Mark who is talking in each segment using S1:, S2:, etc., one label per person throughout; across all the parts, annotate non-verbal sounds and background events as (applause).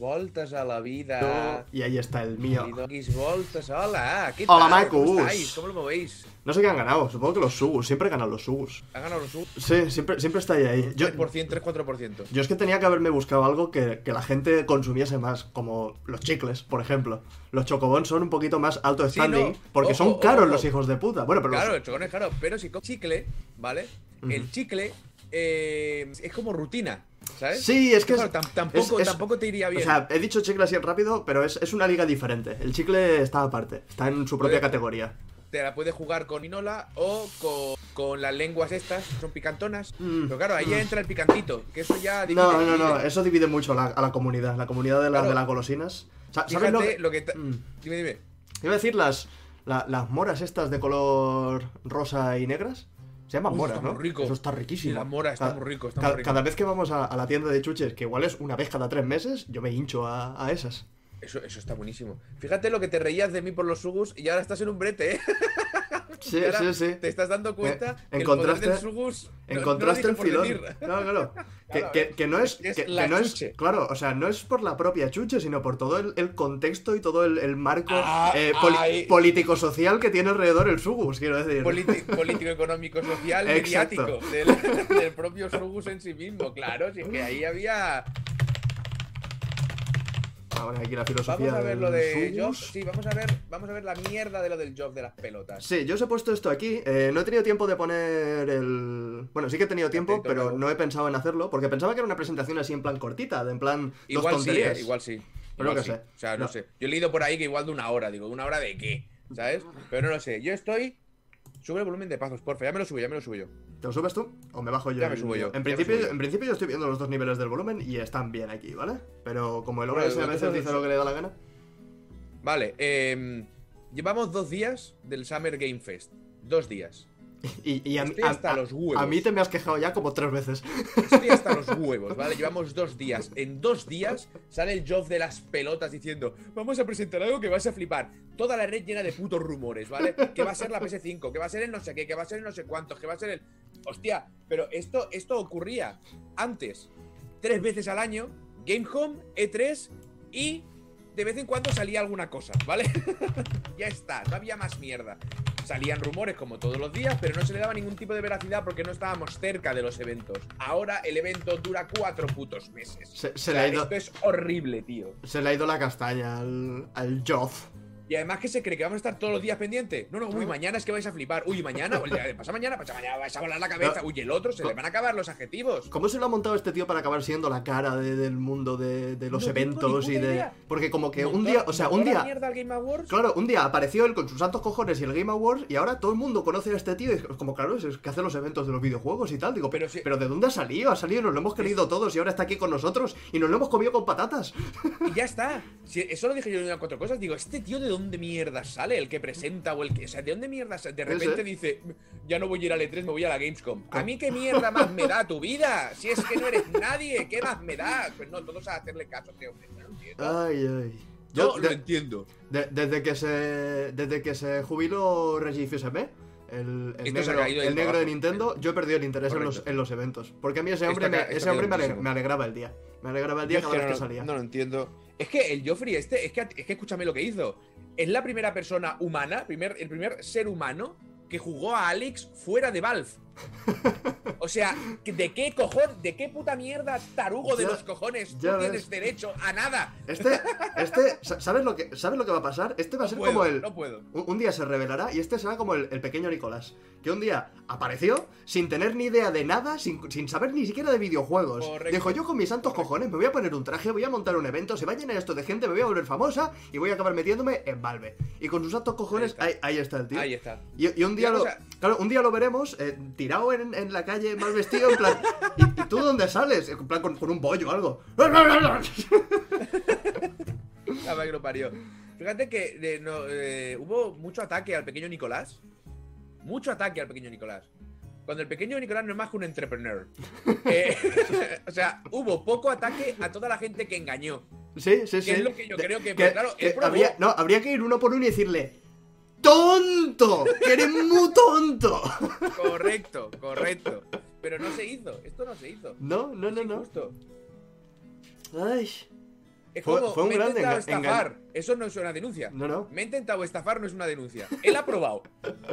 S1: voltes a la vida.
S2: Y ahí está el mío.
S1: Y dois voltes. Hola, ¿qué
S2: Hola,
S1: tal? ¿Cómo estáis? ¿Cómo lo movéis?
S2: No sé qué han ganado, supongo que los Sugus, siempre ganan los Sugus.
S1: ¿Han ganado los sub?
S2: Sí, siempre, siempre está ahí. ahí. Yo,
S1: 3%, 3-4%.
S2: yo es que tenía que haberme buscado algo que, que la gente consumiese más, como los chicles, por ejemplo. Los chocobons son un poquito más alto
S1: Sí,
S2: standing,
S1: no.
S2: porque
S1: Ojo,
S2: son caros
S1: ojo.
S2: los hijos de puta. Bueno, pero los-
S1: Claro, el chocón es caro, pero si chicle, ¿vale? El chicle eh, es como rutina, ¿sabes?
S2: Sí, es que
S1: Claro,
S2: es-
S1: tam- tampoco,
S2: es-
S1: tampoco te iría bien.
S2: O sea, he dicho chicle así rápido, pero es, es una liga diferente. El chicle está aparte, está en su propia categoría.
S1: te la puedes jugar con Inola o con, con las lenguas estas, que son picantonas.
S2: Mm,
S1: Pero claro, ahí
S2: mm.
S1: entra el picantito, que eso ya... divide,
S2: No, no, no,
S1: divide.
S2: eso divide mucho la- a la comunidad, la comunidad de, la-
S1: Claro.
S2: de las golosinas. Sa- ¿Sabes lo
S1: lo que... ta-
S2: Mm.
S1: Dime, dime.
S2: Iba a decir las, la- las moras estas de color rosa y negras. Se llaman
S1: Uf,
S2: moras,
S1: está
S2: ¿no?
S1: muy rico.
S2: Eso está riquísimo.
S1: Sí, la mora está muy rico, está
S2: ca-
S1: muy rico.
S2: Cada vez que vamos a, a la tienda de chuches, que igual es una vez cada tres meses, yo me hincho a, a esas.
S1: Eso, eso está buenísimo. Fíjate lo que te reías de mí por los sugus y ahora estás en un brete, ¿eh? (laughs)
S2: Sí, sí, sí.
S1: Te estás dando cuenta
S2: Eh,
S1: que el poder del sugus... no dicho
S2: el
S1: por
S2: filón. Claro, claro. (laughs) Que,
S1: Claro,
S2: que- que no es.
S1: Es
S2: que, no es. Claro, o sea, no es por la propia chuche, sino por todo el, el contexto y todo el, el marco
S1: Ah,
S2: eh, poli- político-social que tiene alrededor el Sugus, quiero decir.
S1: Politi- (laughs) político, económico, social,
S2: Exacto.
S1: mediático del, (laughs) del propio Sugus en sí mismo, claro, si es que ahí había...
S2: Vamos a ver aquí la filosofía.
S1: Vamos a ver lo de. Job, sí, vamos a ver, vamos a ver la mierda de lo del Job de las pelotas.
S2: Sí, yo os he puesto esto aquí. eh, no he tenido tiempo de poner el. Bueno, sí que he tenido tiempo, pero no he pensado en hacerlo, porque pensaba que era una presentación así en plan cortita, de en plan
S1: Igual
S2: dos
S1: sí,
S2: tonterías.
S1: eh, igual sí.
S2: Pero
S1: Igual
S2: que
S1: sí.
S2: sé.
S1: O sea, no,
S2: No.
S1: sé. Yo he leído por ahí que igual de una hora, digo, ¿una hora de qué? ¿Sabes? Pero no lo sé. Yo estoy. Sube el volumen de pasos, porfa. Ya me lo subo, ya me lo subo yo.
S2: ¿Te lo subes tú? ¿O me bajo yo?
S1: Ya me subo yo,
S2: En principio,
S1: subo yo.
S2: en principio yo estoy viendo los dos niveles del volumen y están bien aquí, ¿vale? Pero como el
S1: Bueno,
S2: OBS a veces dice lo que le da la gana.
S1: Vale, eh, llevamos dos días del Summer Game Fest. Dos días. (laughs)
S2: Y, y a, mí-
S1: Estoy hasta
S2: a-
S1: los huevos.
S2: a mí te me has quejado ya como tres veces.
S1: Estoy hasta los (laughs) huevos, ¿vale? Llevamos dos días. En dos días sale el Job de las pelotas diciendo: Vamos a presentar algo que vas a flipar. Toda la red llena de putos rumores, ¿vale? Que va a ser la PS5, que va a ser el no sé qué, que va a ser el no sé cuántos, que va a ser el. Hostia, pero esto, esto ocurría antes, tres veces al año, Game Home, E3 y de vez en cuando salía alguna cosa, ¿vale? (laughs) ya está, no había más mierda. Salían rumores como todos los días, pero no se le daba ningún tipo de veracidad porque no estábamos cerca de los eventos. Ahora el evento dura cuatro putos meses.
S2: Se, se
S1: O
S2: le
S1: sea,
S2: ha ido,
S1: Esto es horrible, tío.
S2: se le ha ido la castaña al, al Joff.
S1: Y además que se cree que vamos a estar todos los días pendientes. No, no, uy, mañana es que vais a flipar. Uy, mañana, o el día de pasa mañana, pasa mañana, vais a volar la cabeza. Uy, el otro, se le van a acabar los adjetivos.
S2: ¿Cómo se lo ha montado este tío para acabar siendo la cara de- del mundo de, de los
S1: No
S2: eventos y de.
S1: idea.
S2: Porque como que un día. O sea, un día.
S1: mierda al Game Awards.
S2: Claro, un día apareció él con sus santos cojones y el Game Awards y ahora todo el mundo conoce a este tío y es como, claro, es que hace los eventos de los videojuegos y tal. Digo,
S1: Pero
S2: pero,
S1: si-
S2: ¿de dónde ha salido? Ha salido, nos lo hemos creído todos y ahora está aquí con nosotros y nos lo hemos comido con patatas.
S1: Y ya está. Si eso lo dije yo en cuatro cosas. Digo, ¿este tío de dónde mierda sale? El que presenta o el que. O sea, ¿de dónde mierda sale? De repente dice, ya no voy a ir al E3, me voy a la Gamescom. ¿A mí qué mierda más me da tu vida? Si es que no eres nadie, ¿qué más me da? Pues no, todos a hacerle caso a este.
S2: Ay, ay.
S1: Yo lo entiendo.
S2: de- desde que se desde que se jubiló Reggie Fils-Aimé, el, el negro, el de. Nintendo, yo he perdido el interés en los, en los eventos. Porque a mí ese hombre,
S1: Está
S2: me,
S1: ca-
S2: ese
S1: está
S2: hombre me, ale- me alegraba el día. Me alegraba el día
S1: Yo
S2: cada vez
S1: que
S2: que
S1: no,
S2: salía.
S1: no lo entiendo. Es que el Joffrey este, es que, es que escúchame lo que hizo. Es la primera persona humana, primer, el primer ser humano que jugó a Alex fuera de Valve. O sea, ¿de qué cojón, de qué puta mierda tarugo de
S2: Ya-
S1: los cojones tú
S2: ves.
S1: tienes derecho a nada?
S2: Este, este, sa- ¿sabes lo que, ¿sabes lo que va a pasar? Este va a
S1: No
S2: ser
S1: puedo,
S2: como el,
S1: no puedo.
S2: Un, un día se revelará y este será como el, el pequeño Nicolás, que un día apareció sin tener ni idea de nada, sin, sin saber ni siquiera de videojuegos.
S1: Correcto.
S2: Dijo, yo con mis santos cojones me voy a poner un traje, voy a montar un evento, se va a llenar esto de gente, me voy a volver famosa y voy a acabar metiéndome en Valve. Y con sus santos cojones,
S1: Ahí
S2: ahí, ahí está el tío.
S1: Ahí está.
S2: Y, y un día lo,
S1: cosa-
S2: claro, un día lo veremos eh, tirado en, en la calle mal vestido, en plan, ¿y, y tú dónde sales? En plan con, con un bollo o algo.
S1: La que lo parió. Fíjate que eh, no, eh, hubo mucho ataque al pequeño Nicolás. Mucho ataque al pequeño Nicolás. Cuando el pequeño Nicolás no es más que un entrepreneur. (laughs) Eh, (laughs) o sea, hubo poco ataque a toda la gente que engañó.
S2: Sí, sí, sí.
S1: es lo que yo creo que- pero claro, él probó.
S2: habría, no, habría que ir uno por uno y decirle ¡Tonto! ¡Que eres muy tonto!
S1: Correcto, correcto. Pero no se hizo. Esto no se hizo.
S2: No, no, no, no. Ay.
S1: Es
S2: Fue-
S1: como,
S2: fue un
S1: me he
S2: gran
S1: intentado estafar. Eso no es una denuncia.
S2: No, no.
S1: Me he intentado estafar, no es una denuncia. Él ha probado,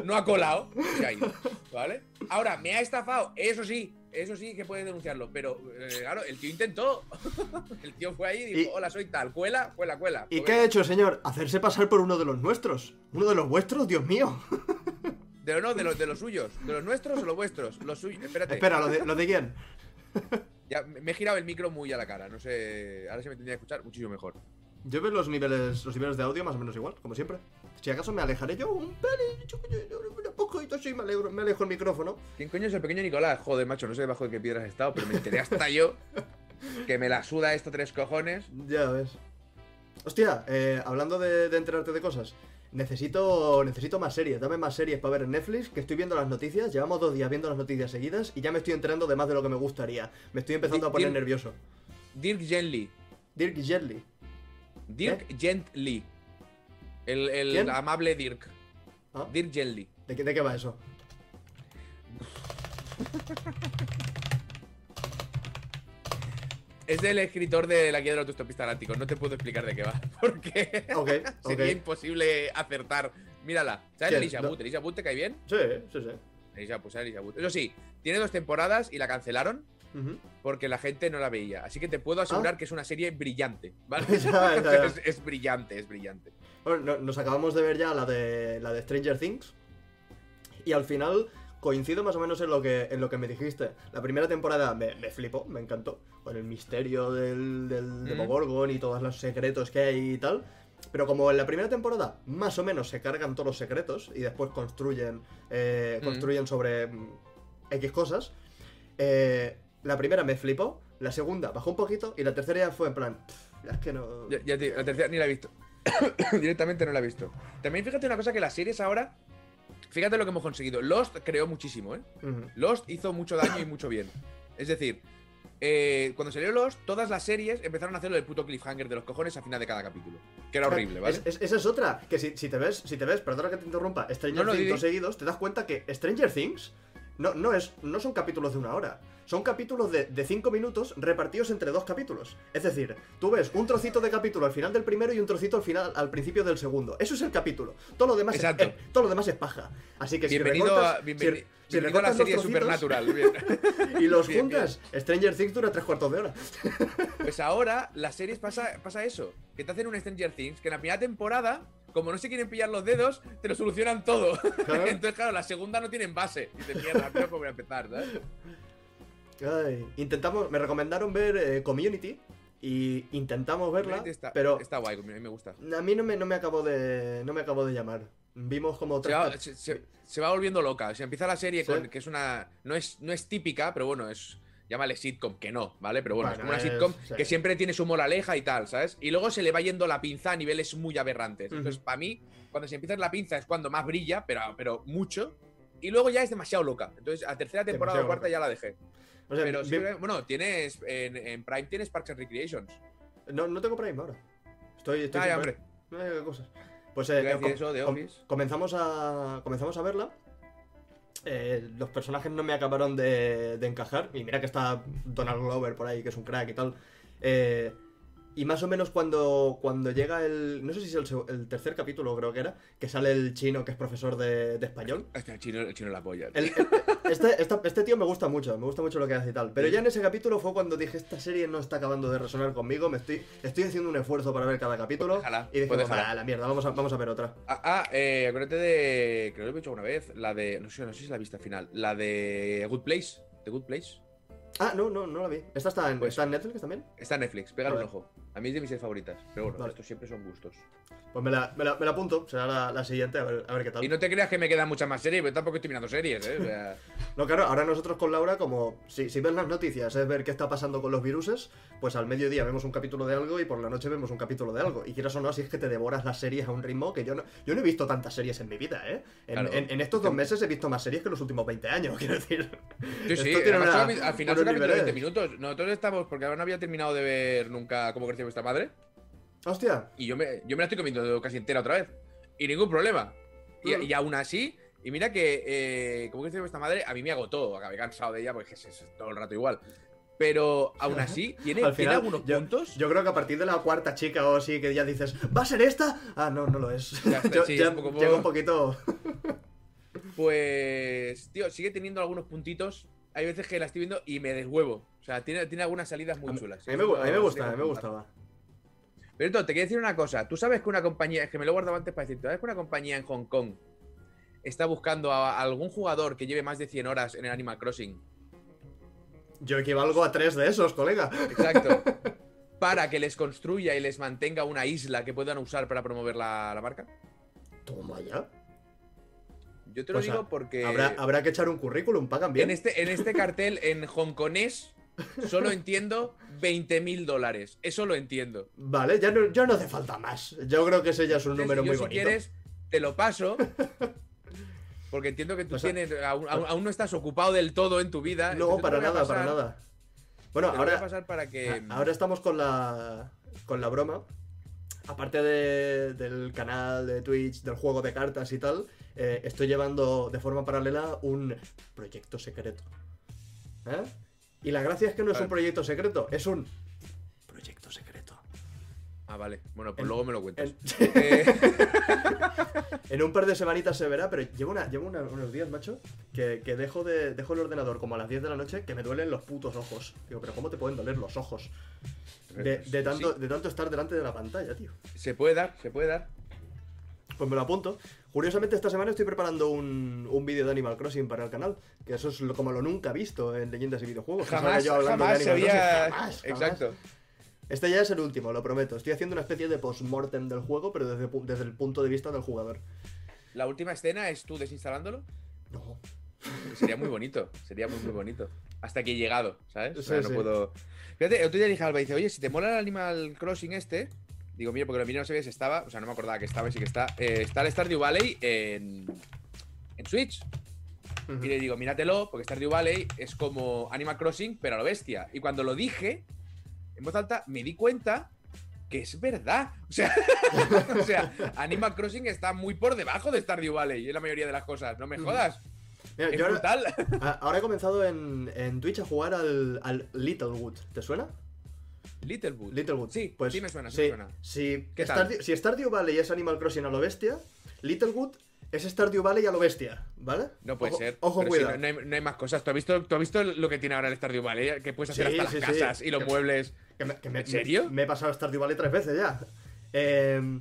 S1: no ha colado, se ha ido. ¿Vale? Ahora, me ha estafado, eso sí, eso sí que puede denunciarlo. Pero, eh, claro, el tío intentó. (laughs) El tío fue ahí y dijo: Hola, soy tal, cuela, cuela, cuela.
S2: ¿Y
S1: Pues
S2: qué ha hecho, señor? Hacerse pasar por uno de los nuestros. ¿Uno de los vuestros? Dios mío. (laughs)
S1: De, no, de los, de los suyos. ¿De los nuestros o los vuestros? Los suyos. Espérate.
S2: Espera, ¿lo de, lo de quién? (laughs)
S1: Ya, me he girado el micro muy a la cara. No sé. Ahora se me tendría que escuchar muchísimo mejor.
S2: Yo veo los niveles, los niveles de audio más o menos igual, como siempre. Si acaso me alejaré yo un poquito así, me, alegro- me alejo el micrófono.
S1: ¿Quién coño es el pequeño Nicolás? Joder, macho, no sé debajo de qué piedras he estado, pero me enteré hasta yo que me la suda esto tres cojones.
S2: Ya ves. Hostia, eh, hablando de, de enterarte de cosas, necesito, necesito más series. Dame más series para ver en Netflix, que estoy viendo las noticias. Llevamos dos días viendo las noticias seguidas y ya me estoy enterando de más de lo que me gustaría. Me estoy empezando a poner nervioso.
S1: Dirk Gently.
S2: Dirk Gently.
S1: Dirk Gently. El, el amable Dirk.
S2: ¿Ah?
S1: Dirk Gently.
S2: ¿De, qué, ¿De qué va eso? (laughs)
S1: Es del escritor de La Guía del Autostopista Galáctico. No te puedo explicar de qué va. (laughs) Porque (laughs) sería imposible acertar. Mírala. ¿Sabes
S2: ¿Quién?
S1: Elisa
S2: No.
S1: Wood? ¿Elisa Wood te cae bien?
S2: Sí, sí, sí.
S1: Elisa, pues Elisa Wood. Eso sí, tiene dos temporadas y la cancelaron porque la gente no la veía. Así que te puedo asegurar
S2: Ah.
S1: que es una serie brillante, ¿vale? (laughs)
S2: Ya, ya, ya.
S1: Es, es brillante, es brillante.
S2: Bueno, no- nos acabamos de ver ya la de, la de Stranger Things. Y al final coincido más o menos en lo que, en lo que me dijiste. La primera temporada me, me flipó, me encantó. Con el misterio del, del
S1: Mm.
S2: Demogorgon y todos los secretos que hay y tal. Pero como en la primera temporada más o menos se cargan todos los secretos y después construyen, eh,
S1: Mm.
S2: construyen sobre mm, X cosas, eh, la primera me flipó, la segunda bajó un poquito y la tercera ya fue en plan, "Pff, es que no...
S1: Ya, ya te- la tercera ni la he visto. (coughs) Directamente no la he visto. También fíjate una cosa que las series ahora. Fíjate lo que hemos conseguido. Lost creó muchísimo, ¿eh? Lost hizo mucho daño y mucho bien. Es decir, eh, cuando salió Lost, todas las series empezaron a hacerlo del puto cliffhanger de los cojones a final de cada capítulo. Que era horrible, ¿vale?
S2: Es- es- esa es otra, que si, si te ves, si te ves, perdona que te interrumpa, Stranger
S1: No, no,
S2: Things dos seguidos, te das cuenta que Stranger Things no, no, es, no son capítulos de una hora. Son capítulos de, de cinco minutos repartidos entre dos capítulos. Es decir, tú ves un trocito de capítulo al final del primero y un trocito al final al principio del segundo. Eso es el capítulo. Todo lo demás, es, todo lo demás es paja. Así que si
S1: Bienvenido,
S2: recortas-
S1: a, bienveni-
S2: si- si
S1: bienvenido a la serie
S2: trocitos
S1: Supernatural. (laughs) Bien.
S2: Y los
S1: Bien,
S2: juntas, Stranger Things dura tres cuartos de hora.
S1: Pues ahora las series pasa, pasa eso. Que te hacen un Stranger Things que en la primera temporada, como no se quieren pillar los dedos, te lo solucionan todo.
S2: Claro. (laughs)
S1: Entonces, claro, la segunda no tienen base. Y te que volver a empezar, ¿sabes?
S2: Ay, intentamos, me recomendaron ver eh, Community y intentamos verla,
S1: Está,
S2: pero
S1: está guay, a mí me gusta.
S2: a mí no me, no me acabó de no me acabó de llamar. Vimos como
S1: Se
S2: tres
S1: va, se- se- se va volviendo loca. Se empieza la serie
S2: Sí.
S1: con que es una. No es, no es típica, pero bueno, es. Llámale sitcom, que no, ¿vale? Pero bueno, es como una
S2: es-
S1: sitcom
S2: sí.
S1: que siempre tiene su moraleja y tal, ¿sabes? Y luego se le va yendo la pinza a niveles muy aberrantes. Entonces, para mí, cuando se empieza la pinza es cuando más brilla, pero, pero mucho. Y luego ya es demasiado loca. Entonces, a tercera temporada o cuarta
S2: loca.
S1: ya la dejé.
S2: o sea,
S1: Pero sí bueno, tienes. En, en Prime tienes Parks and Recreations.
S2: no, no tengo Prime ahora. Estoy, estoy
S1: Ah,
S2: sin
S1: ya,
S2: Prime.
S1: hombre.
S2: Eh, qué cosas. Pues eh, com-
S1: eso de
S2: com-
S1: Office.
S2: comenzamos a comenzamos a verla. Eh, los personajes no me acabaron de, de encajar. Y mira que está Donald Glover por ahí, que es un crack y tal. Eh, y más o menos cuando, cuando llega el. No sé si es el, tercer capítulo, creo que era. Que sale el chino que es profesor de, de español.
S1: Hostia, el chino, el chino la polla.
S2: El- este, este tío me gusta mucho, me gusta mucho lo que hace y tal. Pero ya en ese capítulo fue cuando dije, esta serie no está acabando de resonar conmigo, me estoy, estoy haciendo un esfuerzo para ver cada capítulo.
S1: Pues déjala,
S2: y dije,
S1: pues déjala.
S2: "Ah, la mierda, vamos a, vamos a ver otra.
S1: Ah, ah, eh, acuérdate de. Creo que lo he dicho una vez. La de. No sé, no sé si la viste al final. La de Good Place. The Good Place.
S2: Ah, no, no, no la vi. ¿Esta está en,
S1: Pues-
S2: está en Netflix también?
S1: Está en Netflix, pégale un ojo. A mí es de mis series favoritas. Pero bueno,
S2: Vale.
S1: estos siempre son gustos.
S2: Pues me la, me la, me la apunto, será la, la siguiente, a ver, a ver qué tal.
S1: Y no te creas que me quedan muchas más series, pero tampoco estoy mirando series, ¿eh? O sea, (laughs)
S2: No, claro, ahora nosotros con Laura, como si, si ves las noticias, es ver qué está pasando con los viruses, pues al mediodía vemos un capítulo de algo y por la noche vemos un capítulo de algo. Y quieras o no, así es que te devoras las series a un ritmo que yo no, yo no he visto tantas series en mi vida, ¿eh? En,
S1: Claro.
S2: en- en estos dos meses he visto más series que los últimos 20 años, (laughs) quiero decir.
S1: sí, sí.
S2: Esto tiene una-
S1: al final son capítulos de 20
S2: niveles.
S1: minutos. Nosotros estamos. Porque ahora no había terminado de ver nunca cómo creció vuestra madre.
S2: Hostia,
S1: Y yo me, yo me la estoy comiendo casi entera otra vez. Y ningún problema. Y,
S2: Mm.
S1: y aún así, y mira que, eh, como que dice vuestra madre, a mí me agotó. Acabé cansado de ella porque es, es todo el rato igual. Pero aún así, (laughs) ¿tiene,
S2: Al
S1: ¿tiene
S2: final,
S1: algunos
S2: yo,
S1: puntos?
S2: Yo creo que a partir de la cuarta chica o así que ya dices, ¿va a ser esta? Ah, no, no lo es.
S1: Ya está, (laughs)
S2: Yo-
S1: sí,
S2: ya
S1: es un poco-
S2: llega un poquito. (laughs)
S1: Pues, tío, sigue teniendo algunos puntitos. Hay veces que la estoy viendo y me deshuevo. O sea, tiene, tiene algunas salidas muy
S2: A
S1: chulas.
S2: a mí me, gu- a mí me a mí gustaba.
S1: Pero entonces, te quiero decir una cosa. Tú sabes que una compañía, es que me lo he guardado antes para decirte, ¿sabes que una compañía en Hong Kong está buscando a algún jugador que lleve más de 100 horas en el Animal Crossing?
S2: Yo equivalgo a tres de esos, colega.
S1: Exacto. (laughs) para que les construya y les mantenga una isla que puedan usar para promover la, la marca.
S2: Toma ya.
S1: Yo te lo
S2: Pues
S1: digo porque
S2: Habrá, habrá que echar un currículum, pagan bien.
S1: en, este, en este cartel en hongkonés solo entiendo 20 mil dólares. Eso lo entiendo.
S2: Vale, ya no, ya no hace falta más. Yo creo que ese ya es un
S1: Entonces,
S2: número
S1: yo,
S2: muy
S1: si
S2: bonito.
S1: quieres, te lo paso. (laughs) Porque entiendo que tú
S2: O sea,
S1: tienes. Aún, aún- no estás ocupado del todo en tu vida.
S2: No, para nada, para nada. Bueno, ahora,
S1: pasar para que.
S2: a- ahora estamos con la, con la broma. Aparte de- del canal de Twitch, del juego de cartas y tal, eh, estoy llevando de forma paralela un proyecto secreto. ¿Eh? Y la gracia es que no es un proyecto secreto, es un proyecto secreto.
S1: Ah, vale. Bueno, pues
S2: En-
S1: luego me lo cuentas.
S2: En, (laughs)
S1: Eh, (laughs)
S2: en un par de semanitas se verá, pero llevo, una, llevo una- unos días, macho, que, que dejo, de, dejo el ordenador como a las 10 de la noche que me duelen los putos ojos. Digo, pero ¿cómo te pueden doler los ojos? De, de tanto,
S1: sí,
S2: de tanto estar delante de la pantalla, tío.
S1: se puede dar, se puede dar.
S2: Pues me lo apunto. Curiosamente, esta semana estoy preparando un, un vídeo de Animal Crossing para el canal. Que eso es lo- como lo nunca visto en leyendas y videojuegos.
S1: Jamás,
S2: yo hablando de
S1: jamás se
S2: Animal
S1: había.
S2: Crossing. Jamás, jamás.
S1: Exacto.
S2: Este ya es el último, lo prometo. Estoy haciendo una especie de post-mortem del juego, pero desde, el punto de vista del jugador.
S1: La última escena es tú desinstalándolo.
S2: No.
S1: Sería muy bonito. Sería muy, muy bonito. Hasta aquí he llegado, ¿sabes? O sea,
S2: Sí,
S1: no
S2: sí.
S1: puedo. Fíjate, el otro día dije a Alba, dice, oye, si te mola el Animal Crossing este. Digo, mira, porque lo miré, no sabía si estaba. O sea, no me acordaba que estaba y sí que está. eh, está el Stardew Valley en. En Switch. Y le digo, míratelo, porque Stardew Valley es como Animal Crossing, pero a lo bestia. Y cuando lo dije, en voz alta, me di cuenta que es verdad. O sea, (laughs) o sea, Animal Crossing está muy por debajo de Stardew Valley en la mayoría de las cosas. No me jodas.
S2: Mira, yo ahora,
S1: brutal. (laughs)
S2: a- ahora he comenzado en, en Twitch a jugar al, al Littlewood. ¿Te suena?
S1: Littlewood.
S2: Littlewood.
S1: Sí,
S2: pues
S1: sí me suena, sí
S2: sí,
S1: me suena.
S2: Si,
S1: ¿Qué tal?
S2: Si Stardew Valley es Animal Crossing a lo bestia, Littlewood es Stardew Valley a lo bestia, ¿vale?
S1: No puede
S2: Ojo-
S1: ser.
S2: Ojo, cuidado.
S1: no, no hay, no hay más cosas. ¿Tú has, visto, ¿Tú has visto lo que tiene ahora el Stardew Valley? Que puedes hacer
S2: Sí,
S1: hasta
S2: sí,
S1: las casas y los
S2: Que-
S1: muebles.
S2: Que me- que me-
S1: ¿En serio?
S2: Me, me he pasado Stardew Valley tres veces ya. Eh,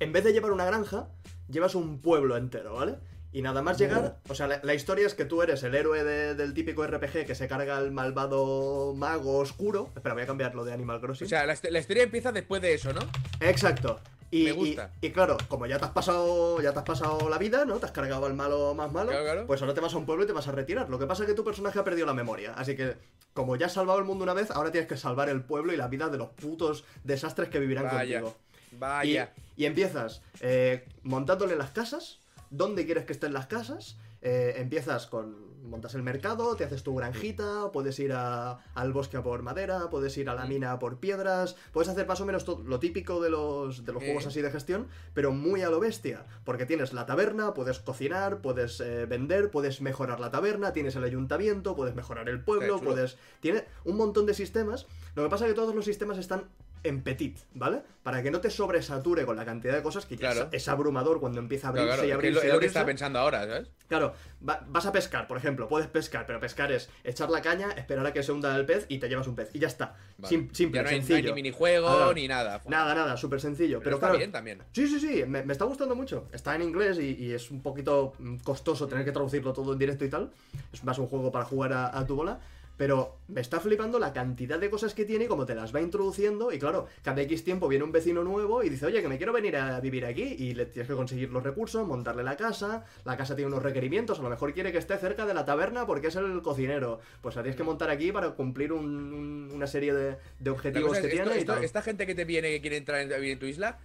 S2: en vez de llevar una granja, llevas un pueblo entero, ¿vale? Y nada más llegar, o sea, la, la historia es que tú eres el héroe de- del típico RPG que se carga al malvado mago oscuro. Espera, voy a cambiar lo de Animal Crossing.
S1: O sea, la, la historia empieza después de eso, ¿no?
S2: Exacto. Y,
S1: Me gusta.
S2: Y, y claro, como ya te has pasado, ya te has pasado la vida, ¿no? Te has cargado al malo más malo.
S1: Claro, claro.
S2: Pues ahora te vas a un pueblo y te vas a retirar. Lo que pasa es que tu personaje ha perdido la memoria. Así que, como ya has salvado el mundo una vez, ahora tienes que salvar el pueblo y la vida de los putos desastres que vivirán
S1: Vaya.
S2: contigo. Y,
S1: Vaya.
S2: y empiezas eh, montándole las casas, dónde quieres que estén las casas. eh, empiezas con. Montas el mercado, te haces tu granjita, puedes ir a- al bosque a por madera, puedes ir a la
S1: Mm.
S2: mina a por piedras, puedes hacer más o menos lo típico de los, de los
S1: Eh.
S2: juegos así de gestión, pero muy a lo bestia. Porque tienes la taberna, puedes cocinar, puedes eh, vender, puedes mejorar la taberna, tienes el ayuntamiento, puedes mejorar el pueblo, puedes. Tiene un montón de sistemas. Lo que pasa es que todos los sistemas están en petit, ¿vale? Para que no te sobresature con la cantidad de cosas que ya
S1: Claro.
S2: es, es abrumador cuando empieza a
S1: Claro,
S2: abrirse
S1: claro,
S2: y
S1: es que
S2: abrirse.
S1: es lo,
S2: y
S1: es lo que pensando ahora, ¿sabes?
S2: Claro, va- vas a pescar, por ejemplo, puedes pescar, pero pescar es echar la caña, esperar a que se hunda el pez y te llevas un pez. Y ya está.
S1: Vale.
S2: Sim- simple,
S1: ya no hay, no hay
S2: sencillo.
S1: ni minijuego
S2: Claro.
S1: ni nada.
S2: Nada, nada, súper sencillo.
S1: Pero,
S2: Pero,
S1: está
S2: claro,
S1: bien también.
S2: Sí, sí, sí, me, me está gustando mucho. Está en inglés y, y es un poquito mm, costoso tener que traducirlo todo en directo y tal. Es más un juego para jugar a, a tu bola. Pero me está flipando la cantidad de cosas que tiene y cómo te las va introduciendo. Y claro, cada X tiempo viene un vecino nuevo y dice, oye, que me quiero venir a vivir aquí. Y le tienes que conseguir los recursos, montarle la casa. La casa tiene unos requerimientos. A lo mejor quiere que esté cerca de la taberna porque es el cocinero. Pues la tienes que montar aquí para cumplir un- un- una serie de, de objetivos que
S1: esto-
S2: tiene. y tal.
S1: esta gente que te viene, que quiere entrar en, a vivir en tu isla,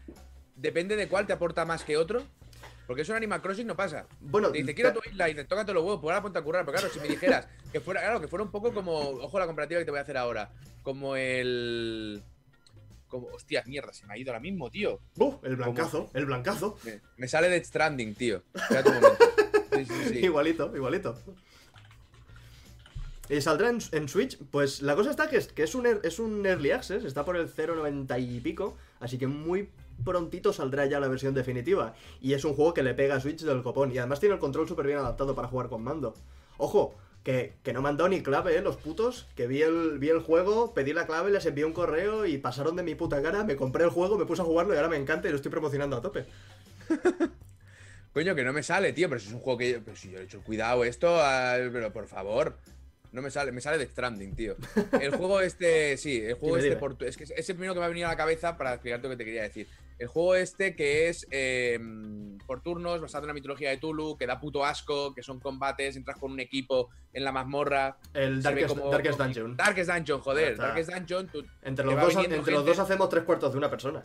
S1: depende de cuál te aporta más que otro. Porque eso en Animal Crossing no pasa.
S2: Bueno,
S1: Te dice, quiero tu isla, y dices, tócate los huevos, pues ahora ponte a currar. Pero claro, si me dijeras que fuera, claro, que fuera un poco como, ojo la comparativa que te voy a hacer ahora, como el... Como, hostia, mierda, se me ha ido ahora mismo, tío.
S2: ¡Buf! el blancazo, el blancazo.
S1: Me, me sale de Stranding, tío. Un momento. Sí, sí, sí. (laughs)
S2: Igualito, igualito. Y saldrá en, en Switch. Pues la cosa está que es, que es, un, ear- es un Early Access, está por el 0.90 y pico, así que muy prontito saldrá ya la versión definitiva. Y es un juego que le pega a Switch del copón. Y además tiene el control súper bien adaptado para jugar con mando. Ojo, que, que no me han dado ni clave, ¿eh? Los putos. Que vi el, vi el juego, pedí la clave, les envié un correo y pasaron de mi puta cara. Me compré el juego, me puse a jugarlo y ahora me encanta y lo estoy promocionando a tope. (laughs)
S1: Coño, que no me sale, tío, pero si es un juego que yo, pero si yo le he hecho cuidado esto, pero por favor. No me sale, me sale de Stranding, tío. El juego este, sí, el juego
S2: Dime,
S1: este
S2: dime.
S1: por es que es el primero que me ha venido a la cabeza para explicarte lo que te quería decir. El juego este que es eh, por turnos, basado en la mitología de Tulu, que da puto asco, que son combates, entras con un equipo en la mazmorra.
S2: El Darkest,
S1: como-
S2: Darkest Dungeon.
S1: Darkest Dungeon, joder. Darkest Dungeon, tú,
S2: Entre, los dos, entre los dos hacemos tres cuartos de una persona.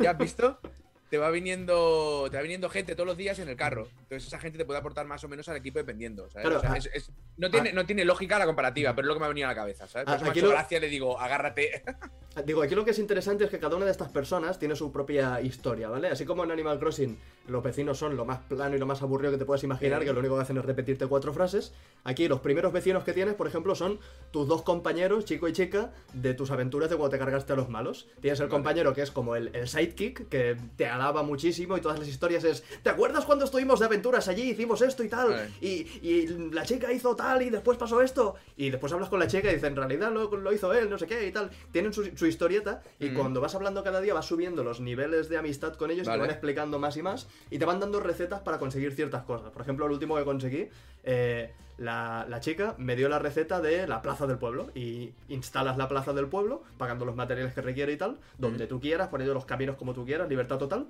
S1: ¿Ya has visto? (laughs) Te va viniendo, te va viniendo gente todos los días en el carro. Entonces esa gente te puede aportar más o menos al equipo dependiendo. ¿sabes?
S2: Claro,
S1: O sea,
S2: ah,
S1: es- es- no, tiene, no tiene lógica la comparativa, pero es lo que me ha venido a la cabeza, ¿sabes? Por
S2: Ah,
S1: eso
S2: aquí lo-
S1: gracia, le digo, agárrate. (laughs)
S2: Digo, aquí lo que es interesante es que cada una de estas personas tiene su propia historia, ¿vale? Así como en Animal Crossing los vecinos son lo más plano y lo más aburrido que te puedes imaginar,
S1: Sí.
S2: que lo único que hacen es repetirte cuatro frases, aquí los primeros vecinos que tienes, por ejemplo, son tus dos compañeros, chico y chica, de tus aventuras de cuando te cargaste a los malos. Tienes el
S1: Vale.
S2: compañero que es como el, el sidekick, que te alaba muchísimo y todas las historias es, ¿te acuerdas cuando estuvimos de aventuras allí, hicimos esto y tal?
S1: Vale.
S2: Y, y la chica hizo tal y después pasó esto. Y después hablas con la chica y dice, en realidad lo, lo hizo él, no sé qué y tal. Tienen su, su historieta y
S1: Mm.
S2: cuando vas hablando cada día vas subiendo los niveles de amistad con ellos y
S1: Vale.
S2: te van explicando más y más y te van dando recetas para conseguir ciertas cosas. Por ejemplo, el último que conseguí, eh, la, la chica me dio la receta de la plaza del pueblo y instalas la plaza del pueblo pagando los materiales que requiere y tal, donde
S1: Mm.
S2: tú quieras, poniendo los caminos como tú quieras, libertad total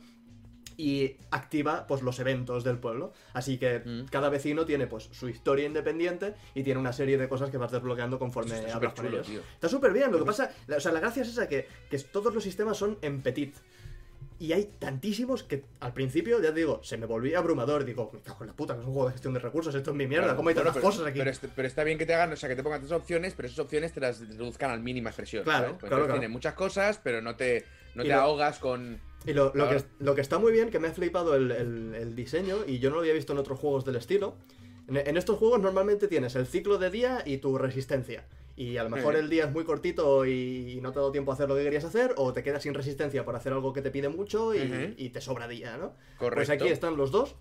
S2: y activa pues los eventos del pueblo. Así que
S1: Mm.
S2: cada vecino tiene pues su historia independiente y tiene una serie de cosas que vas desbloqueando conforme hablas con ellos.
S1: tío.
S2: Está súper bien, lo que pasa, la- o sea, la gracia es esa que, que todos los sistemas son en petit. Y hay tantísimos que al principio, ya te digo, se me volvía abrumador. Digo, me cago en la puta, que es un juego de gestión de recursos, esto es mi mierda,
S1: Claro,
S2: ¿cómo hay
S1: bueno,
S2: tantas
S1: pero,
S2: cosas aquí?
S1: Pero, est- pero está bien que te hagan, o sea, que te pongan tantas opciones, pero esas opciones te las reduzcan al mínima expresión.
S2: Claro,
S1: ¿sabes? Pues
S2: claro.
S1: Tiene muchas cosas, pero no te, no
S2: Y
S1: te
S2: lo-
S1: ahogas con.
S2: Y lo, lo que, lo que está muy bien, que me ha flipado el, el- el diseño, y yo no lo había visto en otros juegos del estilo. En, estos juegos normalmente tienes el ciclo de día y tu resistencia. Y a lo mejor el día es muy cortito y, no te ha dado tiempo a hacer lo que querías hacer, o te quedas sin resistencia por hacer algo que te pide mucho y, te sobra día, ¿no?
S1: Correcto.
S2: Pues aquí están los dos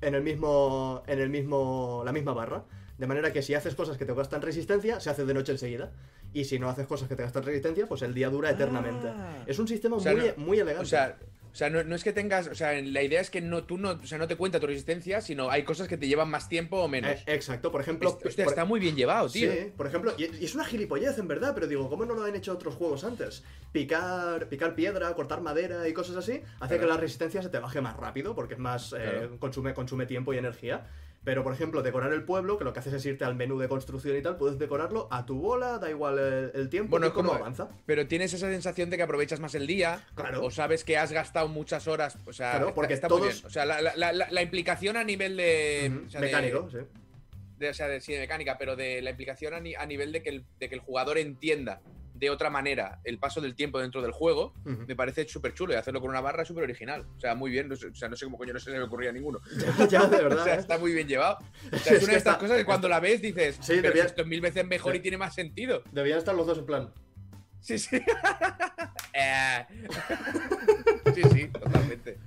S2: en el mismo. en el mismo. la misma barra. De manera que si haces cosas que te gastan resistencia, se hace de noche enseguida. Y si no haces cosas que te gastan resistencia, pues el día dura eternamente.
S1: Ah.
S2: Es un sistema
S1: O sea,
S2: muy,
S1: no-
S2: muy elegante.
S1: O sea, o sea no, no es que tengas. O sea, la idea es que no, tú no, o sea, no te cuenta tu resistencia, sino hay cosas que te llevan más tiempo o menos.
S2: Eh, exacto, por ejemplo. Por-
S1: está muy bien llevado, tío.
S2: Sí, por ejemplo, y, y es una gilipollez en verdad, pero digo, ¿cómo no lo han hecho otros juegos antes? Picar, picar piedra, cortar madera y cosas así, hace
S1: Claro.
S2: que la resistencia se te baje más rápido, porque es más, eh, consume, consume tiempo y energía. Pero, por ejemplo, decorar el pueblo, que lo que haces es irte al menú de construcción y tal, puedes decorarlo a tu bola, da igual el, el tiempo,
S1: Bueno, es como-
S2: avanza.
S1: Pero tienes esa sensación de que aprovechas más el día.
S2: Claro.
S1: O sabes que has gastado muchas horas. O sea,
S2: Claro,
S1: está-
S2: porque
S1: está,
S2: todos-
S1: bien. O sea, la, la- la- la- la implicación a nivel de.
S2: Ujú,
S1: o sea, de-
S2: Mecánico, sí.
S1: de, o sea, de, sí, de mecánica, pero de la implicación a, ni- a nivel de que, el, de que el jugador entienda de otra manera el paso del tiempo dentro del juego, me parece súper chulo. Y hacerlo con una barra es súper original. O sea, muy bien. No sé, o sea, no sé cómo coño no se le ocurría a ninguno. (laughs)
S2: ya, de (laughs)
S1: O
S2: verdad.
S1: sea,
S2: ¿eh?
S1: está muy bien llevado. O sea,
S2: Es
S1: una de estas cosas que cuando la ves dices,
S2: Sí,
S1: pero
S2: debía-
S1: si esto es mil veces mejor y tiene más sentido.
S2: Debían estar los dos en plan.
S1: Sí, sí. (laughs) Eh. sí, sí, totalmente.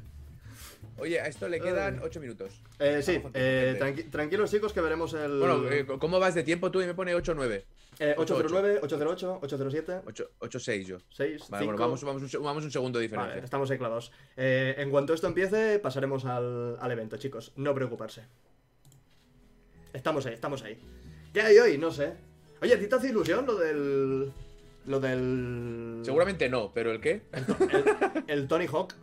S1: Oye, a esto le quedan
S2: Ay.
S1: 8 minutos.
S2: Eh, sí, eh, tranqui- tranquilos chicos que veremos el...
S1: Bueno, eh, ¿cómo vas de tiempo tú? Y me pone 8-9.
S2: Eh,
S1: 8,
S2: 809, 808, 807,
S1: 8-6 yo.
S2: 6,
S1: Vale, bueno, vamos, vamos, un, vamos un segundo de diferencia.
S2: Vale, estamos ahí clavados. Eh, en cuanto esto empiece, pasaremos al, al evento, chicos. No preocuparse. Estamos ahí, estamos ahí. ¿Qué hay hoy? No sé. Oye, ¿a ti te hace ilusión lo del. Lo del.
S1: Seguramente no, pero ¿el qué?
S2: El, el Tony Hawk.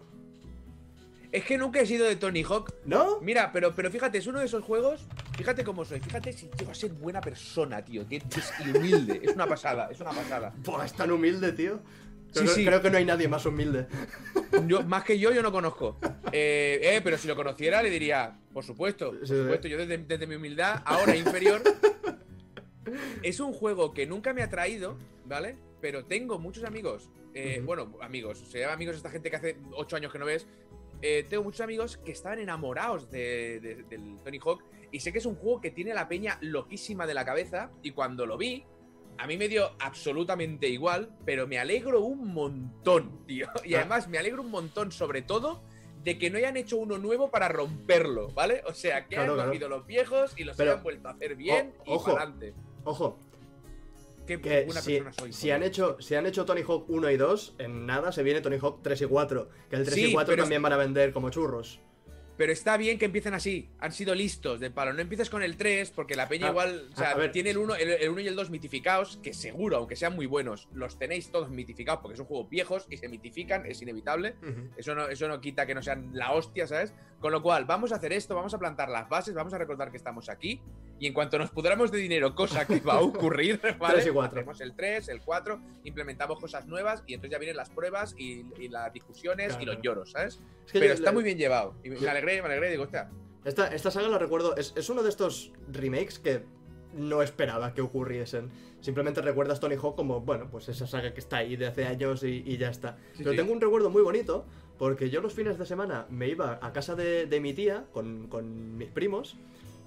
S1: Es que nunca he sido de Tony Hawk.
S2: ¿No?
S1: Mira, pero, pero fíjate, es uno de esos juegos. Fíjate cómo soy. Fíjate si llego a ser buena persona, tío. Que es humilde. Es una pasada, es una pasada.
S2: Buah, es tan humilde, tío.
S1: Sí, sí.
S2: creo que no hay nadie más humilde. (laughs)
S1: Yo, más que yo, yo no conozco. Eh, eh, pero si lo conociera, le diría, por supuesto, por supuesto, yo desde, desde mi humildad, ahora inferior. es un juego que nunca me ha traído, ¿vale? Pero tengo muchos amigos. eh. Bueno, amigos, se llama amigos esta gente que hace 8 años que no ves. Eh, tengo muchos amigos que estaban enamorados de- de- del Tony Hawk Y sé que es un juego que tiene la peña loquísima de la cabeza. Y cuando lo vi, a mí me dio absolutamente igual, pero me alegro un montón, tío. (laughs) Y
S2: Ah.
S1: además me alegro un montón, sobre todo, de que no hayan hecho uno nuevo para romperlo, ¿vale? O sea, que
S2: Claro,
S1: han
S2: claro.
S1: cogido los viejos y los
S2: Pero-
S1: hayan vuelto a hacer bien
S2: O-
S1: y
S2: ojo.
S1: para adelante.
S2: Ojo,
S1: Qué
S2: que
S1: buena
S2: si,
S1: persona soy.
S2: si han hecho, si han hecho Tony Hawk 1 y 2, en nada se viene Tony Hawk 3 y 4. Que el 3
S1: Sí,
S2: y 4
S1: pero-
S2: también van a vender como churros.
S1: Pero está bien que empiecen así. Han sido listos de palo. No empieces con el 3, porque la peña
S2: Ah,
S1: igual. O sea,
S2: a ver.
S1: tiene el 1 el, el uno y el 2 mitificados, que seguro, aunque sean muy buenos, los tenéis todos mitificados, porque son juegos viejos y se mitifican, es inevitable. Eso no, eso no quita que no sean la hostia, ¿sabes? Con lo cual, vamos a hacer esto, vamos a plantar las bases, vamos a recordar que estamos aquí. Y en cuanto nos pudramos de dinero, cosa que va a ocurrir, (laughs) ¿vale? Hacemos el 3, el 4, implementamos cosas nuevas y entonces ya vienen las pruebas y, y las discusiones
S2: Claro.
S1: y los lloros, ¿sabes?
S2: Es que
S1: Pero
S2: yo-
S1: está
S2: la-
S1: muy bien llevado. Y me alegré, me alegré, digo, hostia.
S2: Esta, esta saga la recuerdo, es, es uno de estos remakes que no esperaba que ocurriesen. Simplemente recuerdas Tony Hawk como, bueno, pues esa saga que está ahí de hace años y, y ya está.
S1: Sí,
S2: Pero
S1: sí.
S2: tengo un recuerdo muy bonito porque yo los fines de semana me iba a casa de, de mi tía con, con mis primos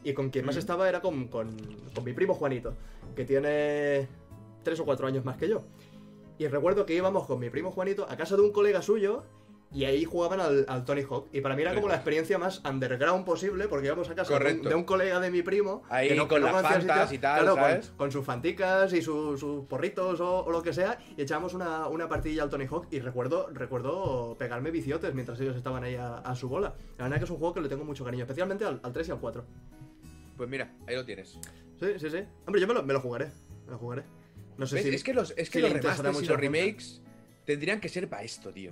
S2: y con quien más
S1: Ujú.
S2: estaba era con, con- con mi primo Juanito, que tiene tres o cuatro años más que yo. Y recuerdo que íbamos con mi primo Juanito a casa de un colega suyo y ahí jugaban al, al Tony Hawk. Y para mí era como la experiencia más underground posible porque íbamos a casa de un,
S1: Correcto.
S2: de un colega de mi primo.
S1: Ahí
S2: que no,
S1: con
S2: no
S1: las fantas
S2: sitio,
S1: y tal,
S2: claro, con-
S1: ¿sabes?
S2: Con, sus fanticas y su- sus porritos o, o lo que sea. Y echábamos una, una partidilla al Tony Hawk. Y recuerdo, recuerdo pegarme viciotes mientras ellos estaban ahí a, a su bola. La verdad que es un juego que le tengo mucho cariño, especialmente al, al 3 y al 4.
S1: Pues mira, ahí lo tienes.
S2: Sí, sí, sí. Hombre, yo me lo, me lo jugaré. Me lo jugaré. No sé
S1: ¿Ves?
S2: si.
S1: es que los, es que
S2: si
S1: los remasters y
S2: gente.
S1: remakes tendrían que ser para esto, tío.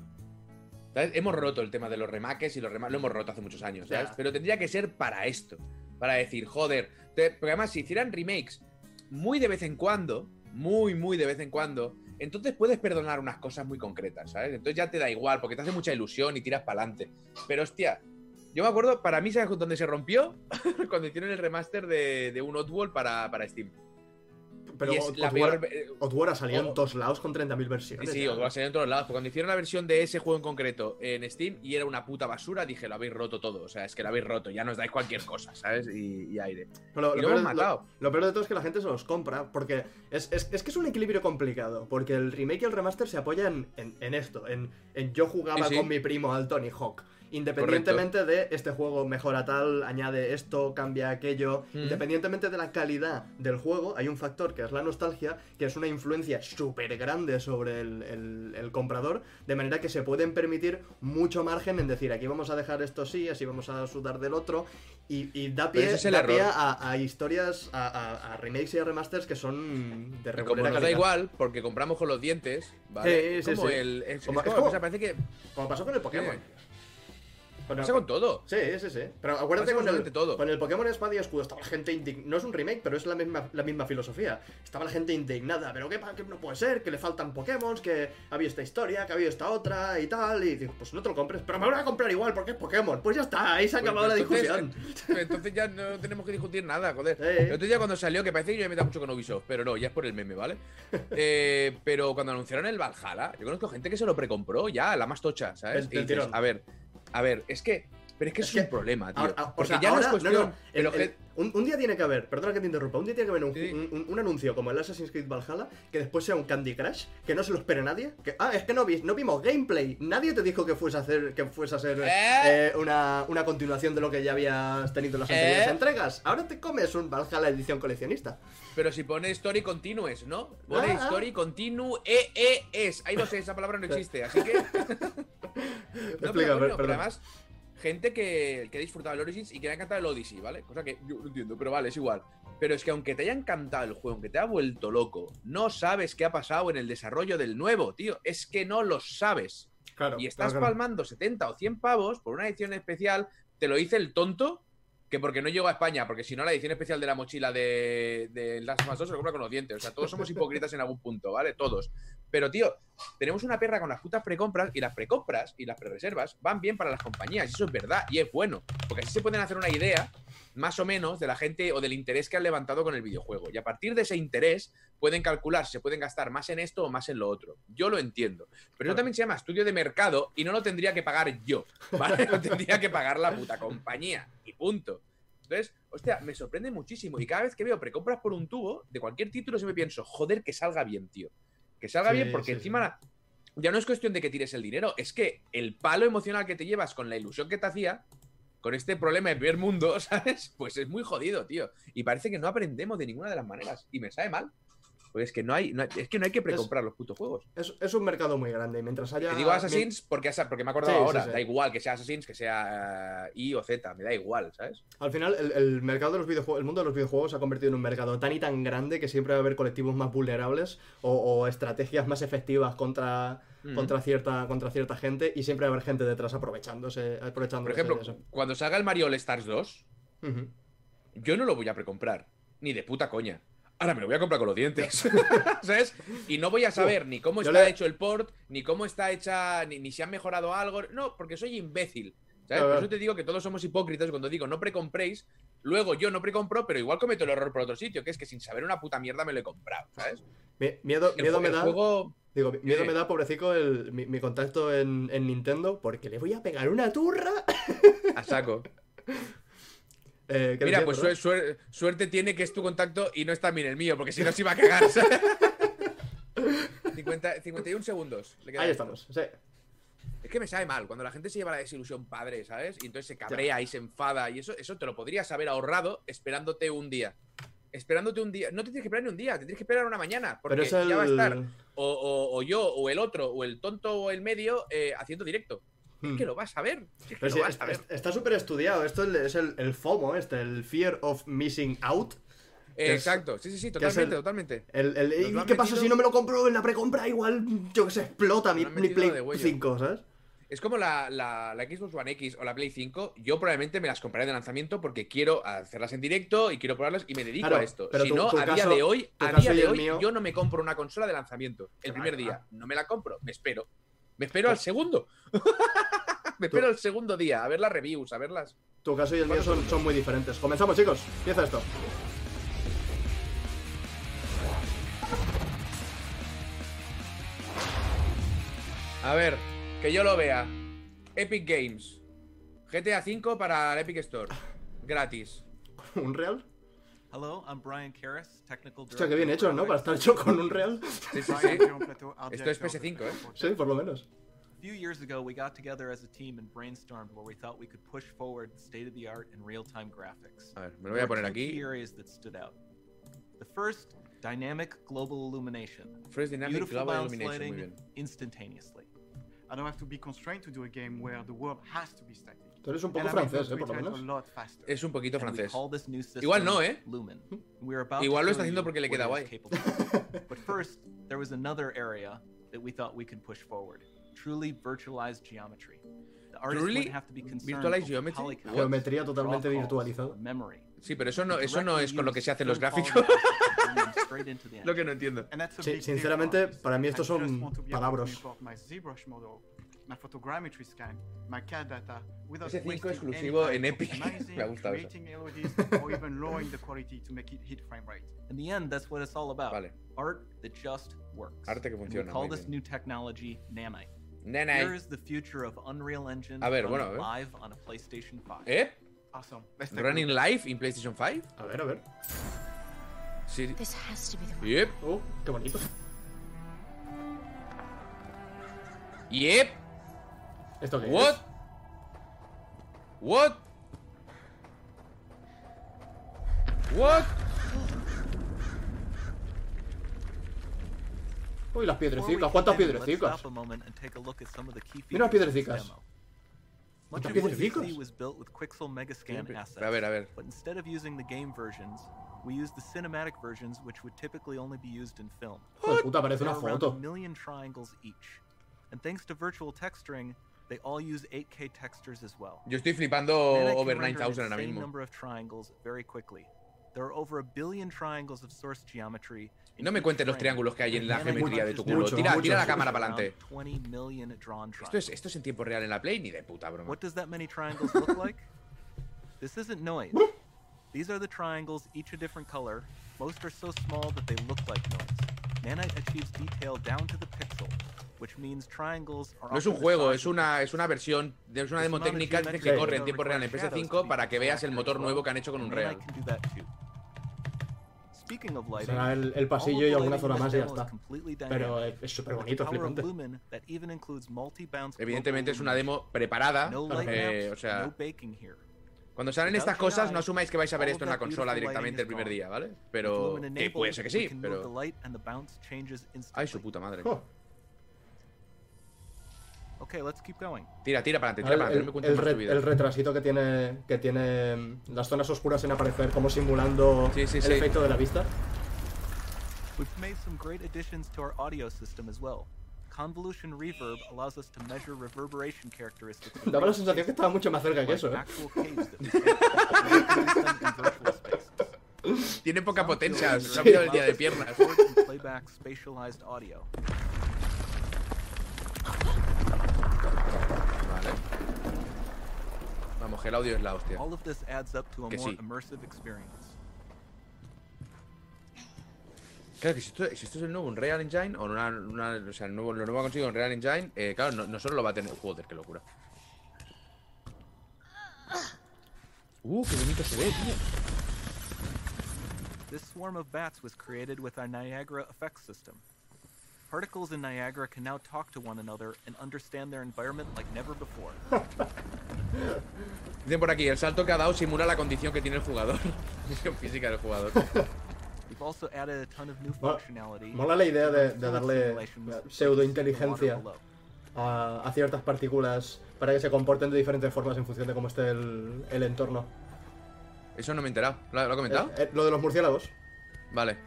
S1: ¿Sabes? Hemos roto el tema de los remakes y los remakes lo hemos roto hace muchos años, ¿sabes? Pero tendría que ser para esto. Para decir, joder. te- porque además, si hicieran remakes muy de vez en cuando, muy, muy de vez en cuando, entonces puedes perdonar unas cosas muy concretas, ¿sabes? Entonces ya te da igual, porque te hace mucha ilusión y tiras para adelante. Pero hostia, yo me acuerdo, para mí, ¿sabes dónde se rompió? (laughs) Cuando hicieron el remaster de, de un Oddworld para, para Steam.
S2: Pero
S1: es
S2: Oddworld-
S1: peor.
S2: Oddworld ha salido
S1: O-
S2: en todos lados con 30.000
S1: Sí,
S2: versiones.
S1: sí,
S2: ya.
S1: os va a salir en todos lados. Porque cuando hicieron la versión de ese juego en concreto en Steam y era una puta basura, dije, lo habéis roto todo. O sea, es que lo habéis roto, ya nos dais cualquier cosa, ¿sabes? Y, y aire.
S2: Pero
S1: y lo
S2: peor
S1: hemos
S2: es-
S1: matado.
S2: Lo peor de todo es que la gente se los compra, porque es, es- es que es un equilibrio complicado, porque el remake y el remaster se apoyan en, en esto, en, en yo jugaba
S1: Sí, sí.
S2: con mi primo al Tony Hawk. Independientemente de este juego mejora tal, añade esto, cambia aquello,
S1: Mm.
S2: independientemente de la calidad del juego, hay un factor que es la nostalgia, que es una influencia súper grande sobre el, el- el comprador, de manera que se pueden permitir mucho margen en decir, aquí vamos a dejar esto así, así vamos a sudar del otro, y, y da pie,
S1: es
S2: da a, a historias, a, a- a remakes y a remasters que son de
S1: Y como nos da igual, porque compramos con los dientes, ¿vale?
S2: Sí, sí,
S1: como
S2: sí.
S1: el. Es,
S2: Como-
S1: es
S2: es
S1: como-
S2: como-
S1: o sea, parece que.
S2: Como pasó con el Pokémon. Con el-
S1: Pasa con todo.
S2: Sí, sí, sí. Pero acuérdate con el,
S1: todo.
S2: con el Pokémon Espada y Escudo estaba la gente indignada. No es un remake, pero es la misma, la misma filosofía. Estaba la gente indignada. Pero ¿qué, qué no puede ser? Que le faltan Pokémon, que había esta historia, que había esta otra y tal. Y digo, pues no te lo compres. Pero me lo voy a comprar igual porque es Pokémon. Pues ya está, ahí se ha
S1: Pues
S2: acabado la
S1: entonces-
S2: discusión.
S1: Entonces ya no tenemos que discutir nada, joder.
S2: Sí.
S1: El otro día cuando salió, que parece que yo me meta mucho con Ubisoft, pero no, ya es por el meme, ¿vale? (laughs) Eh, pero cuando anunciaron el Valhalla, yo conozco gente que se lo precompró ya, la más tocha, ¿sabes?
S2: Del-
S1: Y
S2: del
S1: dices, a ver, a ver, es que. Pero es que
S2: Es
S1: es,
S2: que
S1: un problema, tío.
S2: Ahora- ah, o
S1: porque
S2: sea,
S1: ya no es
S2: ahora-
S1: cuestión.
S2: no, el-
S1: pero
S2: el-
S1: que-
S2: un, un día tiene que haber, perdona que te interrumpa, un día tiene que haber un,
S1: Sí.
S2: un- un- un anuncio como el Assassin's Creed Valhalla, que después sea un Candy Crush, que no se lo espere nadie. Que, ah, es que no, vi- no vimos gameplay. Nadie te dijo que fuese a hacer, que fuese a ser
S1: ¿Eh?
S2: eh, una, una continuación de lo que ya habías tenido en las anteriores
S1: ¿Eh?
S2: entregas. Ahora te comes un Valhalla edición coleccionista.
S1: Pero si pone story continues, ¿no? Pone
S2: Ah, ah.
S1: story continue e e es. Ahí no sé, esa palabra no existe, así que. (laughs) Pero,
S2: per-
S1: coño, pero además, gente que, que ha disfrutado el Origins y que le ha encantado el Odyssey, ¿vale? Cosa que yo no entiendo, pero vale, es igual. Pero es que aunque te haya encantado el juego, aunque te ha vuelto loco, no sabes qué ha pasado en el desarrollo del nuevo, tío. Es que no lo sabes.
S2: Claro.
S1: Y estás
S2: claro.
S1: palmando 70 o 100 pavos por una edición especial, te lo dice el tonto, que porque no llegó a España, porque si no la edición especial de la mochila de, de Last of Us 2 se lo compra con los dientes. O sea, todos somos hipócritas en algún punto, ¿vale? Todos. Pero, tío, tenemos una perra con las putas precompras y las precompras y las prereservas van bien para las compañías. Eso es verdad y es bueno. Porque así se pueden hacer una idea, más o menos, de la gente o del interés que han levantado con el videojuego. Y a partir de ese interés pueden calcular si se pueden gastar más en esto o más en lo otro. Yo lo entiendo. Pero eso también se llama estudio de mercado y no lo tendría que pagar yo. (laughs) ¿Vale? lo tendría que pagar la puta compañía. Y punto. Entonces, hostia, me sorprende muchísimo. Y cada vez que veo precompras por un tubo de cualquier título, siempre pienso, joder, que salga bien, tío. Que salga
S2: Sí,
S1: bien, porque
S2: sí,
S1: encima la- ya no es cuestión de que tires el dinero, es que el palo emocional que te llevas con la ilusión que te hacía, con este problema de primer mundo, (laughs) ¿sabes? Pues es muy jodido, tío. Y parece que no aprendemos de ninguna de las maneras. Y me sabe mal. Pues es que no hay, no hay- es que no hay que precomprar los putos juegos.
S2: Es, es un mercado muy grande y mientras haya.
S1: Te digo Assassins porque, asa- porque me he acordado
S2: Sí,
S1: ahora.
S2: sí.
S1: Da igual que sea Assassins, que sea eh, I o Z, me da igual, ¿sabes?
S2: Al final, el, el mercado de los videojuegos, el mundo de los videojuegos se ha convertido en un mercado tan y tan grande que siempre va a haber colectivos más vulnerables o, o estrategias más efectivas contra,
S1: Mm.
S2: contra, cierta, contra cierta gente y siempre va a haber gente detrás aprovechándose, aprovechándose
S1: Por ejemplo,
S2: de eso.
S1: cuando salga el Mario All Stars 2,
S2: Ujú.
S1: yo no lo voy a precomprar. Ni de puta coña. Ahora me lo voy a comprar con los dientes. (laughs) ¿Sabes? Y no voy a saber ni cómo está
S2: le-
S1: hecho el port, ni cómo está hecha, ni, ni si han mejorado algo. No, porque soy imbécil. ¿Sabes? Por eso te digo que todos somos hipócritas cuando digo no precompréis. Luego yo no precompro, pero igual cometo el error por otro sitio, que es que sin saber una puta mierda me lo he comprado, ¿sabes?
S2: Mi- Miedo,
S1: El,
S2: miedo me
S1: el
S2: da.
S1: juego.
S2: Digo, miedo
S1: ¿Qué?
S2: me da, pobrecico, el, mi, mi contacto en, en Nintendo porque le voy a pegar una turra.
S1: A saco. (laughs)
S2: Eh, ¿qué
S1: Mira, pues
S2: perdón?
S1: suer- suer- suerte tiene que es tu contacto y no es también el mío, porque si no se iba a cagar. ¿sabes? 50 51 segundos. le.
S2: Ahí estamos. sí.
S1: Es que me sabe mal cuando la gente se lleva la desilusión padre, ¿sabes? Y entonces se cabrea y se enfada y eso, eso te lo podrías haber ahorrado esperándote un día. Esperándote un día. No te tienes que esperar ni un día, te tienes que esperar una mañana. Porque
S2: el.
S1: ya va a estar o, o- o yo, o el otro, o el tonto o el medio eh, haciendo directo.
S2: Hmm.
S1: Es que lo vas a ver. Es que
S2: Pero
S1: lo
S2: sí,
S1: vas
S2: es-
S1: a ver.
S2: es- está súper estudiado. Esto es el, el FOMO, este, el Fear of Missing Out. Es-
S1: Exacto, sí, sí, sí, totalmente,
S2: el-
S1: totalmente.
S2: El, el-
S1: Nos
S2: ¿y
S1: lo han
S2: ¿Qué pasa si no me lo compro en la precompra? Igual, yo que sé, explota mi, Play
S1: de huello.
S2: 5, ¿sabes?
S1: Es como la, la- la Xbox One X o la Play 5. Yo probablemente me las compraré de lanzamiento porque quiero hacerlas en directo y quiero probarlas y me dedico
S2: Claro,
S1: a esto.
S2: pero
S1: Si
S2: tu-
S1: no,
S2: tu
S1: a día de hoy, a día de hoy,
S2: mío-
S1: yo no me compro una consola de lanzamiento. El primer día.
S2: claro.
S1: No me la compro, me espero. Me espero al segundo. (laughs) me espero al segundo día, a ver las reviews, a verlas.
S2: Tu caso y el mío son, son muy diferentes. Comenzamos, chicos. Empieza esto.
S1: A ver, que yo lo vea. Epic Games. GTA V para el Epic Store. Gratis.
S2: ¿Un real?
S3: Hello, I'm Brian Karras, technical director.
S2: Hostia, qué bien hecho, ¿no? Para estar hecho con un real.
S1: Sí, sí, sí.
S4: Jerome Plateau, art
S1: Esto es PS5, ¿eh?
S2: Sí, por lo menos.
S3: A few years ago, we got together as a team and brainstormed where we thought we could push forward state of the art and real time graphics.
S1: A ver, me lo voy a
S3: There were
S1: poner
S3: two key
S1: aquí.
S3: areas that stood out. The first, dynamic global illumination.
S1: First Dynamic
S3: Beautiful
S1: Global Illumination,
S3: lighting instantaneously.
S4: I don't have to be constrained to do a game where the world has to be static.
S2: Tú eres un poco francés, ¿eh? Por lo menos.
S1: Es un poquito francés. Igual no, ¿eh? Igual lo está haciendo porque le queda guay. (laughs)
S3: But first, there was another area that we thought we could push forward. Truly virtualized geometry. The artist
S1: Truly
S3: have to be concerned
S1: virtualized geometry?
S2: Geometría totalmente virtualizada.
S1: Sí, pero eso no, eso no es con lo que se hacen los gráficos. (laughs) lo que no entiendo.
S2: Sí, sinceramente, para mí estos son palabras.
S4: Import my ZBrush model, my photogrammetry scan, my CAD data without
S1: Ese 5
S4: wasting
S1: exclusivo
S4: any
S1: en
S4: time
S1: Epic. (laughs) Me ha gustado eso.
S4: creating LODs, or (laughs) even lowering the quality to make it hit frame rate.
S3: In the end, that's what it's all about.
S1: Vale.
S3: Art that just works.
S1: Arte que
S3: And
S1: funciona,
S3: We call this
S1: bien.
S3: new technology Nanite.
S1: Nena,
S3: Here is the future of Unreal Engine
S1: A ver,
S3: running
S1: bueno, a ver.
S3: live on a PlayStation 5.
S1: ¿eh?
S4: Awesome. Let's take a
S1: Running
S4: look.
S1: live in PlayStation 5?
S2: A ver, a ver.
S1: Sí.
S5: This has to be the one.
S1: Yep.
S2: Oh, qué bonito.
S1: Yep.
S2: ¿Esto qué
S1: What?
S2: es?
S1: What? What?
S2: Uy, las piedrecicas. ¿Cuántas piedrecicas? Mira las piedrecicas. ¿Cuántas piedrecicas?
S3: see was built with Quixel Megascan assets.
S1: A ver, a ver.
S3: But instead of using the game versions, we used the cinematic versions, which would typically only be used in film.
S2: Joder, puta, parece una foto.
S3: a million triangles each. And thanks to virtual texturing, they all use 8K textures as well.
S1: Yo estoy flipando over 9000 ahora mismo.
S3: number of triangles very quickly. There are over a billion triangles of source geometry.
S1: No me cuentes los triángulos que hay en la geometría de tu culo. Tira, tira la cámara para adelante.
S3: 20 million drawn
S1: Esto es, esto es en tiempo real en la Play, ni de puta broma.
S3: What does that many triangles look like? This isn't noise. These are the triangles, each a different color, Most are so small that they look like gnomes. Nanite achieves detail down to the pixel, which means triangles are
S1: No es un juego, es una, es una versión, es una demo técnica que corre en tiempo real en PS5 para que veas el motor nuevo que han hecho con un
S3: Nanite
S1: real.
S3: can do that too. Speaking of lighting,
S2: Será el, pasillo y
S3: the
S2: alguna zona más y ya está. Pero es- súper bonito, flipante.
S1: Evidentemente es una demo preparada. Eh, o sea,
S3: no baking here.
S1: Cuando salen estas cosas, no asumáis que vais a ver esto en la consola directamente el primer día, ¿vale? Pero. Que puede ser que sí, pero. Ay, su puta madre.
S2: Oh.
S3: Okay, let's keep going.
S1: Tira, tira para adelante, tira para adelante.
S2: el,
S1: No me cuentes
S2: el re- el retrasito que tiene que tiene mm, las zonas oscuras en aparecer como simulando
S1: Sí, sí,
S2: el
S1: sí.
S2: efecto de la vista.
S3: We've made some great additions to our audio system as well. Convolution reverb allows us to measure reverberation characteristics. in
S2: Daba la sensación que estaba mucho más cerca que eso, ¿eh?
S3: actual caves that we can't- we can use them in virtual spaces.
S1: Tiene poca potencia,
S3: filters
S1: se ha el día de piernas.
S3: playback spatialized audio.
S1: Vale. Vamos, que el audio es la hostia.
S3: All of this adds up to a
S1: Que
S3: more
S1: sí.
S3: immersive experience.
S1: Claro que si esto, si esto es el nuevo Unreal Engine, o, una, una- o sea, el nuevo, lo nuevo ha conseguido Unreal Engine, eh, claro, no, no solo lo va a tener. Joder, qué locura. Uh, qué bonito se ve, tío.
S3: This swarm of bats was created with our Niagara effects system. Particles in Niagara can now talk to one another and understand their environment like never before. (laughs)
S1: Dicen por aquí, el salto que ha dado simula la condición que tiene el jugador. (laughs) Condición física del jugador. (laughs)
S2: Mola-
S3: functionality.
S2: mola la idea de- de darle pseudointeligencia. A, a ciertas partículas para que se comporten de diferentes formas en función de cómo esté el, el entorno.
S1: Eso no me he enterado. ¿Lo, lo ha comentado?
S2: Eh, eh, lo de los murciélagos.
S1: Vale.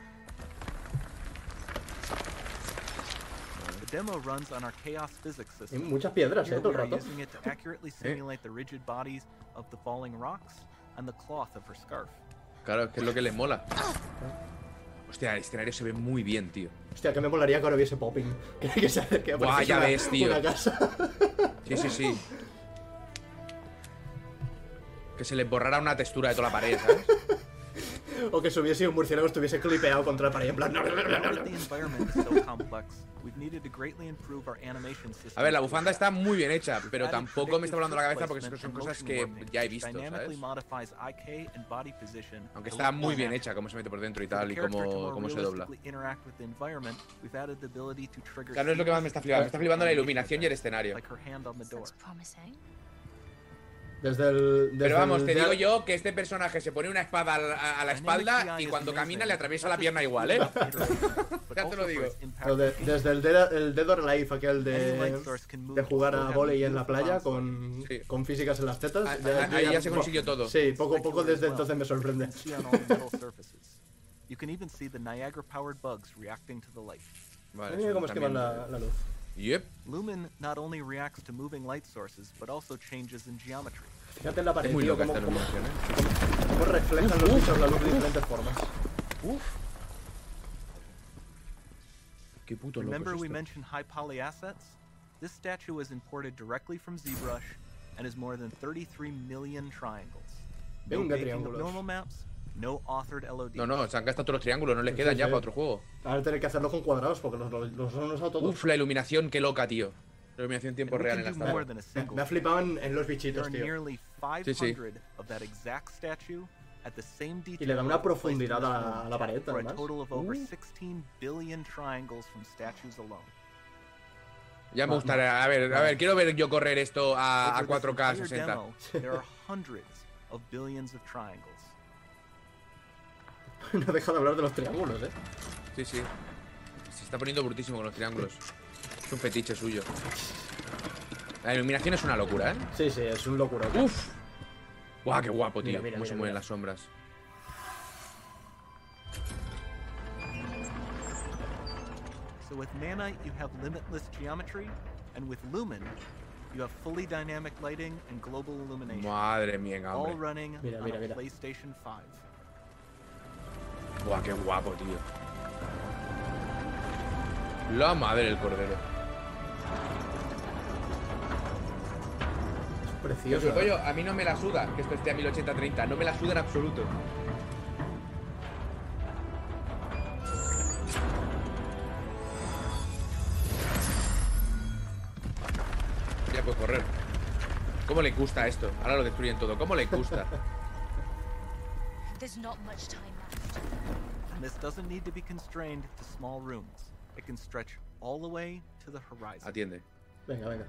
S3: The demo runs on our chaos physics
S2: Hay
S3: system.
S2: muchas piedras, eh, todo el rato.
S3: using it to accurately (laughs) simulate the rigid bodies of the falling rocks and the cloth of her scarf.
S1: Claro, es que es lo que les mola. Hostia, el escenario se ve muy bien, tío.
S2: Hostia, que me molaría que ahora hubiese popping. (laughs) Que, que se que
S1: Buah, ya
S2: una,
S1: ves, tío.
S2: una casa.
S1: Sí, sí, sí. Que se les borrara una textura de toda la pared, ¿sabes? (laughs)
S2: o que subiese un murciélago estuviese clipeado contra la pared. En plan.
S3: Environment is so complex, we've needed to greatly improve our animation system.
S1: A ver, la bufanda está muy bien hecha, pero tampoco me está volando la cabeza porque son cosas que ya he visto, ¿sabes? Aunque está muy bien hecha cómo se mete por dentro y tal, y cómo, cómo se dobla. Claro, es lo que más me está flipando. Me está flipando la iluminación y el escenario.
S2: Desde el. Desde
S1: Pero vamos,
S2: el
S1: te digo yo que este personaje se pone una espada a la, a la espalda y cuando camina le atraviesa la pierna igual, ¿eh? (laughs) Ya te lo digo.
S2: Pero de- desde el Dead, el Dead or Alive, aquel de, de jugar a volei en la playa con,
S1: Sí.
S2: con físicas en las tetas.
S1: Ah,
S2: ya-
S1: ah, ahí ya se consiguió todo.
S2: Sí, poco a poco desde entonces me sorprende.
S3: You can even see the Niagara-powered bugs reacting to the light.
S1: Vale,
S2: Mira cómo esquivan la, la luz.
S1: Yep.
S3: Lumen not only reacts to moving light sources, but also changes in geometry.
S2: Fíjate en la pared,
S1: Es muy
S2: tío,
S1: loca
S2: cómo,
S1: esta iluminación, ¿eh?
S2: cómo reflejan los bichos la luz de diferentes formas.
S1: Qué puto loco
S3: Remember
S1: es
S3: we mentioned high poly assets? This statue was imported directly from ZBrush and is more than 33 million triangles. No
S2: Venga, triángulos.
S3: normal maps, no authored LOD.
S1: No, no, se han gastado todos los triángulos, no les
S2: Sí,
S1: quedan
S2: sí,
S1: ya
S2: sí.
S1: para otro juego.
S2: Ahora tener que hacerlo con cuadrados porque los, los, los han usado todos.
S1: Uf, la iluminación, qué loca, tío. La iluminación en tiempo real en las tablas.
S2: Me, ha flipado en, en los
S3: There
S2: bichitos,
S3: are
S2: tío.
S1: Sí, sí.
S3: 500 of that exact statue at the same detail
S2: Y le da una profundidad a la-
S3: room
S2: a la pared, además.
S1: Uh.
S3: 16 billion triangles from statues alone.
S1: Ya me gustaría. A ver, a ver, quiero ver yo correr esto a, a
S3: Over this
S1: 4K
S3: entire
S1: 60.
S3: demo, (laughs) there are hundreds of billions of triangles. (laughs)
S2: no deja de hablar de los triángulos, eh.
S1: Sí, sí. Se está poniendo brutísimo con los triángulos. Es un fetiche suyo. La iluminación es una locura, ¿eh?
S2: Sí, sí, es un locura.
S1: Uf. Guau, qué guapo, tío.
S2: Mira, mira,
S1: Cómo se mueven
S2: mira.
S1: las sombras.
S3: So with Nanite, you have limitless geometry, and with Lumen, you have fully dynamic lighting and global illumination,
S1: Madre mía,
S3: all
S1: hombre.
S3: running
S2: Mira,
S3: on
S2: mira,
S3: a
S2: mira.
S3: PlayStation 5.
S1: Guau, qué guapo, tío. La madre del cordero.
S2: Precioso.
S1: Pero, a mí no me la suda que esto esté a 1080-30. No me la suda en absoluto. Ya puedo correr. ¿Cómo le gusta esto? Ahora lo destruyen todo. ¿Cómo le gusta? (laughs)
S5: There's not much time left.
S3: This doesn't need to be constrained to small rooms. It can stretch all the way to the horizon.
S1: Atiende.
S2: Venga, venga.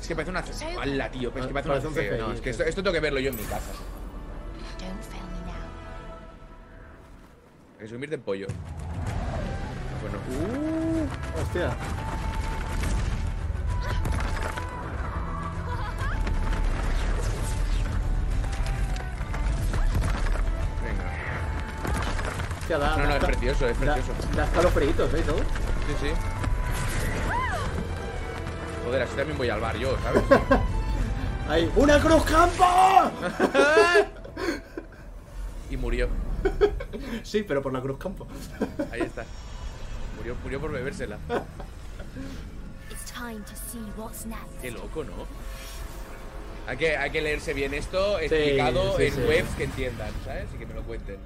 S1: Es que parece una... ¡Hala, tío! Es que parece,
S2: Parece
S1: una...
S2: un
S1: No, es que esto, esto tengo que verlo yo en mi casa.
S5: Don't fail me now.
S1: Hay que subirte en pollo. Bueno, uh,
S2: Hostia. Hostia, da,
S1: No, no,
S2: da
S1: es precioso, es
S2: da-
S1: precioso.
S2: Da escalofríos, ¿eh? y Todo.
S1: Sí, sí. Joder, así también voy al bar yo, ¿sabes? (laughs)
S2: ¡Hay una cruz campo! (laughs)
S1: y murió.
S2: Sí, pero por la cruz campo.
S1: Ahí está. Murió, murió por bebérsela. Qué loco, ¿no? Hay que, hay que leerse bien esto explicado
S2: sí,
S1: en
S2: sí.
S1: webs que entiendan, ¿sabes? Y que me lo cuenten.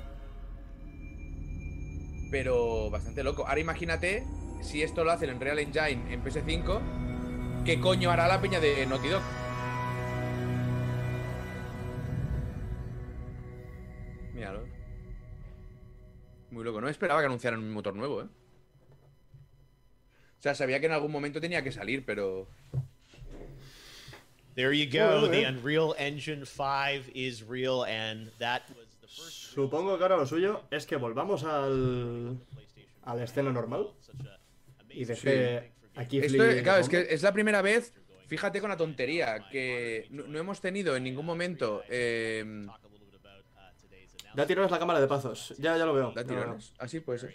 S1: Pero bastante loco. Ahora imagínate si esto lo hacen en Real Engine en PS5, ¿qué coño hará la peña de Naughty Dog? Míralo. Muy loco. No esperaba que anunciaran un motor nuevo, ¿eh? O sea, sabía que en algún momento tenía que salir, pero...
S6: There you go. The
S2: eh.
S6: Unreal Engine 5 is real, and that was the first
S2: Supongo que ahora lo suyo es que volvamos al. a la escena normal. Y deje aquí
S1: Esto, claro, es que es la primera vez, fíjate con la tontería, que no, no hemos tenido en ningún momento. Eh,
S6: announcement.
S2: Da tirones la cámara de pazos. Ya, ya lo veo.
S1: da tirones. Así puede ser.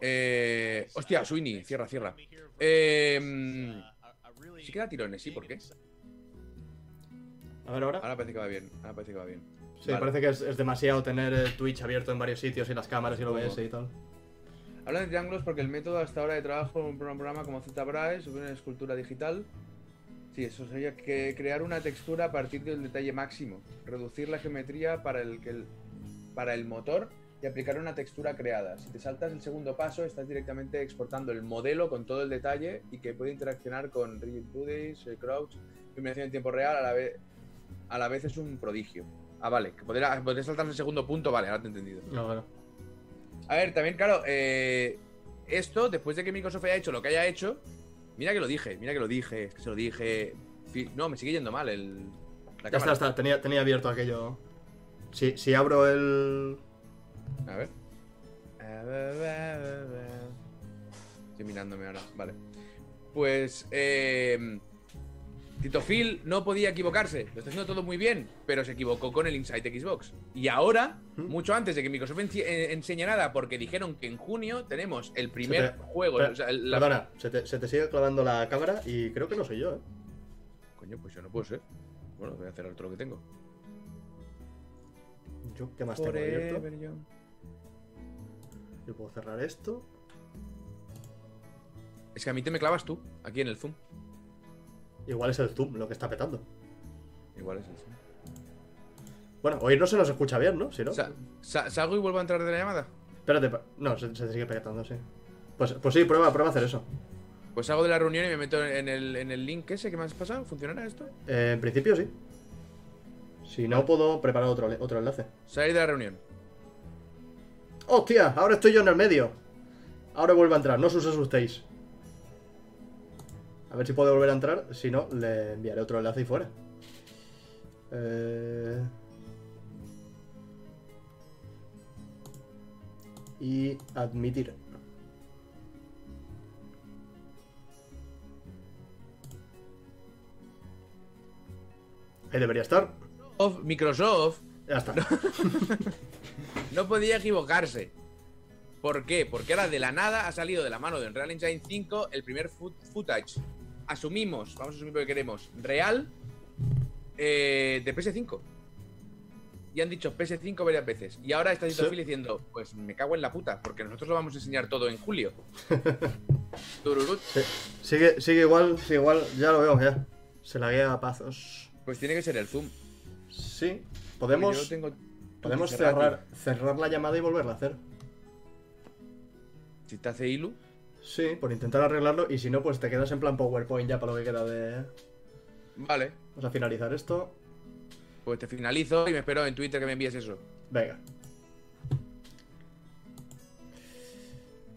S1: Eh, hostia, Sweeney, cierra, cierra. Eh, sí que da tirones, sí, ¿por qué?
S2: A ver ahora.
S1: Ahora parece que va bien. Ahora parece que va bien.
S2: Sí,
S1: Vale.
S2: parece que es, es demasiado tener eh, Twitch abierto en varios sitios y las cámaras y
S1: ¿Cómo?
S2: ves y tal.
S1: Habla de triángulos porque el método hasta ahora de trabajo en un programa como ZBrush, una escultura digital. Sí, eso sería que crear una textura a partir del detalle máximo, reducir la geometría para el, que el- para el motor y aplicar una textura creada. Si te saltas el segundo paso, estás directamente exportando el modelo con todo el detalle y que puede interaccionar con Rigid Bodies, eh, Crouch, iluminación en tiempo real, a la vez, a la vez es un prodigio. Ah, vale, que poder, poder saltar el segundo punto, vale, ahora te he entendido.
S2: No, bueno.
S1: A ver, también, claro, eh, esto, después de que Microsoft haya hecho lo que haya hecho, mira que lo dije, mira que lo dije, es que se lo dije. No, me sigue yendo mal el. La
S2: Ya está,
S1: cámara.
S2: está. Tenía, tenía abierto aquello. Si, si abro el.
S1: A ver. Estoy mirándome ahora, vale. Pues, eh. Tito Phil no podía equivocarse, lo está haciendo todo muy bien, pero se equivocó con el Inside Xbox. Y ahora, mucho antes de que Microsoft eh, enseñe nada, porque dijeron que en junio tenemos el primer
S2: te-
S1: juego.
S2: Espera,
S1: o sea, la-
S2: Perdona, se te, se te sigue clavando la cámara y creo que no soy yo, ¿eh?
S1: Coño, pues yo no puedo ser. Bueno, voy a cerrar todo lo que tengo.
S2: Yo, ¿qué más tengo abierto? Yo puedo cerrar esto.
S1: Es que a mí te me clavas tú, aquí en el zoom.
S2: Igual es el zoom lo que está petando.
S1: Igual es eso.
S2: Bueno, hoy no se nos escucha bien, ¿no? Si no.
S1: Sa- sa- ¿Salgo y vuelvo a entrar de la llamada?
S2: Espérate, no, se, se sigue petando, sí. Pues, pues sí, prueba, prueba a hacer eso.
S1: Pues salgo de la reunión y me meto en el, en el link ese que me has pasado. ¿Funcionará esto?
S2: Eh, en principio sí. Si no, puedo preparar otro, otro enlace.
S1: Salir de la reunión.
S2: ¡Hostia! Ahora estoy yo en el medio. Ahora vuelvo a entrar, no os asustéis. A ver si puedo volver a entrar. Si no, le enviaré otro enlace y fuera. Eh... Y admitir. Ahí debería estar.
S1: Of- Microsoft
S2: Ya está. (laughs)
S1: no podía equivocarse. ¿Por qué? Porque ahora de la nada ha salido de la mano de Unreal Engine 5 el primer foot- footage. Asumimos, vamos a asumir lo que queremos, real eh, de PS5. Y han dicho PS5 varias veces. Y ahora está Tito
S2: Sí.
S1: Diciendo, pues me cago en la puta, porque nosotros lo vamos a enseñar todo en julio. (laughs) Tururut.
S2: Sí. Sigue, sigue igual, sigue igual. Ya lo veo, ya. Se laguea a pazos.
S1: Pues tiene que ser el zoom.
S2: Sí. Podemos,
S1: yo tengo-
S2: podemos
S1: cerrar,
S2: cerrar, cerrar la llamada y volverla a hacer.
S1: Si te hace Ilu,
S2: Sí, por intentar arreglarlo. Y si no, pues te quedas en plan PowerPoint ya para lo que queda de.
S1: Vale,
S2: Vamos a finalizar esto.
S1: pues te finalizo y me espero en Twitter que me envíes eso.
S2: Venga.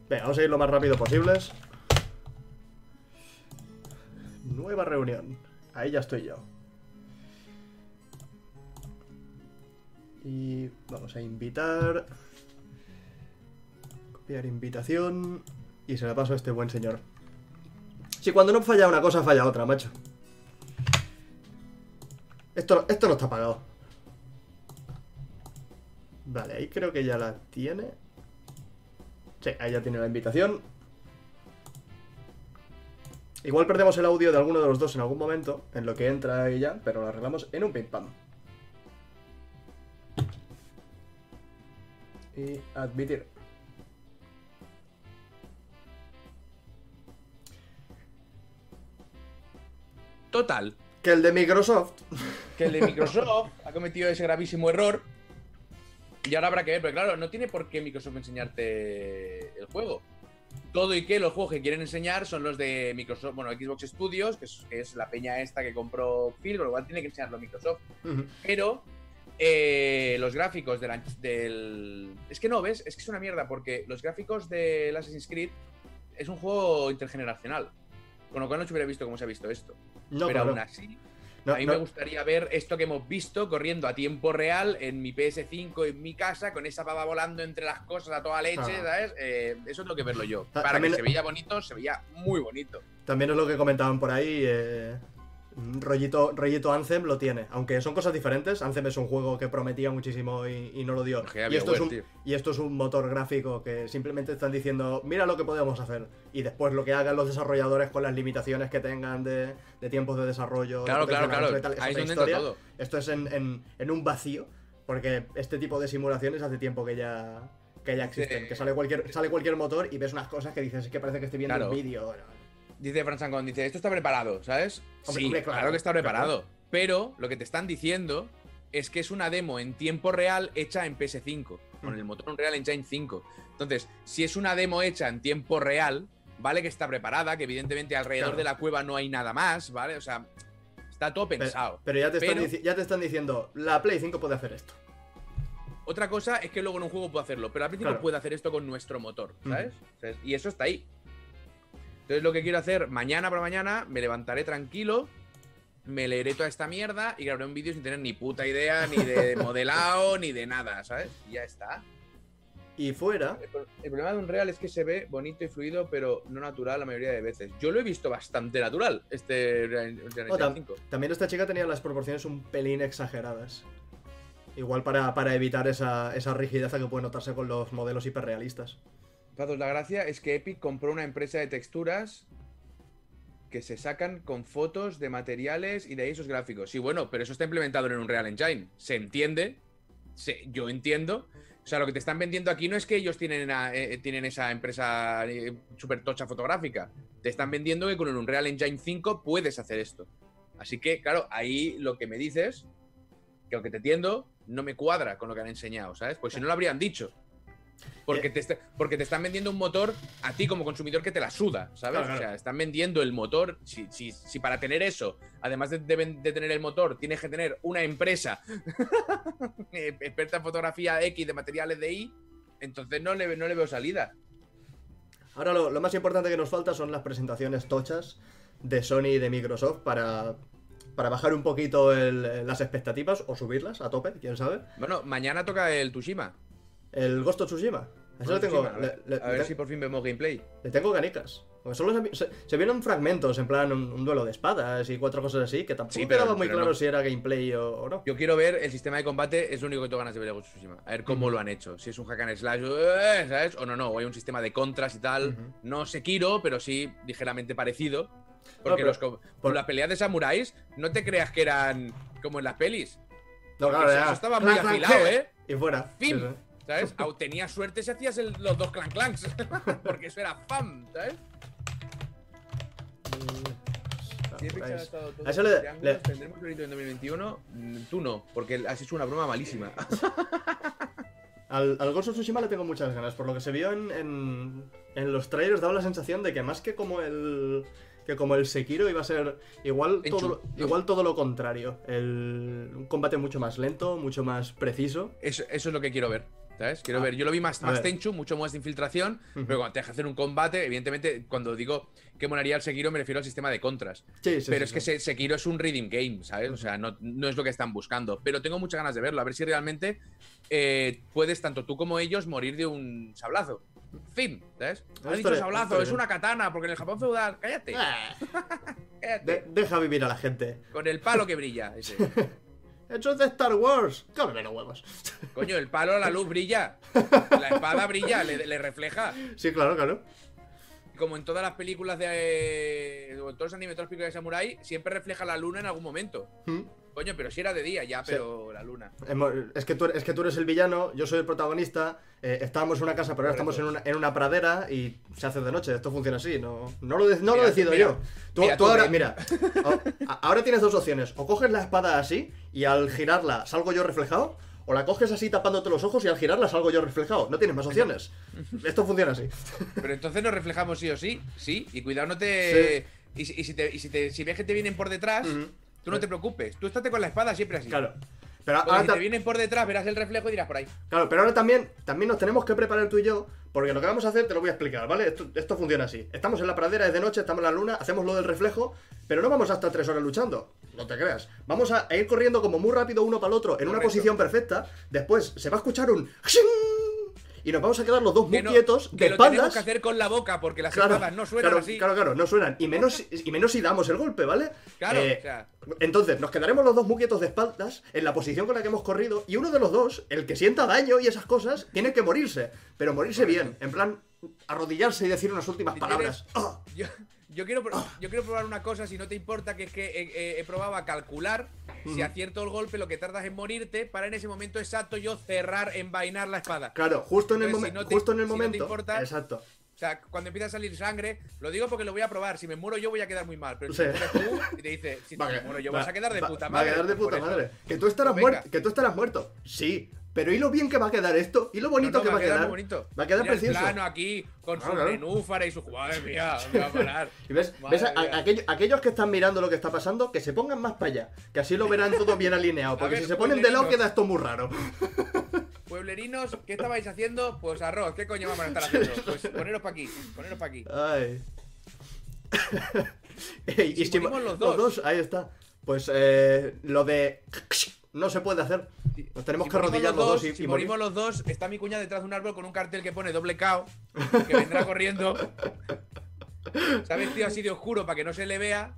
S2: Venga, vamos a ir lo más rápido posibles. Nueva reunión. Ahí ya estoy yo. Y vamos a invitar. Copiar invitación. Y se la paso a este buen señor. Si cuando no falla una cosa, falla otra, macho. Esto, esto no está pagado. Vale, ahí creo que ya la tiene. Sí, ahí ya tiene la invitación. Igual perdemos el audio de alguno de los dos en algún momento, en lo que entra ya, pero lo arreglamos en un pim pam. Y admitir.
S1: Total,
S2: Que el de Microsoft.
S1: que el de Microsoft ha cometido ese gravísimo error. Y ahora habrá que ver, pero claro, no tiene por qué Microsoft enseñarte el juego. Todo y que los juegos que quieren enseñar son los de Microsoft, bueno, Xbox Studios, que es, que es la peña esta que compró Phil, con lo cual tiene que enseñarlo Microsoft. Pero eh, los gráficos de la- del. Es que no, ¿ves? Es que es una mierda, porque los gráficos del Assassin's Creed es un juego intergeneracional. Con lo cual no se hubiera visto cómo se ha visto esto.
S2: No,
S1: pero
S2: claro.
S1: aún así,
S2: No,
S1: a mí
S2: no-
S1: me gustaría ver esto que hemos visto corriendo a tiempo real en mi PS5 en mi casa, con esa pava volando entre las cosas a toda leche,
S2: Ah.
S1: ¿sabes? Eh, eso es lo que verlo yo. Para
S2: también-
S1: que se veía bonito, se veía muy bonito.
S2: También es lo que comentaban por ahí. eh, rollito, rollito Anthem lo tiene. Aunque son cosas diferentes. Anthem es un juego que prometía muchísimo y, y no lo dio. Y esto, es un,
S1: tío.
S2: y esto es un motor gráfico que simplemente están diciendo, mira lo que podemos hacer. Y después lo que hagan los desarrolladores con las limitaciones que tengan de, de tiempos de desarrollo. de
S1: Claro, claro,
S2: potenciamiento
S1: claro.
S2: y tal, es
S1: Ahí es
S2: otra
S1: donde entra
S2: historia.
S1: todo.
S2: Esto es en, en- en un vacío. Porque este tipo de simulaciones hace tiempo que ya, que ya existen.
S1: Sí.
S2: Que sale cualquier, sale cualquier motor y ves unas cosas que dices, es que parece que estoy viendo
S1: Claro.
S2: un vídeo. Bueno,
S1: Dice Fran Sancón, dice, esto está preparado, ¿sabes?
S2: Hombre,
S1: sí,
S2: hombre,
S1: claro,
S2: claro,
S1: que está
S2: claro.
S1: preparado. Pero lo que te están diciendo es que es una demo en tiempo real hecha en PS5, con
S2: Mm.
S1: el motor Unreal Engine 5. Entonces, si es una demo hecha en tiempo real, vale que está preparada, que evidentemente alrededor
S2: Claro.
S1: de la cueva no hay nada más, ¿vale? O sea, está todo
S2: Pe-
S1: pensado.
S2: Pero ya te, están
S1: Pero-
S2: ya te están diciendo, la Play 5 puede hacer esto.
S1: Otra cosa es que luego en un juego puede hacerlo, pero al principio
S2: Claro.
S1: puede hacer esto con nuestro motor, ¿sabes? O sea, Y eso está ahí. Entonces lo que quiero hacer mañana por mañana, me levantaré tranquilo, me leeré toda esta mierda y grabaré un vídeo sin tener ni puta idea, ni de (laughs) modelado, ni de nada, ¿sabes? Y ya está.
S2: Y fuera,
S1: El, pro- el problema de Unreal es que se ve bonito y fluido, pero no natural la mayoría de veces. Yo lo he visto bastante natural, este Unreal
S2: Oh, tam-
S1: 5.
S2: también esta chica tenía las proporciones un pelín exageradas. Igual para, para evitar esa, esa rigidez que puede notarse con los modelos hiperrealistas.
S1: La gracia es que Epic compró una empresa de texturas que se sacan con fotos de materiales y de ahí esos gráficos. Sí, bueno, pero eso está implementado en un Real Engine. Se entiende. Yo entiendo. O sea, lo que te están vendiendo aquí no es que ellos tienen, a- eh, tienen esa empresa eh, super tocha fotográfica. Te están vendiendo que con un Unreal Engine 5 puedes hacer esto. Así que, claro, ahí lo que me dices, que aunque te entiendo, no me cuadra con lo que han enseñado, ¿sabes? Pues si no lo habrían dicho. Porque te, porque te están vendiendo un motor a ti como consumidor que te la suda, ¿sabes?
S2: Claro, claro.
S1: O sea, están vendiendo el motor. Si, si, si para tener eso, además de, de ven- de tener el motor, tienes que tener una empresa (laughs) eh, experta en fotografía X de materiales de I, entonces no le, no le veo salida.
S2: Ahora lo, lo más importante que nos falta son las presentaciones tochas de Sony y de Microsoft para, para bajar un poquito el- las expectativas o subirlas a tope, quién sabe.
S1: Bueno, mañana toca el Tushima.
S2: El Ghost of Tsushima. Eso le tengo,
S1: Tsushima, a ver,
S2: le- le-
S1: a ver
S2: le-
S1: si por fin vemos gameplay.
S2: le tengo. Porque solo se, se- se vieron fragmentos, en plan un, un duelo de espadas y cuatro cosas así, que tampoco
S1: Sí, pero-
S2: quedaba muy
S1: pero
S2: claro
S1: no.
S2: si era gameplay o, o no.
S1: Yo quiero ver el sistema de combate, es lo único que tengo ganas de ver de Ghost of Tsushima. A ver cómo lo han hecho. Si es un hack and slash, eh, ¿sabes? O no, no, o hay un sistema de contras y tal.
S2: Ujú.
S1: No Sekiro, pero sí ligeramente parecido. Porque
S2: pero-
S1: los,
S2: por-
S1: las peleas de samuráis, no te creas que eran como en las pelis.
S2: No, claro,
S1: eso
S2: ya.
S1: estaba muy afilado. ¿eh?
S2: Y fuera.
S1: Fin. ¿Sabes? Tenías suerte si hacías el- los dos clan clans. (laughs) porque eso era fam, ¿sabes? Todos
S2: A eso le- le-
S1: ¿Tendremos Florito en 2021? Mm, Tú no, porque has hecho una broma malísima. (laughs)
S2: Al, al Ghost of Tsushima le tengo muchas ganas, por lo que se vio en, en, en los trailers daba la sensación de que más que como el. Que como el Sekiro iba a ser igual todo, igual todo lo contrario. El, un combate mucho más lento, mucho más preciso.
S1: Eso, eso es lo que quiero ver. ¿Sabes? Quiero
S2: Ah,
S1: ver. Yo lo vi más, más
S2: ver.
S1: tenchu, mucho más de infiltración.
S2: Ujú.
S1: Pero cuando te deja hacer un combate, evidentemente, cuando digo que molaría el Sekiro, me refiero al sistema de contras.
S2: Sí, sí,
S1: pero
S2: sí,
S1: es que Sekiro es un reading game, ¿sabes? O sea, no, no es lo que están buscando. Pero tengo muchas ganas de verlo, a ver si realmente eh, puedes, tanto tú como ellos, morir de un sablazo. Fin, ¿sabes? Ha dicho sablazo, es una katana, porque en el Japón feudal. Cállate,
S2: Ah, (laughs)
S1: cállate.
S2: de- deja vivir a la gente.
S1: Con el palo que brilla. Ese. (laughs)
S2: Eso es de Star Wars. Cómeme los huevos.
S1: Coño, el palo, la luz brilla. (laughs) La espada brilla, le, le refleja.
S2: Sí, claro, claro.
S1: Como en todas las películas de. o en todos los animes, todas las películas de Samurai, siempre refleja la luna en algún momento.
S2: Mm.
S1: Coño, pero si era de día ya,
S2: Sí.
S1: pero la luna.
S2: Es que, tú, es que tú eres el villano, yo soy el protagonista, eh, estábamos en una casa, pero ahora estamos en una, en una pradera y se hace de noche. Esto funciona así, no, no, lo, de- no lo decido
S1: mira,
S2: yo. Tú,
S1: mira,
S2: tú
S1: tú
S2: ahora, mira, (laughs) ahora tienes dos opciones. O coges la espada así y al girarla salgo yo reflejado, o la coges así tapándote los ojos y al girarla salgo yo reflejado. No tienes más opciones. (laughs) Esto funciona así.
S1: Pero entonces nos reflejamos sí o sí, sí. Y cuidado, no te. Y, si, y si te- y si te- si ves que te vienen por detrás. Tú no te preocupes. Tú estate con la espada siempre así.
S2: Claro. Pero
S1: Porque
S2: ahora,
S1: si te vienen por detrás, verás el reflejo y dirás por ahí.
S2: Claro, pero ahora también, también nos tenemos que preparar tú y yo, porque lo que vamos a hacer te lo voy a explicar, ¿vale? Esto, esto funciona así. Estamos en la pradera, es de noche, estamos en la luna, hacemos lo del reflejo, pero no vamos hasta tres horas luchando. No te creas. Vamos a, ir corriendo como muy rápido uno para el otro, en una posición perfecta. Después se va a escuchar un... ¡xing! Y nos vamos a quedar los dos muy
S1: no-
S2: quietos,
S1: que
S2: de
S1: lo tenemos
S2: espaldas.
S1: que hacer con la boca, porque las
S2: Claro,
S1: espadas no suenan
S2: claro,
S1: así.
S2: claro, claro, no suenan. Y menos, (laughs) y menos si damos el golpe, ¿vale?
S1: Claro,
S2: Eh,
S1: o sea.
S2: entonces, nos quedaremos los dos muy quietos de espaldas en la posición con la que hemos corrido y uno de los dos, el que sienta daño y esas cosas, tiene que morirse. Pero morirse bien, en plan, arrodillarse y decir unas últimas palabras.
S1: tienes-. Yo, yo quiero, pro- yo quiero probar una cosa, si no te importa, que es que he, he- he probado a calcular si acierto el golpe, lo que tardas en morirte, para en ese momento exacto yo cerrar, envainar la espada.
S2: Claro, justo en el, momen-
S1: si no te-
S2: justo en el
S1: si no te
S2: momento.
S1: importa-
S2: exacto.
S1: O sea, cuando empieza a salir sangre, lo digo porque lo voy a probar. Si me muero yo voy a quedar muy mal. Pero si
S2: Sí.
S1: te tú y te dice, si
S2: Va
S1: te muero yo
S2: va-
S1: vas a quedar de
S2: va-
S1: puta
S2: Va
S1: madre.
S2: a quedar de
S1: pues
S2: puta madre. Que tú estarás
S1: Pues venga.
S2: muerto. Que tú estarás muerto. Sí. Pero ¿y lo bien que va a quedar esto? ¿Y lo bonito
S1: No, no,
S2: que va a quedar?
S1: bonito.
S2: Va a quedar
S1: Mira el
S2: precioso.
S1: plano aquí, con
S2: Claro,
S1: su nenúfara y su. Madre mía, ¿dónde va a parar? (laughs)
S2: Y ves, a- a- aquellos que están mirando lo que está pasando, que se pongan más para allá. Que así lo verán todo bien alineado. (laughs) Porque
S1: ver,
S2: si se ponen de lado queda esto muy raro. (laughs)
S1: Pueblerinos, ¿qué estabais haciendo? Pues arroz, ¿qué coño vamos a estar haciendo? Pues poneros para aquí, poneros para aquí.
S2: Ay. Ey,
S1: ¿Y si morimos los dos?
S2: ahí está. Pues eh, lo de. No se puede hacer. Nos tenemos
S1: Si
S2: que arrodillar los dos y,
S1: si
S2: y morir.
S1: morimos los dos, está mi cuña detrás de un árbol con un cartel que pone doble KO, que vendrá corriendo. Se ha vestido así de oscuro para que no se le vea.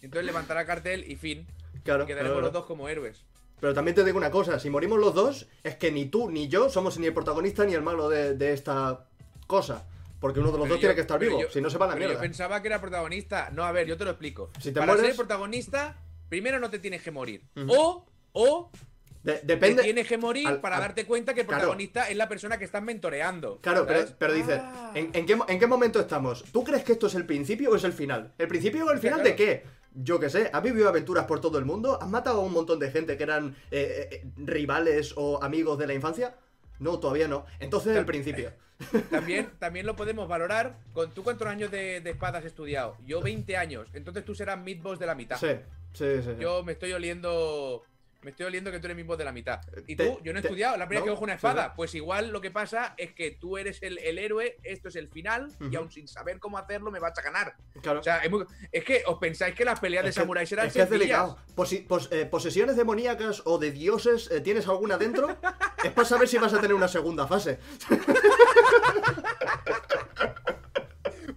S1: Entonces levantará el cartel y fin.
S2: Claro,
S1: Y quedaremos
S2: claro,
S1: los dos como héroes.
S2: Pero también te digo una cosa: si morimos los dos, es que ni tú ni yo somos ni el protagonista ni el malo de, de esta cosa. Porque uno de los
S1: Pero
S2: dos tiene que estar vivo,
S1: yo-
S2: si no se va a la mierda.
S1: Yo pensaba que era protagonista. No, a ver, yo te lo explico.
S2: Si te
S1: Para
S2: mueres-
S1: ser protagonista, primero no te tienes que morir. O, o
S2: De- depende.
S1: tienes que morir
S2: al-
S1: para
S2: al-
S1: darte cuenta que el
S2: Claro.
S1: protagonista es la persona que estás mentoreando.
S2: Claro, pero,
S1: ¿sabes?
S2: pero dice,
S1: Ah.
S2: ¿en, en qué, en qué momento estamos? ¿Tú crees que esto es el principio o es el final? ¿El principio o el final de qué? Yo qué sé, ¿has vivido aventuras por todo el mundo? ¿Has matado a un montón de gente que eran eh, eh, rivales o amigos de la infancia? No, todavía no. Entonces el principio. (laughs)
S1: También, también lo podemos valorar con tú cuántos años de, de espada has estudiado. Yo 20 años. Entonces tú serás mid-boss de la mitad.
S2: Sí, sí, sí. sí.
S1: Yo me estoy oliendo. Me estoy oliendo que tú eres mid-boss de la mitad. Y
S2: Te-
S1: tú, yo no he
S2: te-
S1: estudiado. La primera
S2: ¿no?
S1: que cojo una espada. Pues igual lo que pasa es que tú eres el, el héroe, esto es el final, y aún sin saber cómo hacerlo me vas a ganar.
S2: Claro.
S1: O sea, es, muy- es que os pensáis que las peleas de
S2: Es
S1: samuráis eran
S2: es que es delicado. Posi- pos- eh, posesiones demoníacas o de dioses, eh, ¿tienes alguna dentro? es para saber si vas a tener una segunda fase. (laughs)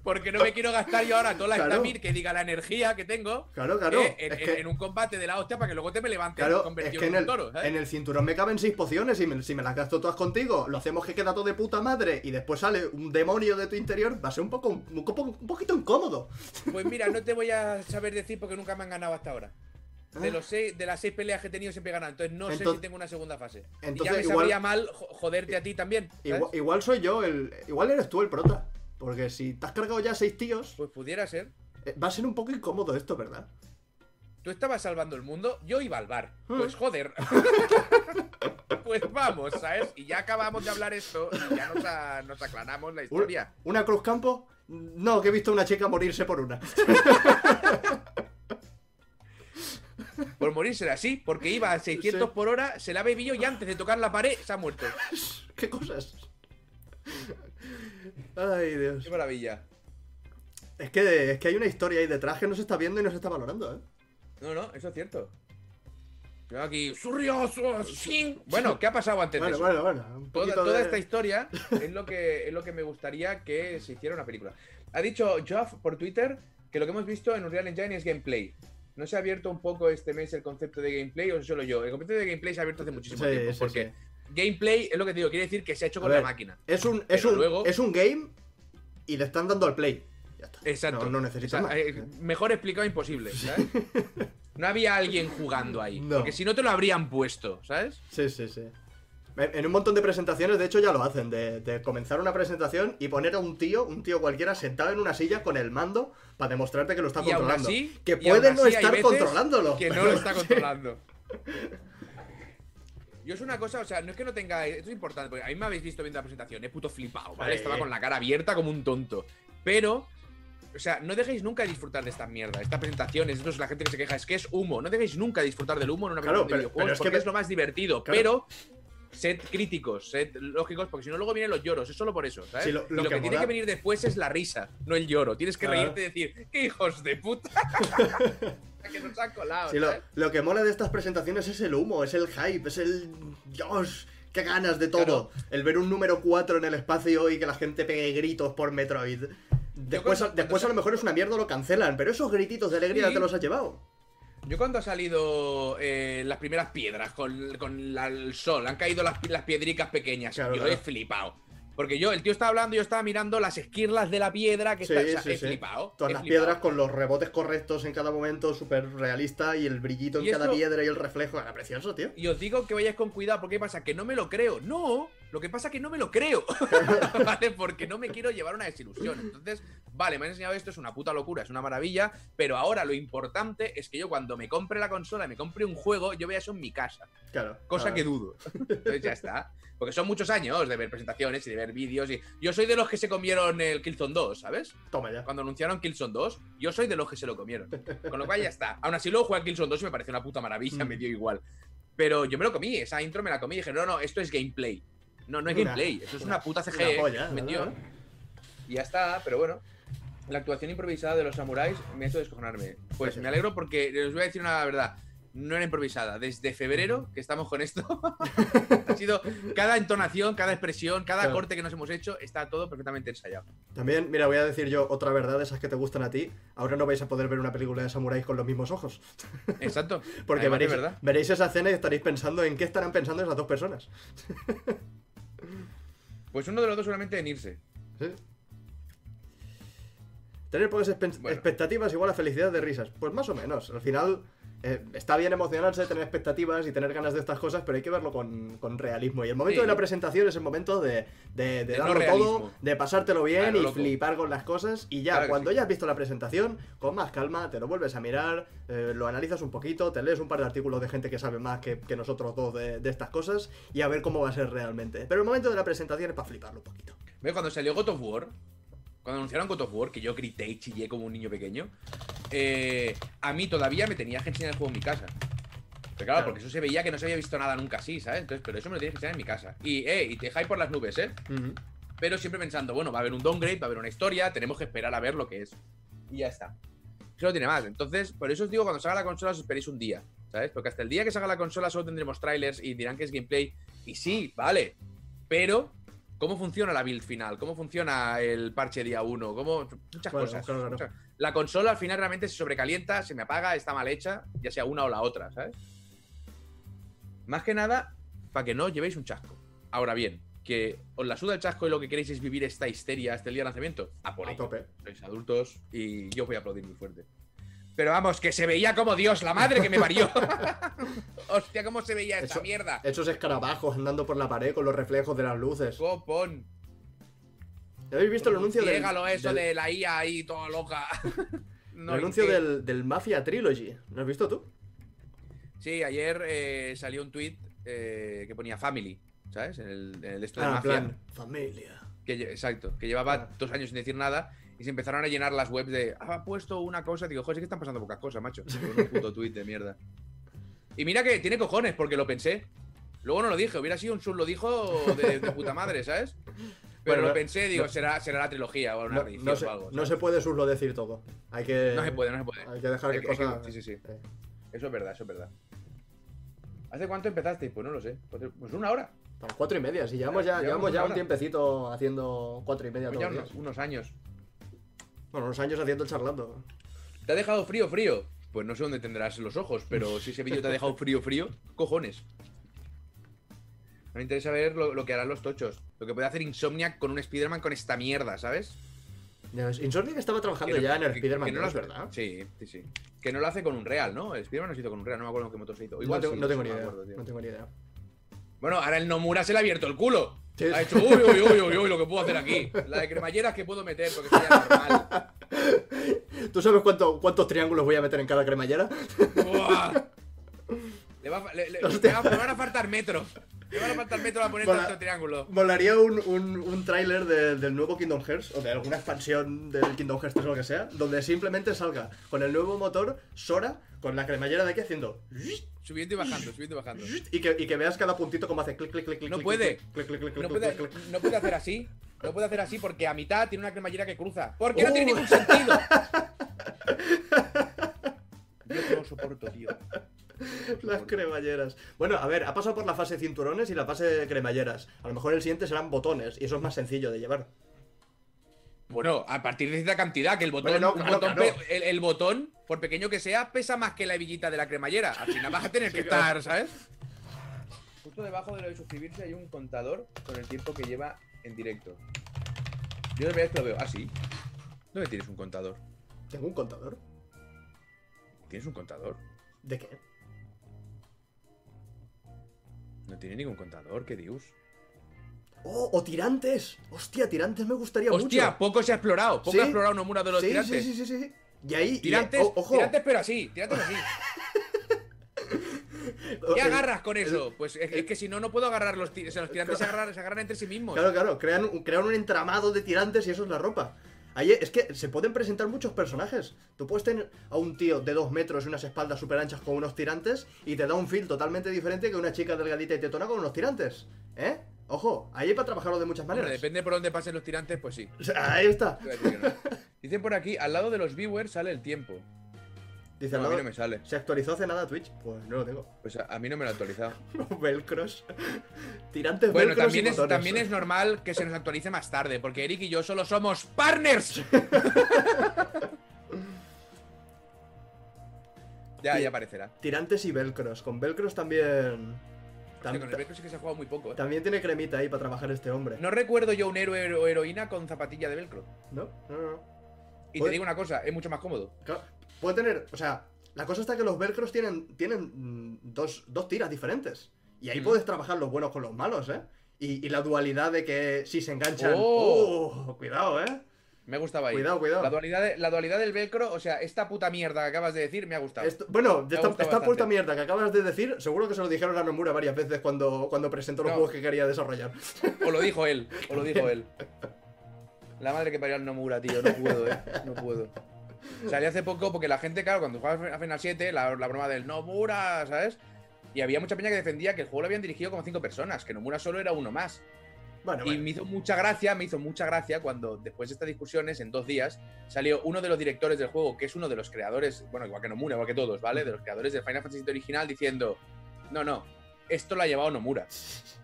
S1: Porque no me quiero gastar yo ahora toda la
S2: Claro.
S1: estamina que diga la energía que tengo
S2: Claro, claro.
S1: eh, en,
S2: es
S1: en-
S2: que-
S1: en un combate de la hostia para que luego te me levantes
S2: Claro, es
S1: convertido
S2: que en
S1: en un
S2: el,
S1: toro. ¿sabes?
S2: en el cinturón me caben seis pociones y me- si me las gasto todas contigo, lo hacemos que queda todo de puta madre y después sale un demonio de tu interior, va a ser un poco un, poquito incómodo.
S1: Pues mira, no te voy a saber decir porque nunca me han ganado hasta ahora. De,
S2: Ah.
S1: los seis, de las seis peleas que he tenido siempre he ganado. Entonces no sé si tengo una segunda fase. y
S2: entonces
S1: ya me
S2: igual-
S1: sabría mal jo- joderte a ti también.
S2: igual soy yo, el, igual eres tú el prota. Porque si te has cargado ya seis tíos,
S1: Pues pudiera ser.
S2: eh, va a ser un poco incómodo esto, ¿verdad?
S1: tú estabas salvando el mundo, yo iba al bar. Pues joder. (laughs) pues vamos, ¿sabes? Y ya acabamos de hablar esto y ya nos, a- nos aclaramos la historia.
S2: ¿Una Cruz Campo? No, que he visto a una chica morirse por una. (laughs)
S1: Por morirse así, porque iba a 600
S2: Sí.
S1: por hora, se la ha bebido y antes de tocar la pared se ha muerto. (laughs)
S2: ¿Qué cosas? Ay, Dios.
S1: Qué maravilla.
S2: Es que, es que hay una historia ahí detrás que no se está viendo y no se está valorando, ¿eh?
S1: No, no, eso es cierto. Yo aquí, "Surrioso, sí". Bueno, ¿qué ha pasado antes de
S2: Bueno,
S1: eso?
S2: bueno, bueno. Un
S1: Toda, toda
S2: de-
S1: esta historia (laughs) es lo, que, es lo que me gustaría que se hiciera una película. Ha dicho Geoff por Twitter que lo que hemos visto en Unreal Engine es gameplay. ¿No se ha abierto un poco este mes el concepto de gameplay o solo yo? El concepto de gameplay se ha abierto hace muchísimo
S2: Sí,
S1: tiempo.
S2: sí,
S1: porque
S2: sí.
S1: Gameplay es lo que te digo, quiere decir que se ha hecho con
S2: ver,
S1: la máquina.
S2: Es un, es, un,
S1: luego-
S2: es un game y le están dando al play. Ya está.
S1: Exacto.
S2: No, no necesitas
S1: O sea,
S2: más.
S1: eh, mejor explicado imposible, ¿sabes? No había alguien jugando ahí.
S2: No.
S1: Porque si no te lo habrían puesto, ¿sabes?
S2: Sí, sí, sí. En un montón de presentaciones, de hecho, ya lo hacen, de, de comenzar una presentación y poner a un tío, un tío cualquiera, sentado en una silla con el mando para demostrarte que lo está
S1: Y aún
S2: controlando.
S1: así-
S2: que puede
S1: aún
S2: no estar controlándolo.
S1: Que no lo está (laughs) controlando. Yo es una cosa, o sea, no es que no tenga. Esto es importante, porque a mí me habéis visto viendo la presentación, he puto flipado, ¿vale?
S2: Sí.
S1: Estaba con la cara abierta como un tonto. Pero. O sea, no dejéis nunca de disfrutar de esta mierda, estas presentaciones, esto es la gente que se queja, es que es humo. No dejéis nunca de disfrutar del humo en una
S2: Claro,
S1: presentación
S2: pero-
S1: de videojuegos,
S2: pero es que
S1: porque
S2: ve-
S1: es lo más divertido.
S2: Claro.
S1: Pero sed críticos, sed lógicos, porque si no luego vienen los lloros, es solo por eso, ¿sabes?
S2: Sí, lo- lo
S1: lo,
S2: que
S1: que, tiene
S2: mola-
S1: que venir después es la risa, no el lloro. Tienes que
S2: Claro.
S1: reírte y decir, ¡qué hijos de puta! (laughs) que nos han colado,
S2: Sí, lo, que mola de estas presentaciones es el humo, es el hype, es el. Dios, qué ganas de todo. El ver un número 4 en el espacio y que la gente pegue gritos por Metroid. Después,
S1: cuando-
S2: después a lo mejor es una mierda o lo cancelan, pero esos grititos de alegría
S1: Sí.
S2: te los has llevado.
S1: Yo cuando ha salido eh, las primeras piedras con, con la- el sol, han caído las, las piedricas pequeñas,
S2: Claro,
S1: yo
S2: claro.
S1: he flipado. Porque yo, el tío estaba hablando y yo estaba mirando las esquirlas de la piedra que
S2: Sí,
S1: está. o sea,
S2: sí,
S1: he
S2: sí.
S1: flipado.
S2: Todas
S1: he
S2: las
S1: flipado.
S2: piedras con los rebotes correctos en cada momento, súper realista, y el brillito en cada piedra y el reflejo. Era precioso, tío.
S1: Y os digo que vayáis con cuidado, porque ¿qué pasa? Que no me lo creo. No, lo que pasa es que no me lo creo. (laughs) ¿Vale? Porque no me quiero llevar una desilusión. Entonces, vale, me han enseñado esto, es una puta locura, es una maravilla. Pero ahora lo importante es que yo cuando me compre la consola y me compre un juego, yo vea eso en mi casa.
S2: Claro.
S1: Cosa que dudo. (laughs) Entonces ya está. Porque son muchos años de ver presentaciones y de ver vídeos. Y yo soy de los que se comieron el Killzone 2, ¿sabes?
S2: Toma ya.
S1: Cuando anunciaron Killzone 2, yo soy de los que se lo comieron. Con lo cual ya está. Aún así, luego jugué a Killzone 2 y me pareció una puta maravilla,
S2: Mm.
S1: me dio igual. Pero yo me lo comí, esa intro me la comí y dije, no, no, esto es gameplay. No, no es gameplay, eso es una,
S2: una-
S1: puta CG. metió.
S2: ¿no?
S1: Y ya está, pero bueno. La actuación improvisada de los samuráis me ha hecho descojonarme. Pues me alegro porque les voy a decir una verdad. No era improvisada. Desde febrero que estamos con esto, (laughs) ha sido cada entonación, cada expresión, cada
S2: Claro.
S1: corte que nos hemos hecho, está todo perfectamente ensayado.
S2: También, mira, voy a decir yo otra verdad de esas que te gustan a ti. Ahora no vais a poder ver una película de samuráis con los mismos ojos. (laughs)
S1: Exacto.
S2: Porque veréis, veréis esa escena y estaréis pensando en qué estarán pensando esas dos personas. (laughs)
S1: Pues uno de los dos seguramente en irse.
S2: ¿Sí? Tener pocas
S1: Bueno.
S2: expectativas igual a felicidad de risas. Pues más o menos. Al final eh, está bien emocionarse, tener expectativas y tener ganas de estas cosas, pero hay que verlo con, con realismo. Y el momento
S1: Sí.
S2: de la presentación es el momento de, de, de
S1: De no
S2: darlo
S1: realismo.
S2: todo, de pasártelo bien
S1: Claro,
S2: y
S1: loco.
S2: flipar con las cosas. Y ya,
S1: Claro
S2: cuando
S1: sí.
S2: ya has visto la presentación, con más calma, te lo vuelves a mirar, eh, lo analizas un poquito, te lees un par de artículos de gente que sabe más que, que nosotros dos de, de estas cosas y a ver cómo va a ser realmente. Pero el momento de la presentación es para fliparlo un poquito.
S1: Ve, Cuando salió God of War, cuando anunciaron God of War, que yo grité y chillé como un niño pequeño, eh, a mí todavía me tenía que enseñar el juego en mi casa. Pero claro,
S2: Claro.
S1: porque eso se veía que no se había visto nada nunca así, ¿sabes? Entonces, pero eso me lo tienes que enseñar en mi casa. Y, eh, y te hype por las nubes, ¿eh? Pero siempre pensando, bueno, va a haber un downgrade, va a haber una historia, tenemos que esperar a ver lo que es. Y ya está. Eso no tiene más. Entonces, por eso os digo, cuando salga la consola os esperéis un día, ¿sabes? Porque hasta el día que salga la consola solo tendremos trailers y dirán que es gameplay. Y sí, vale. Pero, ¿cómo funciona la build final? ¿Cómo funciona el parche día 1? ¿Cómo? Muchas
S2: Bueno,
S1: cosas.
S2: claro, claro.
S1: muchas- La consola al final realmente se sobrecalienta, se me apaga, está mal hecha, ya sea una o la otra, ¿sabes? Más que nada, para que no os llevéis un chasco. Ahora bien, que os la suda el chasco y lo que queréis es vivir esta histeria hasta el día de lanzamiento, a por
S2: A
S1: ello.
S2: tope.
S1: Sois adultos y yo voy a aplaudir muy fuerte. Pero vamos, que se veía como Dios, la madre que me parió. (laughs) Hostia, cómo se veía esa mierda.
S2: Esos escarabajos andando por la pared con los reflejos de las luces.
S1: Copón.
S2: ¿Habéis visto el anuncio del,
S1: eso
S2: del-
S1: de la IA ahí toda loca. (laughs) No,
S2: el
S1: ¿y
S2: anuncio del, del Mafia Trilogy. ¿Lo has visto tú?
S1: Sí, ayer eh, salió un tweet que ponía Family, ¿sabes? En el, en el esto de
S2: Ah,
S1: Mafia.
S2: plan, familia.
S1: Que, exacto, que llevaba
S2: Ah.
S1: dos años sin decir nada y se empezaron a llenar las webs de. "Ah, Ha puesto una cosa. Digo, joder, sí que están pasando pocas cosas, macho. (laughs) Con un puto tweet de mierda. Y mira que tiene cojones, porque lo pensé. Luego no lo dije, hubiera sido un sub lo dijo de, de puta madre, ¿sabes? (laughs) Pero
S2: Bueno,
S1: lo pensé, digo,
S2: no-
S1: será, será la trilogía o una
S2: No, se,
S1: o algo.
S2: no se puede surlo decir todo. Hay que.
S1: No se puede, no se puede.
S2: Hay que dejar
S1: Hay
S2: que cosas.
S1: sí, sí, sí.
S2: Eh,
S1: Eso es verdad, eso es verdad. ¿Hace cuánto empezaste? Pues no lo sé. Pues una hora.
S2: cuatro y media. Si llevamos ya,
S1: Llevamos
S2: llevamos ya un tiempecito haciendo cuatro y media
S1: Pues
S2: todos
S1: ya unos,
S2: días.
S1: unos años.
S2: Bueno, unos años haciendo el charlando.
S1: ¿Te ha dejado frío, frío? Pues no sé dónde tendrás los ojos, pero si ese vídeo te ha dejado (laughs) frío, frío, cojones. Me interesa ver lo, lo que harán los tochos. Lo que puede hacer Insomniac con un Spider-Man con esta mierda, ¿sabes?
S2: Ves, Insomniac estaba trabajando
S1: no-
S2: ya en el Spider-Man
S1: no
S2: 2,
S1: lo-
S2: ¿verdad?
S1: Sí, sí, sí. Que no lo hace con un real, ¿no? El Spider-Man no se hizo con un real, no me acuerdo qué motor se hizo. Igual
S2: no, tengo,
S1: sí,
S2: no tengo
S1: sí
S2: ni idea.
S1: acuerdo,
S2: no tengo ni idea.
S1: Bueno, ahora el Nomura se le ha abierto el culo. Ha hecho, uy, uy, uy, uy, uy, lo que puedo hacer aquí. La de cremalleras que puedo meter, porque sería normal. (laughs)
S2: ¿Tú sabes cuánto- cuántos triángulos voy a meter en cada cremallera?
S1: Le, va, le- le- le van a faltar metros. Le van a faltar metros a poner
S2: Mola-
S1: tanto triángulo.
S2: Molaría un, un, un tráiler de- del nuevo Kingdom Hearts o de alguna expansión del Kingdom Hearts 3 o lo que sea, donde simplemente salga con el nuevo motor Sora con la cremallera de aquí haciendo
S1: Subiendo y bajando, subiendo y bajando.
S2: y que, y que veas cada puntito como hace clic clic clic clic
S1: No puede.
S2: clic, clic, clic, clic,
S1: No puede, no hacer así. No puede hacer así porque a mitad tiene una cremallera que cruza. Porque no
S2: Oh.
S1: tiene ningún sentido. (laughs) Yo no lo soporto, tío.
S2: Las cremalleras. Bueno, a ver, ha pasado por la fase cinturones y la fase cremalleras. A lo mejor el siguiente serán botones y eso es más sencillo de llevar.
S1: Bueno, a partir de cierta cantidad, que el botón,
S2: Bueno,
S1: un
S2: claro,
S1: botón
S2: claro.
S1: pe- el, el botón, por pequeño que sea, pesa más que la hebillita de la cremallera. Al final vas a tener que estar, ¿sabes? Justo debajo de lo de suscribirse hay un contador con el tiempo que lleva en directo. Yo de vez lo veo. Ah, sí. ¿Dónde tienes un contador?
S2: ¿Tengo un contador?
S1: ¿Tienes un contador?
S2: ¿De qué?
S1: No tiene ningún contador, qué dios.
S2: ¡Oh! ¡O tirantes! ¡Hostia, tirantes me gustaría
S1: Hostia,
S2: mucho!
S1: poco se ha explorado. Poco
S2: ¿Sí?
S1: ha explorado Nomura de los
S2: sí,
S1: tirantes.
S2: sí, sí, sí, sí. Y ahí. y-
S1: Tirantes,
S2: o- ojo.
S1: tirantes, pero así, tirantes así. (laughs) ¿Qué agarras con eso? Pues es, es que si no, no puedo agarrar los tirantes. los tirantes se agarran, se agarran entre sí mismos.
S2: Claro, claro, crean, un- crean un entramado de tirantes y eso es la ropa. Ahí es que se pueden presentar muchos personajes. Tú puedes tener a un tío de dos metros y unas espaldas súper anchas con unos tirantes y te da un feel totalmente diferente que una chica delgadita y tetona con unos tirantes. ¿Eh? Ojo, ahí hay para trabajarlo de muchas
S1: Hombre,
S2: maneras.
S1: depende por dónde pasen los tirantes, pues sí.
S2: O sea, ahí está.
S1: A. Dicen por aquí, al lado de los viewers sale el tiempo.
S2: Dice,
S1: No, a
S2: al
S1: mí
S2: lado,
S1: no me sale.
S2: ¿se actualizó hace nada Twitch? Pues no lo tengo.
S1: Pues a, a mí no me lo ha actualizado. (laughs)
S2: Velcros. Tirantes
S1: Bueno,
S2: velcros
S1: también
S2: y
S1: es,
S2: botones.
S1: también es normal que se nos actualice más tarde, porque Eric y yo solo somos partners. (laughs) ya, ya aparecerá.
S2: Tirantes y velcros. Con velcros también...
S1: Hostia,
S2: tam-
S1: con el Velcro sí que se ha jugado muy poco, ¿eh?
S2: También tiene cremita ahí para trabajar este hombre.
S1: No recuerdo yo un héroe o heroína con zapatilla de velcro.
S2: ¿No? No, no.
S1: Y te digo una cosa, es mucho más cómodo.
S2: Claro, puede tener, o sea, la cosa está que los velcros tienen, tienen mm, dos, dos tiras diferentes. Y ahí
S1: Mm.
S2: puedes trabajar los buenos con los malos, ¿eh? Y, y la dualidad de que si se enganchan...
S1: Oh.
S2: ¡Oh! cuidado, ¿eh?
S1: Me gustaba ahí.
S2: Cuidado, cuidado.
S1: La dualidad, de- la dualidad del velcro, o sea, esta puta mierda que acabas de decir me ha gustado.
S2: Esto- bueno, esta, puta mierda que acabas de decir, seguro que se lo dijeron a Nomura varias veces cuando, cuando presentó los
S1: No.
S2: juegos que quería desarrollar.
S1: O lo dijo él, o lo dijo él. (laughs) La madre que parió al Nomura, tío, no puedo, eh. No puedo. Salí hace poco porque la gente, claro, cuando jugaba a Final 7, la, la broma del Nomura, ¿sabes? Y había mucha peña que defendía que el juego lo habían dirigido como cinco personas, que Nomura solo era uno más.
S2: Bueno,
S1: Y
S2: bueno.
S1: me hizo mucha gracia, me hizo mucha gracia cuando después de estas discusiones, en dos días, salió uno de los directores del juego, que es uno de los creadores, bueno, igual que Nomura, igual que todos, ¿vale? De los creadores del Final Fantasy original, diciendo, no, no, esto lo ha llevado Nomura.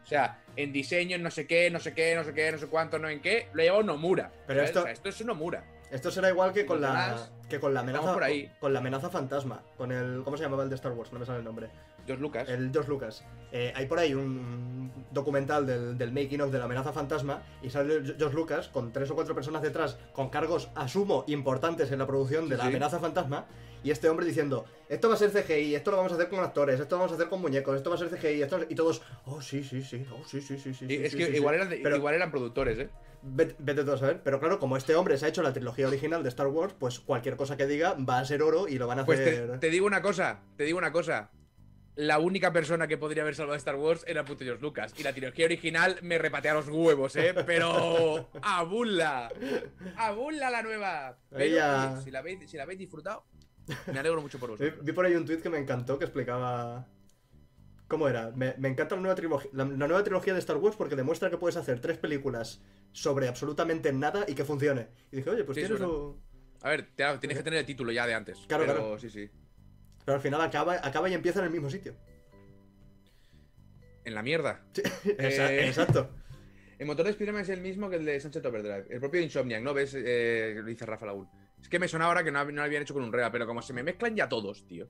S1: O sea, en diseño, en no sé qué, no sé qué, no sé qué, no sé cuánto, no en qué, lo ha llevado Nomura.
S2: Pero esto-
S1: O sea, esto es Nomura.
S2: Esto será igual que con la
S1: demás,
S2: que con la amenaza
S1: por ahí.
S2: con la amenaza fantasma, con el ¿cómo se llamaba el de Star Wars? No me sale el nombre.
S1: George Lucas.
S2: el George Lucas. Eh, hay por ahí un documental del, del making of de la amenaza fantasma y sale George Lucas con tres o cuatro personas detrás con cargos, asumo, importantes en la producción de
S1: Sí,
S2: la
S1: sí.
S2: amenaza fantasma y este hombre diciendo, esto va a ser CGI, esto lo vamos a hacer con actores, esto lo vamos a hacer con muñecos, esto va a ser CGI, esto... y todos, oh sí, sí, sí, oh sí, sí, sí, sí.
S1: Y
S2: sí,
S1: es que igual,
S2: sí".
S1: eran,
S2: Pero-
S1: igual eran productores, ¿eh?
S2: Vete, vete tú a saber. Pero claro, como este hombre se ha hecho la trilogía original de Star Wars, pues cualquier cosa que diga va a ser oro y lo van a
S1: Pues te,
S2: hacer.
S1: te digo una cosa, te digo una cosa. La única persona que podría haber salvado Star Wars era puto George Lucas. Y la trilogía original me repatea los huevos, ¿eh? Pero. (laughs) ¡Abulla! ¡Abulla la nueva! Pero,
S2: Ella-
S1: oye, si, la habéis, si la habéis disfrutado, me alegro mucho por vosotros.
S2: vi por ahí un tweet que me encantó que explicaba. ¿Cómo era? Me, me encanta la nueva, trilogía, la, la nueva trilogía de Star Wars porque demuestra que puedes hacer tres películas sobre absolutamente nada y que funcione. Y dije, oye, pues
S1: Sí,
S2: tienes.
S1: A ver, tienes que tener el título ya de antes.
S2: Claro,
S1: pero
S2: claro.
S1: sí, sí.
S2: Pero al final acaba, acaba y empieza en el mismo sitio.
S1: En la mierda. (laughs) Eh.
S2: Exacto.
S1: El motor de Spider-Man es el mismo que el de Sunset Overdrive. El propio Insomniac, ¿no? ¿Ves? Eh, lo dice Rafa Laúl. Es que me suena ahora que no, lo habían hecho con un Real, pero como se me mezclan ya todos, tío.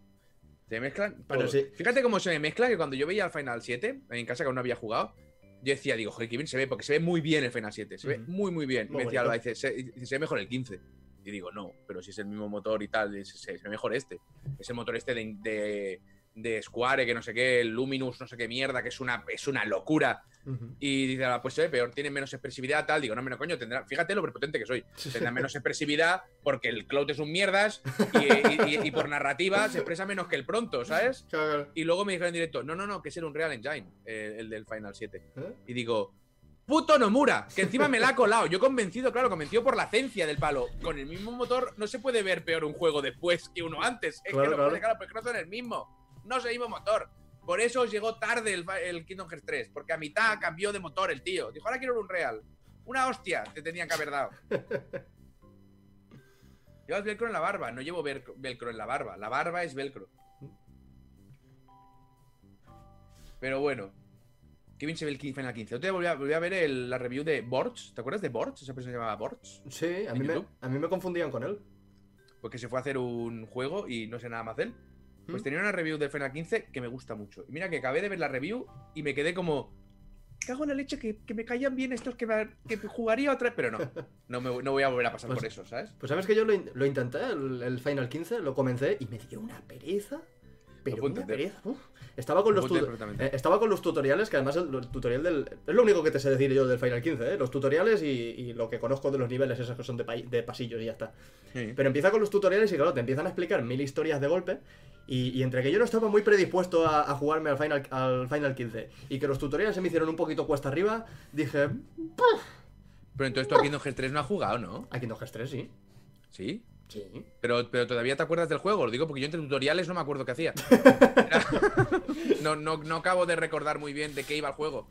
S1: Se me mezclan
S2: sí.
S1: Fíjate cómo se me mezcla que cuando yo veía el Final 7, en casa que aún no había jugado, yo decía, digo, joder, qué bien se ve, porque se ve muy bien el Final 7. Se ve muy, muy bien.
S2: Muy
S1: me decía
S2: bonito.
S1: Alba, dice, se, dice, se ve mejor el 15. Y digo, no, pero si es el mismo motor y tal, se ve mejor este. Es el motor este de, de, de Square, que no sé qué, el Luminous, no sé qué mierda, que es una, es una locura. Y dice, ah, pues se ve peor, tiene menos expresividad, tal. Digo, no, menos coño, tendrá. Fíjate lo prepotente que soy. Tendrá menos expresividad porque el Cloud es un mierdas y, y- y- y por narrativa se expresa menos que el pronto, ¿sabes? Y luego me dijeron en directo, no, no, no, que es el Unreal Engine, eh, el del Final 7.
S2: ¿Eh?
S1: Y digo, puto Nomura, que encima me la ha colado. Yo convencido, claro, convencido por la ciencia del palo. Con el mismo motor no se puede ver peor un juego después que uno antes. Es
S2: Claro,
S1: que no
S2: claro.
S1: puede, claro, porque no son el mismo. No es el mismo motor. Por eso llegó tarde el, el Kingdom Hearts 3, porque a mitad cambió de motor el tío. Dijo, ahora quiero un Real. Una hostia te tenían que haber dado. (laughs) Llevas velcro en la barba, no llevo velcro en la barba. La barba es velcro. Pero bueno. Bien se ve el Final 15. Otro día volví a, volví a ver el- la review de Borch. ¿Te acuerdas de Borch? Esa persona se llamaba Borch.
S2: Sí, a
S1: ¿En
S2: mí, me,
S1: YouTube?
S2: a mí me confundían con él.
S1: Porque se fue a hacer un juego y no sé nada más de él. Pues
S2: ¿Mm?
S1: tenía una review del Final 15 que me gusta mucho. Y mira que acabé de ver la review y me quedé como. Cago en la leche que, que me caían bien estos que, me- que jugaría otra vez. Pero no. (laughs) No, me, no voy a volver a pasar
S2: Pues-
S1: por eso, ¿sabes?
S2: Pues sabes que yo lo intenté, el, el Final 15, lo comencé y me dio una pereza. Pero
S1: puedo
S2: una
S1: entender.
S2: pereza. uf. Estaba con
S1: Lo
S2: los eh, estaba con los tutoriales, que además el, el tutorial del. Es lo único que te sé decir yo del Final 15, ¿eh? Los tutoriales y, y lo que conozco de los niveles, esos que son de, pa- de pasillos y ya está.
S1: Sí.
S2: Pero empieza con los tutoriales y claro, te empiezan a explicar mil historias de golpe. Y, y entre que yo no estaba muy predispuesto a, a jugarme al Final, al Final 15 y que los tutoriales se me hicieron un poquito cuesta arriba, dije,
S1: Pero entonces tú a Kingdom Hearts 3 no has jugado, ¿no?
S2: aquí no 3, sí.
S1: Sí.
S2: Sí.
S1: Pero, pero todavía te acuerdas del juego, lo digo porque yo entre tutoriales no me acuerdo qué hacía. Era- (laughs) no, no, no acabo de recordar muy bien de qué iba el juego.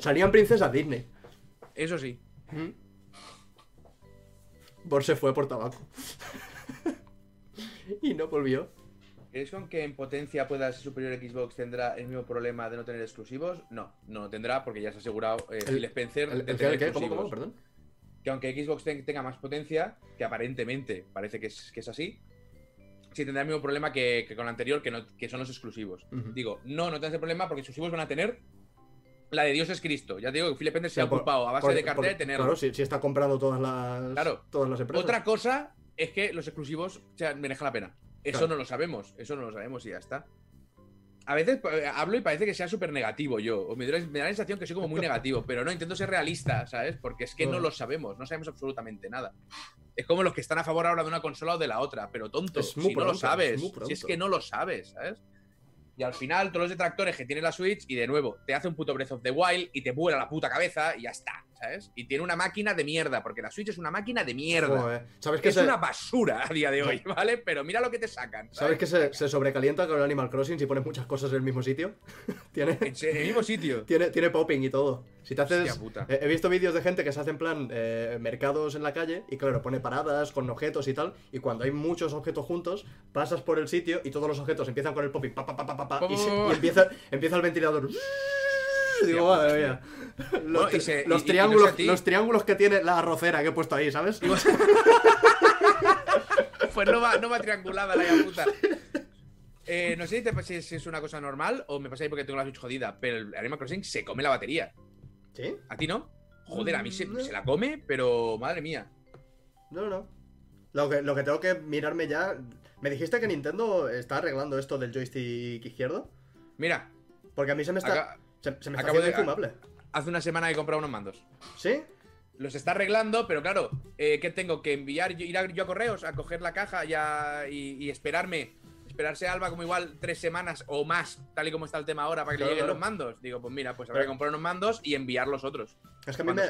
S2: Salían princesas Disney.
S1: Eso sí.
S2: Bor se fue por tabaco. y no volvió.
S1: ¿Crees con que en potencia pueda ser superior Xbox tendrá el mismo problema de no tener exclusivos? No, no lo tendrá porque ya se ha asegurado eh,
S2: El-
S1: Phil Spencer
S2: ¿El,
S1: de
S2: el,
S1: tener.
S2: ¿Cómo,
S1: exclusivos.
S2: cómo? Perdón.
S1: Que aunque Xbox ten- tenga más potencia, que aparentemente parece que es, que es así, sí tendrá el mismo problema que, que con el anterior, que, no, que son los exclusivos. Digo, no, no tendrá ese problema porque exclusivos van a tener la de Dios es Cristo. Ya te digo que Phil Spencer se ha
S2: por-
S1: ocupado a base
S2: por-
S1: de cartera de tenerlo.
S2: Claro, si, si está comprando todas las,
S1: Claro.
S2: todas las empresas.
S1: Otra cosa es que los exclusivos o sea, merejan la pena. Eso
S2: Claro.
S1: no lo sabemos, eso no lo sabemos y ya está. A veces eh, hablo y parece que sea súper negativo yo. O me, da, me da la sensación que soy como muy negativo, pero no, intento ser realista, ¿sabes? Porque es que no lo sabemos, no sabemos absolutamente nada. Es como los que están a favor ahora de una consola o de la otra, pero tonto, si no lo sabes,
S2: es
S1: si es que no lo sabes, ¿sabes? Y al final, todos los detractores que tiene la Switch, y de nuevo, te hace un puto Breath of the Wild y te vuela la puta cabeza y ya está, ¿sabes? Y tiene una máquina de mierda, porque la Switch es una máquina de mierda.
S2: Joder. ¿Sabes que,
S1: Es
S2: se,
S1: una basura a día de hoy, ¿vale? Pero mira lo que te sacan.
S2: ¿sabes
S1: ¿sabes?
S2: que se, se sobrecalienta con el Animal Crossing si pones muchas cosas en el mismo sitio? (laughs) tiene,
S1: En el mismo sitio.
S2: tiene, tiene popping y todo. Si te haces.
S1: Hostia puta.
S2: He he visto vídeos de gente que se hace en plan eh, mercados en la calle y claro, pone paradas con objetos y tal. Y cuando hay muchos objetos juntos, pasas por el sitio y todos los objetos empiezan con el popping pa, pa, pa, pa, pa, pa, y, se- y empieza, empieza el ventilador. Y (laughs) digo, madre mía. Los,
S1: Bueno, y
S2: tri-
S1: se-
S2: los
S1: y- y- y no
S2: triángulos, los triángulos que tiene la arrocera que he puesto ahí, ¿sabes?
S1: Pues (laughs) no va, no va triangulada la puta. eh, no sé si, te- si- si es una cosa normal o me pasa ahí porque tengo la Switch jodida, pero el Animal Crossing se come la batería.
S2: ¿Sí?
S1: ¿A ti no? Joder, a mí se,
S2: Mm,
S1: se la come, pero madre mía.
S2: No, no. Lo que, lo que tengo que mirarme ya. Me dijiste que Nintendo está arreglando esto del joystick izquierdo.
S1: Mira,
S2: Porque a mí se me está.
S1: acá-
S2: se, se me está haciendo
S1: de-
S2: infumable.
S1: Hace una semana he comprado unos mandos.
S2: ¿Sí?
S1: Los está arreglando, pero claro, eh, ¿qué tengo? ¿Que enviar, yo- ir a, yo a correos a coger la caja ya, y, y esperarme? Esperarse a Alba como igual tres semanas o más, tal y como está el tema ahora, para que
S2: Claro,
S1: le lleguen
S2: claro.
S1: los mandos. Digo, pues mira, pues habrá que comprar unos mandos y enviar los otros.
S2: Es que a mí me,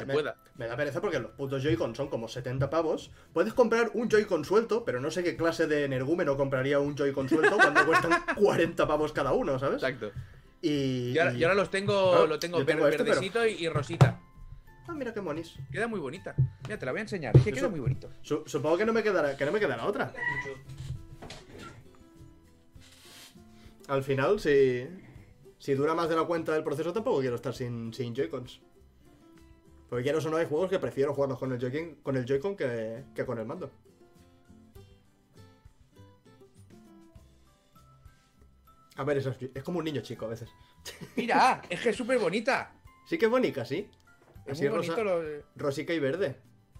S2: me da pereza porque los putos Joy-Con son como 70 pavos. Puedes comprar un Joy-Con suelto, pero no sé qué clase de energúmeno compraría un Joy-Con suelto cuando cuestan (laughs) 40 pavos cada uno, ¿sabes?
S1: Exacto.
S2: Y,
S1: Y ahora, y ahora los tengo, lo tengo
S2: este, pero-
S1: verdecito y, y rosita.
S2: Ah, mira qué monis.
S1: Queda muy bonita. Mira, te la voy a enseñar. Es que queda muy bonito.
S2: Su- supongo que no me quedará, que no me quedará otra. Al final, si, si dura más de la cuenta del proceso, tampoco quiero estar sin, sin Joy-Cons. Porque quiero o no hay juegos que prefiero jugarlos con el Joy-Con con el Joy-Con que, que con el mando. A ver, eso es, es como un niño chico a veces. (laughs)
S1: Mira, es que es súper bonita.
S2: Sí que es bonita, sí.
S1: Es
S2: Así
S1: muy
S2: rosa,
S1: bonito. los-
S2: rosica y verde.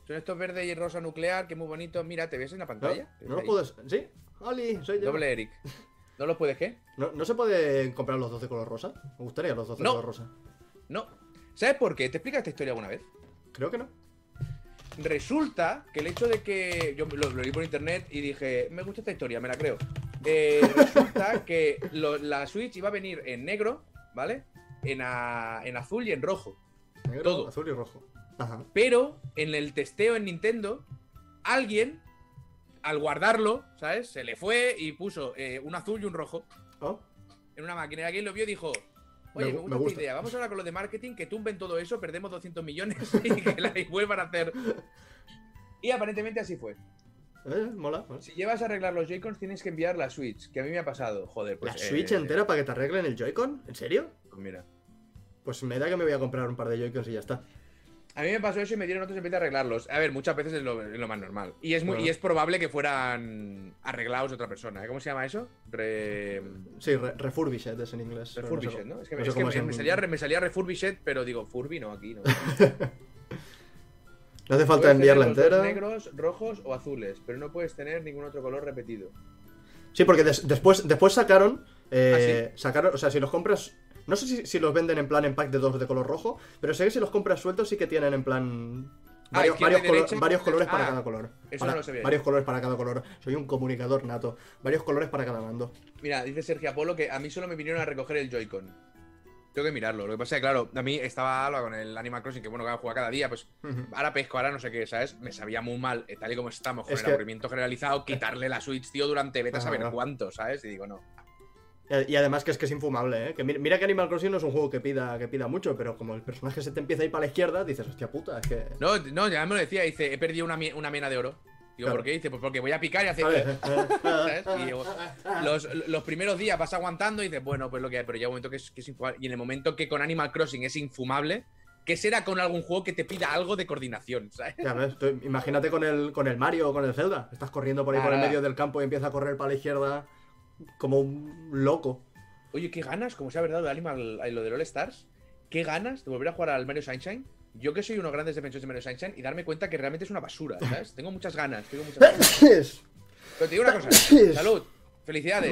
S1: son estos verde y rosa nuclear, que muy bonito. Mira, ¿te ves en la
S2: ¿No?
S1: pantalla? ¿Te ves
S2: ¿No lo
S1: ahí?
S2: puedes...? ¿Sí? ¡Oli! Soy yo.
S1: Doble Eric. ¿No los puedes qué?
S2: ¿No, ¿No se puede comprar los dos de color rosa? Me gustaría los dos de
S1: No.
S2: color rosa.
S1: No. ¿Sabes por qué? ¿Te explica esta historia alguna vez?
S2: Creo que no.
S1: Resulta que el hecho de que. Yo lo, lo leí por internet y dije, me gusta esta historia, me la creo. Eh, resulta que lo- la Switch iba a venir en negro, ¿vale? En, a- en azul y en rojo.
S2: Negro,
S1: Todo.
S2: azul y rojo. Ajá.
S1: Pero en el testeo en Nintendo, alguien, al guardarlo, ¿sabes? Se le fue y puso eh, un azul y un rojo
S2: Oh,
S1: en una máquina. Y alguien lo vio y dijo. Oye,
S2: Me
S1: me,
S2: gu-
S1: gusta
S2: me
S1: esta
S2: gusta.
S1: idea. Vamos ahora con lo de marketing, que tumben todo eso, perdemos 200 millones y que la vuelvan a hacer. (laughs) Y aparentemente así fue.
S2: Eh, mola. mola.
S1: Si llevas a arreglar los Joy-Cons, tienes que enviar la Switch, que a mí me ha pasado. Joder, pues.
S2: ¿La
S1: eh,
S2: Switch entera para que te arreglen el Joy-Con? ¿En serio?
S1: pues mira.
S2: Pues me da que me voy a comprar un par de Joy-Cons y ya está.
S1: A mí me pasó eso y me dieron otros en vez de arreglarlos. A ver, muchas veces es lo, es lo más normal. Y es, muy,
S2: Bueno.
S1: y es probable que fueran arreglados de otra persona. ¿eh? ¿Cómo se llama eso? Re...
S2: Sí, re- refurbished es en inglés. pero no sé
S1: Refurbished, ¿no? Es que,
S2: no
S1: es que me, me salía, me salía refurbished, pero digo, Furby no, aquí no. (laughs)
S2: No hace falta enviarla entera.
S1: negros, rojos o azules, pero no puedes tener ningún otro color repetido.
S2: Sí, porque des- después, después sacaron. eh,
S1: ¿Ah,
S2: Sacaron. O sea, si los compras. No sé si, si los venden en plan en pack de dos de color rojo, pero sé que si los compras sueltos sí que tienen en plan.
S1: Ah,
S2: Varios, varios colo- varios colores para
S1: ah,
S2: cada color.
S1: eso
S2: Para-
S1: no lo sabía.
S2: Varios colores para cada color. Soy un comunicador nato. Varios colores para cada mando.
S1: Mira, dice Sergio Apolo que a mí solo me vinieron a recoger el Joy-Con. Tengo que mirarlo. Lo que pasa es que, claro, a mí estaba Alba con el Animal Crossing, que bueno, que juega cada día, pues ahora pesco, ahora no sé qué, ¿sabes? Me sabía muy mal, eh, tal y como estamos, con
S2: Es
S1: el
S2: que-
S1: aburrimiento generalizado, quitarle la Switch, tío, durante vete a saber
S2: no.
S1: cuánto, ¿sabes? Y digo, no.
S2: Y además que es que es infumable, ¿eh? Que mi- mira que Animal Crossing no es un juego que pida, que pida mucho, pero como el personaje se te empieza a ir para la izquierda, dices, hostia puta, es que...
S1: No, no, ya me lo decía, dice, he perdido una, una mena de oro. Digo,
S2: Claro.
S1: ¿por qué? Dice, pues porque voy a picar y hacer. (laughs) ¿sabes? Y digo, los, los primeros días vas aguantando y dices, bueno, pues lo que hay, pero llega un momento que es, que es infumable. Y en el momento que con Animal Crossing es infumable, ¿qué será con algún juego que te pida algo de coordinación, (laughs) ¿sabes?
S2: Ya ves, tú imagínate con el, con el Mario o con el Zelda. Estás corriendo por ahí
S1: Ah,
S2: por el medio del campo y empieza a correr para la izquierda como un loco.
S1: Oye, qué ganas, como se ha verdad lo de Animal, lo de All Stars, qué ganas de volver a jugar al Mario Sunshine. Yo que soy unos grandes defensores de Mario Sunshine y darme cuenta que realmente es una basura, (laughs) ¿sabes? Tengo muchas ganas, tengo muchas ganas. Pero te digo una cosa, salud, felicidades.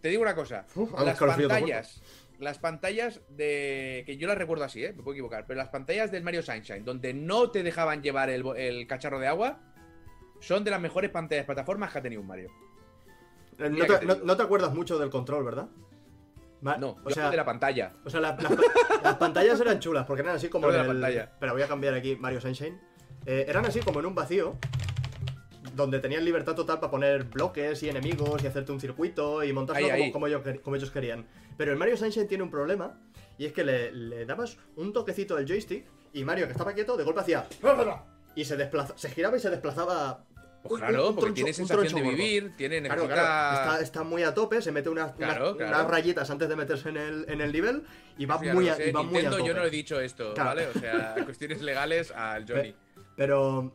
S1: Te digo una cosa,
S2: Uf,
S1: las pantallas, las pantallas de. que yo las recuerdo así, ¿eh? Me puedo equivocar, pero las pantallas del Mario Sunshine, donde no te dejaban llevar el, cacharro de agua, son de las mejores pantallas de plataformas que ha tenido un Mario.
S2: Eh, No
S1: Mira
S2: te,
S1: que te
S2: no-
S1: digo.
S2: no te acuerdas mucho del control, ¿verdad?
S1: No,
S2: o
S1: yo
S2: sea,
S1: de la pantalla.
S2: o sea la- las, las pantallas eran chulas, porque eran así como
S1: de la
S2: el...
S1: pantalla.
S2: Pero voy a cambiar aquí Mario Sunshine. Eh, eran así como en un vacío, donde tenías libertad total para poner bloques y enemigos y hacerte un circuito y montarlo
S1: Ahí,
S2: como,
S1: ahí.
S2: como ellos, quer- como ellos querían. Pero el Mario Sunshine tiene un problema, y es que le, le dabas un toquecito del joystick y Mario, que estaba quieto, de golpe hacía... Y se desplaza, se giraba y se desplazaba...
S1: Pues claro,
S2: un
S1: porque
S2: troncho-
S1: tiene sensación de
S2: gordo.
S1: vivir, tiene
S2: Claro,
S1: necesita...
S2: claro, está, está muy a tope, se mete unas,
S1: Claro,
S2: unas,
S1: claro.
S2: unas rayitas antes de meterse en el, en el nivel y va muy, a, y va muy a tope.
S1: yo no le he dicho esto. ¿vale? O sea, (laughs) cuestiones legales al Johnny.
S2: Pero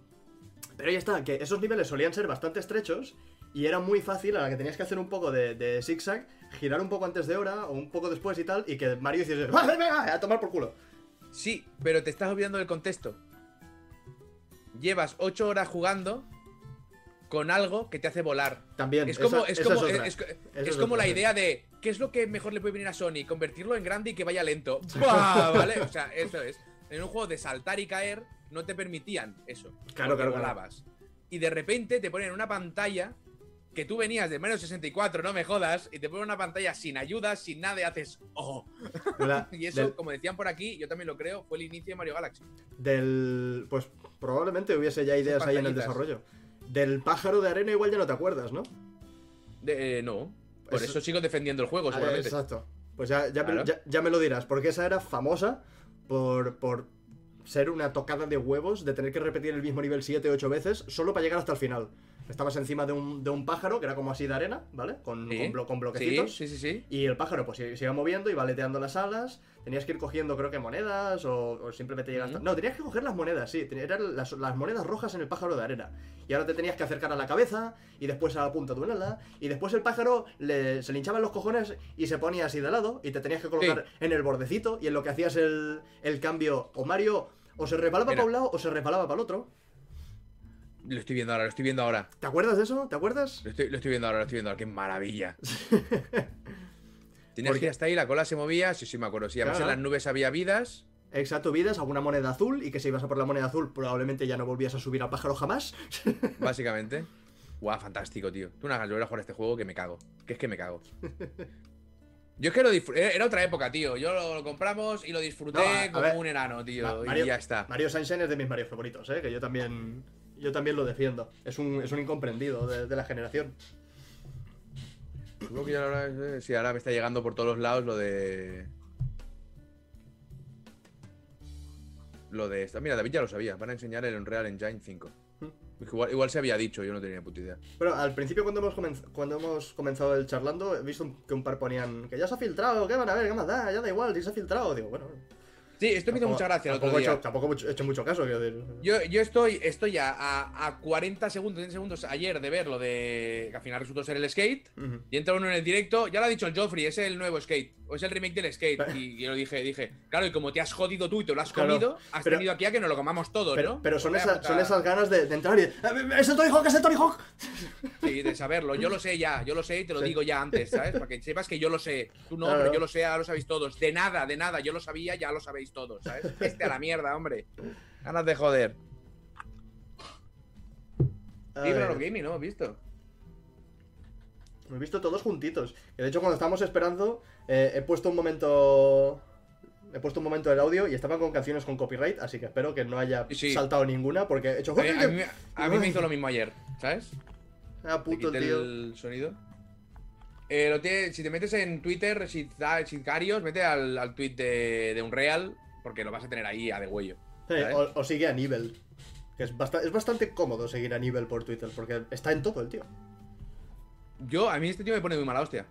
S2: Pero ya está, que esos niveles solían ser bastante estrechos y era muy fácil a la que tenías que hacer un poco de, de zigzag, girar un poco antes de hora o un poco después y tal, y que Mario hiciese (laughs) ¡Ah, venga, venga! a tomar por culo.
S1: Sí, pero te estás olvidando del contexto. Llevas 8 horas jugando con algo que te hace volar.
S2: También,
S1: Es como,
S2: esa-
S1: es como, es, como la idea de ¿qué es lo que mejor le puede venir a Sony? Convertirlo en grande y que vaya lento. (laughs) ¡Buah! ¿Vale? O sea, eso es. En un juego de saltar y caer no te permitían eso.
S2: Claro, claro, claro.
S1: Y de repente te ponen una pantalla que tú venías de Mario 64, no me jodas, y te ponen una pantalla sin ayuda, sin nada, y haces ¡Oh!
S2: La- (laughs)
S1: Y eso,
S2: del,
S1: como decían por aquí, yo también lo creo, fue el inicio de Mario Galaxy.
S2: del- Pues probablemente hubiese ya ideas ahí en el desarrollo. Del pájaro de arena igual ya no te acuerdas, ¿no?
S1: De- eh, no. Por
S2: Eso-
S1: eso, sigo defendiendo el juego,
S2: Ah,
S1: seguramente.
S2: Exacto. Pues ya, ya, me, ya- ya me lo dirás, porque esa era famosa por, por ser una tocada de huevos de tener que repetir el mismo nivel 7 8 veces solo para llegar hasta el final. Estabas encima de un, de un pájaro que era como así de arena, ¿vale? Con,
S1: Sí.
S2: con, blo- con bloquecitos.
S1: sí, sí, sí.
S2: Y el pájaro pues se, iba moviendo, iba aleteando las alas. Tenías que ir cogiendo, creo que monedas o, o simplemente.
S1: Ujú.
S2: No, tenías que coger las monedas, sí. Eran las, las monedas rojas en el pájaro de arena. Y ahora te tenías que acercar a la cabeza y después a la punta de un ala. Y después el pájaro le, se le hinchaban los cojones y se ponía así de lado. Y te tenías que colocar en el bordecito. Y en lo que hacías el, el cambio, o Mario o se resbalaba para un lado o se resbalaba para el otro.
S1: Lo estoy viendo ahora, lo estoy viendo ahora.
S2: ¿Te acuerdas de eso? ¿Te acuerdas?
S1: Lo estoy, lo estoy viendo ahora, lo estoy viendo ahora. ¡Qué maravilla! (laughs)
S2: Porque-
S1: que ir hasta ahí, la cola se movía. Sí, sí, me acuerdo. Sí, además
S2: Claro.
S1: en las nubes había vidas.
S2: Exacto, vidas, alguna moneda azul. Y que si ibas a por la moneda azul, probablemente ya no volvías a subir al pájaro jamás. (laughs)
S1: Básicamente. Guau, fantástico, tío. Tú no hagas volver a jugar este juego que me cago. Que es que me cago. Yo es que lo disfruté. Era otra época, tío. Yo lo, lo compramos y lo disfruté
S2: No, a- a
S1: como
S2: ver.
S1: un enano, tío. Y ya está.
S2: Mario Sunshine es de mis Mario favoritos, ¿eh? Que yo también. Yo también lo defiendo. Es un, es un incomprendido de, de la generación.
S1: Supongo que ya ahora, eh, sí, ahora me está llegando por todos los lados lo de. Lo de esta. Mira, David ya lo sabía. Van a enseñar el Unreal Engine 5. Igual, igual se había dicho, yo no tenía puta idea.
S2: Pero al principio, cuando hemos, comenz- cuando hemos comenzado el charlando, he visto que un par ponían que ya se ha filtrado, ¿qué van a ver? ¿Qué más da? Ya da igual, si se ha filtrado. Digo, bueno.
S1: Sí, esto me hizo mucha gracia el otro
S2: tampoco he hecho- tampoco he hecho- he hecho mucho caso, decir.
S1: Yo, yo estoy, estoy a, a, a 40 segundos, 30 segundos ayer de ver lo de. que al final resultó ser el skate. Y entra uno en el directo, ya lo ha dicho el Joffrey, es el nuevo skate. O es el remake del skate. Y yo lo dije, dije, claro, y como te has jodido tú y te lo has
S2: Claro,
S1: comido, has
S2: pero-
S1: tenido aquí a que nos lo comamos todo,
S2: Pero,
S1: ¿no?
S2: pero son, esa- son esas ganas de, de entrar y. "Eh, ¡Es el Tony Hawk, es el Tony Hawk!
S1: Sí, de saberlo. Yo lo sé ya, yo lo sé y te lo
S2: Sí.
S1: digo ya antes, ¿sabes? Para que sepas que yo lo sé. Tú no,
S2: Claro.
S1: pero yo lo sé, ya lo sabéis todos. De nada, de nada, yo lo sabía, ya lo sabéis todos, ¿sabes? (laughs) Este a la mierda, hombre. Ganas de joder. Los gaming, ¿no? ¿Has visto?
S2: Hemos visto todos juntitos. De hecho, cuando estábamos esperando, eh, he puesto un momento. He puesto un momento del audio y estaban con canciones con copyright, así que espero que no haya
S1: Sí.
S2: saltado ninguna, porque he hecho.
S1: A mí, a mí- a mí me hizo lo mismo ayer, ¿sabes?
S2: Ah, puto tío.
S1: el sonido. Eh, lo tiene- si te metes en Twitter, Sicarios, vete al, al tweet de, de Unreal, porque lo vas a tener ahí a de huello.
S2: Sí, o, o sigue a nivel. Que es, es bastante cómodo seguir a nivel por Twitter, porque está en todo el tío.
S1: Yo, a mí este tío me pone muy mala hostia.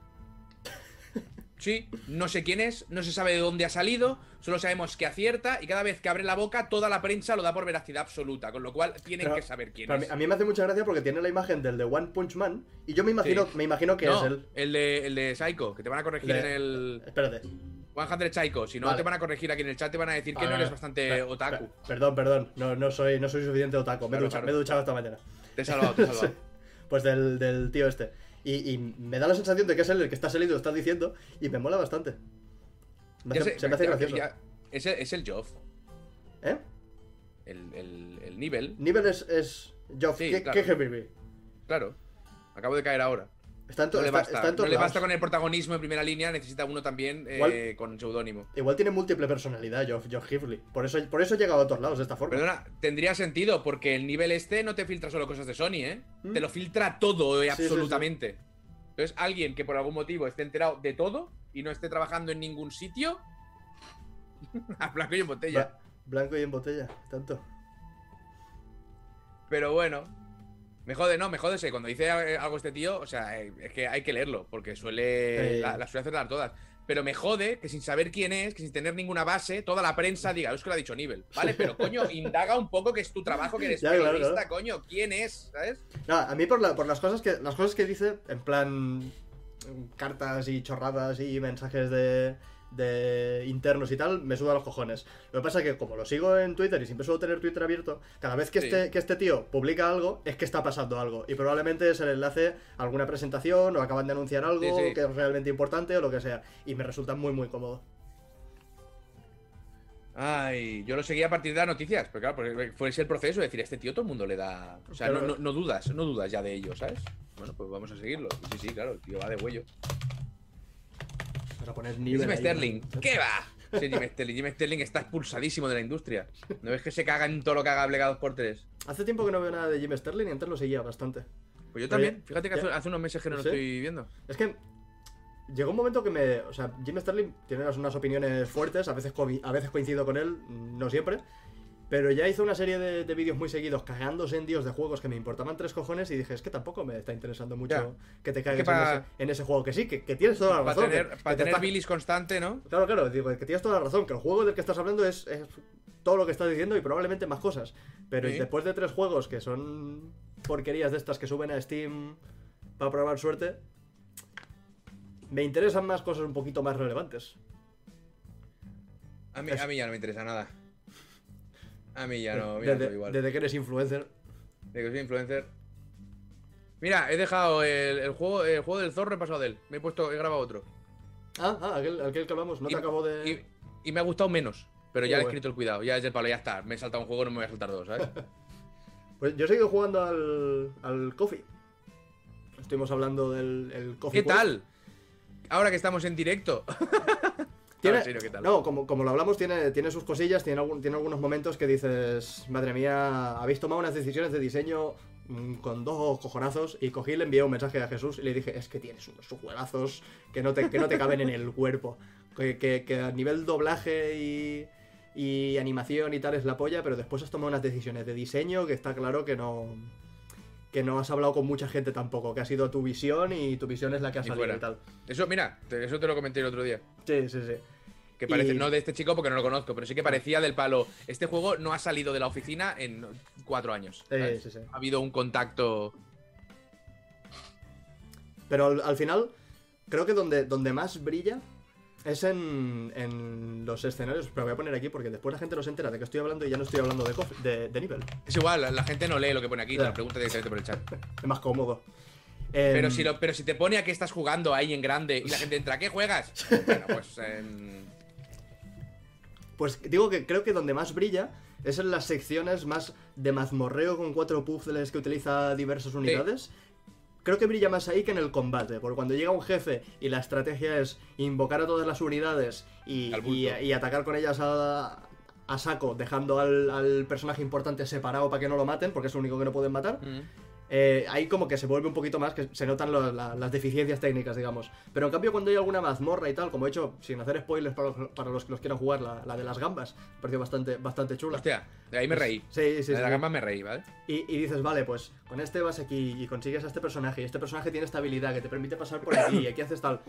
S1: Sí, no sé quién es, no se sabe de dónde ha salido, solo sabemos que acierta y cada vez que abre la boca toda la prensa lo da por veracidad absoluta, con lo cual tienen
S2: Pero-
S1: que saber quién
S2: Pero a, mí,
S1: es.
S2: a mí me hace mucha gracia porque tiene la imagen del de One Punch Man y yo me imagino,
S1: Sí.
S2: me imagino que
S1: no,
S2: es él.
S1: el de, el de Psycho, que te van a corregir
S2: De-
S1: en el
S2: Espérate.
S1: 100 Psycho, si no
S2: Vale.
S1: te van a corregir aquí en el chat, te van a decir que
S2: Ah,
S1: no eres bastante
S2: per-
S1: otaku.
S2: per- perdón, perdón. No, no, soy, no soy suficiente otaku. Me, he
S1: Claro,
S2: ducha-
S1: claro.
S2: me he duchado esta mañana.
S1: Te he salvado, te he (laughs) salvado.
S2: Sí. Pues del, del tío este. Y, y me da la sensación de que es él el que está saliendo, lo está diciendo, y me mola bastante. Me hace-
S1: sé,
S2: se me hace
S1: ya-
S2: gracioso.
S1: ya- es, el, es el Joff,
S2: ¿Eh?
S1: el, el, el nivel.
S2: Nivel es. es Geoff,
S1: Sí,
S2: ¿qué,
S1: claro.
S2: qué?
S1: Claro. Acabo de caer ahora.
S2: Está en, to-
S1: No le basta,
S2: está en
S1: no
S2: todos
S1: le
S2: lados.
S1: basta con el protagonismo en primera línea, necesita uno también eh, con seudónimo.
S2: Igual tiene múltiple personalidad, Geoff, Keighley. Por eso, por eso he llegado a otros lados de esta forma.
S1: Perdona, tendría sentido, porque el nivel este no te filtra solo cosas de Sony, ¿eh?
S2: ¿Mm?
S1: Te lo filtra todo, eh,
S2: Sí, sí, sí.
S1: absolutamente. Entonces, alguien que por algún motivo esté enterado de todo y no esté trabajando en ningún sitio, (laughs) a blanco y en botella.
S2: Bla- blanco y en botella, tanto.
S1: Pero bueno, me jode, no, me jode ese. Cuando dice eh, algo este tío, o sea, eh, es que hay que leerlo, porque suele.
S2: Eh.
S1: La, la suele acertar todas. pero me jode que sin saber quién es, que sin tener ninguna base, toda la prensa diga, es que lo ha dicho Nivel. Vale, pero (laughs) coño, indaga un poco que es tu trabajo, que eres
S2: Ya,
S1: periodista,
S2: claro.
S1: coño, ¿quién es? ¿Sabes?
S2: No, a mí por, la- por las cosas que las cosas que dice, en plan cartas y chorradas y mensajes de, de internos y tal, me suda los cojones. Lo que pasa es que como lo sigo en Twitter y siempre suelo tener Twitter abierto, cada vez que,
S1: Sí.
S2: este, que este tío publica algo, es que está pasando algo. Y probablemente es el enlace a alguna presentación o acaban de anunciar algo
S1: Sí, sí.
S2: que es realmente importante o lo que sea. Y me resulta muy, muy cómodo.
S1: Ay, yo lo seguía a partir de las noticias, pero claro, porque fue ese el proceso de decir, este tío todo el mundo le da. O sea, no- no dudas, no dudas ya de ello, ¿sabes? Bueno, pues vamos a seguirlo. Sí, sí, claro, el tío va de huello.
S2: Para poner
S1: Jim
S2: nivel. ahí,
S1: Sterling,
S2: ¿no?
S1: ¿qué va? Sí, Jim Sterling. Jim Sterling está expulsadísimo de la industria. ¿No ves que se caga en todo lo que haga plegados por tres?
S2: Hace tiempo que no veo nada de Jim Sterling y antes lo seguía bastante.
S1: Pues yo
S2: Oye,
S1: también. Fíjate que hace, hace unos meses que no lo
S2: ¿Sí?
S1: estoy viendo.
S2: Es que llegó un momento que me. O sea, Jim Sterling tiene unas, opiniones fuertes, a veces, a veces coincido con él, no siempre. Pero ya hizo una serie de, de vídeos muy seguidos cagándose en dios de juegos que me importaban tres cojones y dije, es que tampoco me está interesando mucho
S1: Ya.
S2: que te cagues en, ese, en ese juego. Que sí, que, que tienes toda la
S1: Para
S2: razón.
S1: tener,
S2: que- que
S1: para
S2: te
S1: tener
S2: está-
S1: bilis constante, ¿no?
S2: Claro, claro, digo, que tienes toda la razón, que el juego del que estás hablando es, es todo lo que estás diciendo y probablemente más cosas. Pero
S1: Sí.
S2: después de tres juegos que son porquerías de estas que suben a Steam para probar suerte, me interesan más cosas un poquito más relevantes.
S1: A mí,
S2: Es-
S1: a mí ya no me interesa nada. A mí ya no, mira,
S2: desde,
S1: igual.
S2: desde que eres influencer.
S1: De que soy influencer. Mira, he dejado el, el juego, el juego del zorro, he pasado de él. Me he puesto, he grabado otro.
S2: Ah, ah, aquel, aquel que hablamos, no
S1: Y-
S2: te acabo de...
S1: Y, y me ha gustado menos. Pero ya
S2: Uh,
S1: he escrito el cuidado. Ya es el palo, ya está. Me he saltado un juego, no me voy a saltar dos, ¿sabes? (laughs)
S2: Pues yo he seguido jugando al, al Coffee. Estuvimos hablando del el Coffee
S1: ¿Qué
S2: Quest.
S1: tal? Ahora que estamos en directo. (laughs)
S2: Tiene-
S1: No,
S2: como, como lo hablamos, tiene, tiene sus cosillas, tiene, algún- tiene algunos momentos que dices, madre mía, habéis tomado unas decisiones de diseño mm, con dos cojonazos y cogí y le envié un mensaje a Jesús y le dije, es que tienes unos juegazos que no te, que no te caben en el cuerpo. Que, que- que a nivel doblaje y, y animación y tal es la polla, pero después has tomado unas decisiones de diseño que está claro que no... Que no has hablado con mucha gente tampoco, que ha sido tu visión y tu visión es la que ha salido y tal.
S1: Eso, mira, te- eso te lo comenté el otro día.
S2: Sí, sí, sí.
S1: Que parece,
S2: Y-
S1: no de este chico porque no lo conozco, pero sí que parecía del palo. Este juego no ha salido de la oficina en cuatro años.
S2: Eh,
S1: ¿sabes?
S2: sí, sí.
S1: Ha habido un contacto.
S2: Pero al, al final, creo que donde, donde más brilla es en, en los escenarios. Pero voy a poner aquí porque después la gente no se entera de que estoy hablando y ya no estoy hablando de, de, de nivel.
S1: Es igual, la, la gente no lee lo que pone aquí, te
S2: Ya.
S1: lo pregunta directamente por el chat. (laughs)
S2: Es más cómodo. Em,
S1: Pero si, lo, pero si te pone a que estás jugando ahí en grande y la gente entra, ¿qué juegas? (laughs) Bueno, pues. em,
S2: Pues digo que creo que donde más brilla es en las secciones más de mazmorreo con cuatro puzzles que utiliza diversas unidades. Creo que brilla más ahí que en el combate, porque cuando llega un jefe y la estrategia es invocar a todas las unidades y, atacar con ellas a, a saco, dejando al, al personaje importante separado para que no lo maten, porque es lo único que no pueden matar,
S1: mm.
S2: Eh, ahí como que se vuelve un poquito más, que se notan lo- la- las deficiencias técnicas, digamos. Pero en cambio cuando hay alguna mazmorra y tal, como he hecho, sin hacer spoilers para los, para los que los quieran jugar, la, la de las gambas, me pareció bastante, bastante chula.
S1: Hostia, de ahí me reí.
S2: Sí, sí,
S1: de
S2: sí.
S1: la gamba me reí, ¿vale?
S2: Y, y dices, vale, pues con este vas aquí y consigues a este personaje y este personaje tiene esta habilidad que te permite pasar por aquí y aquí haces tal.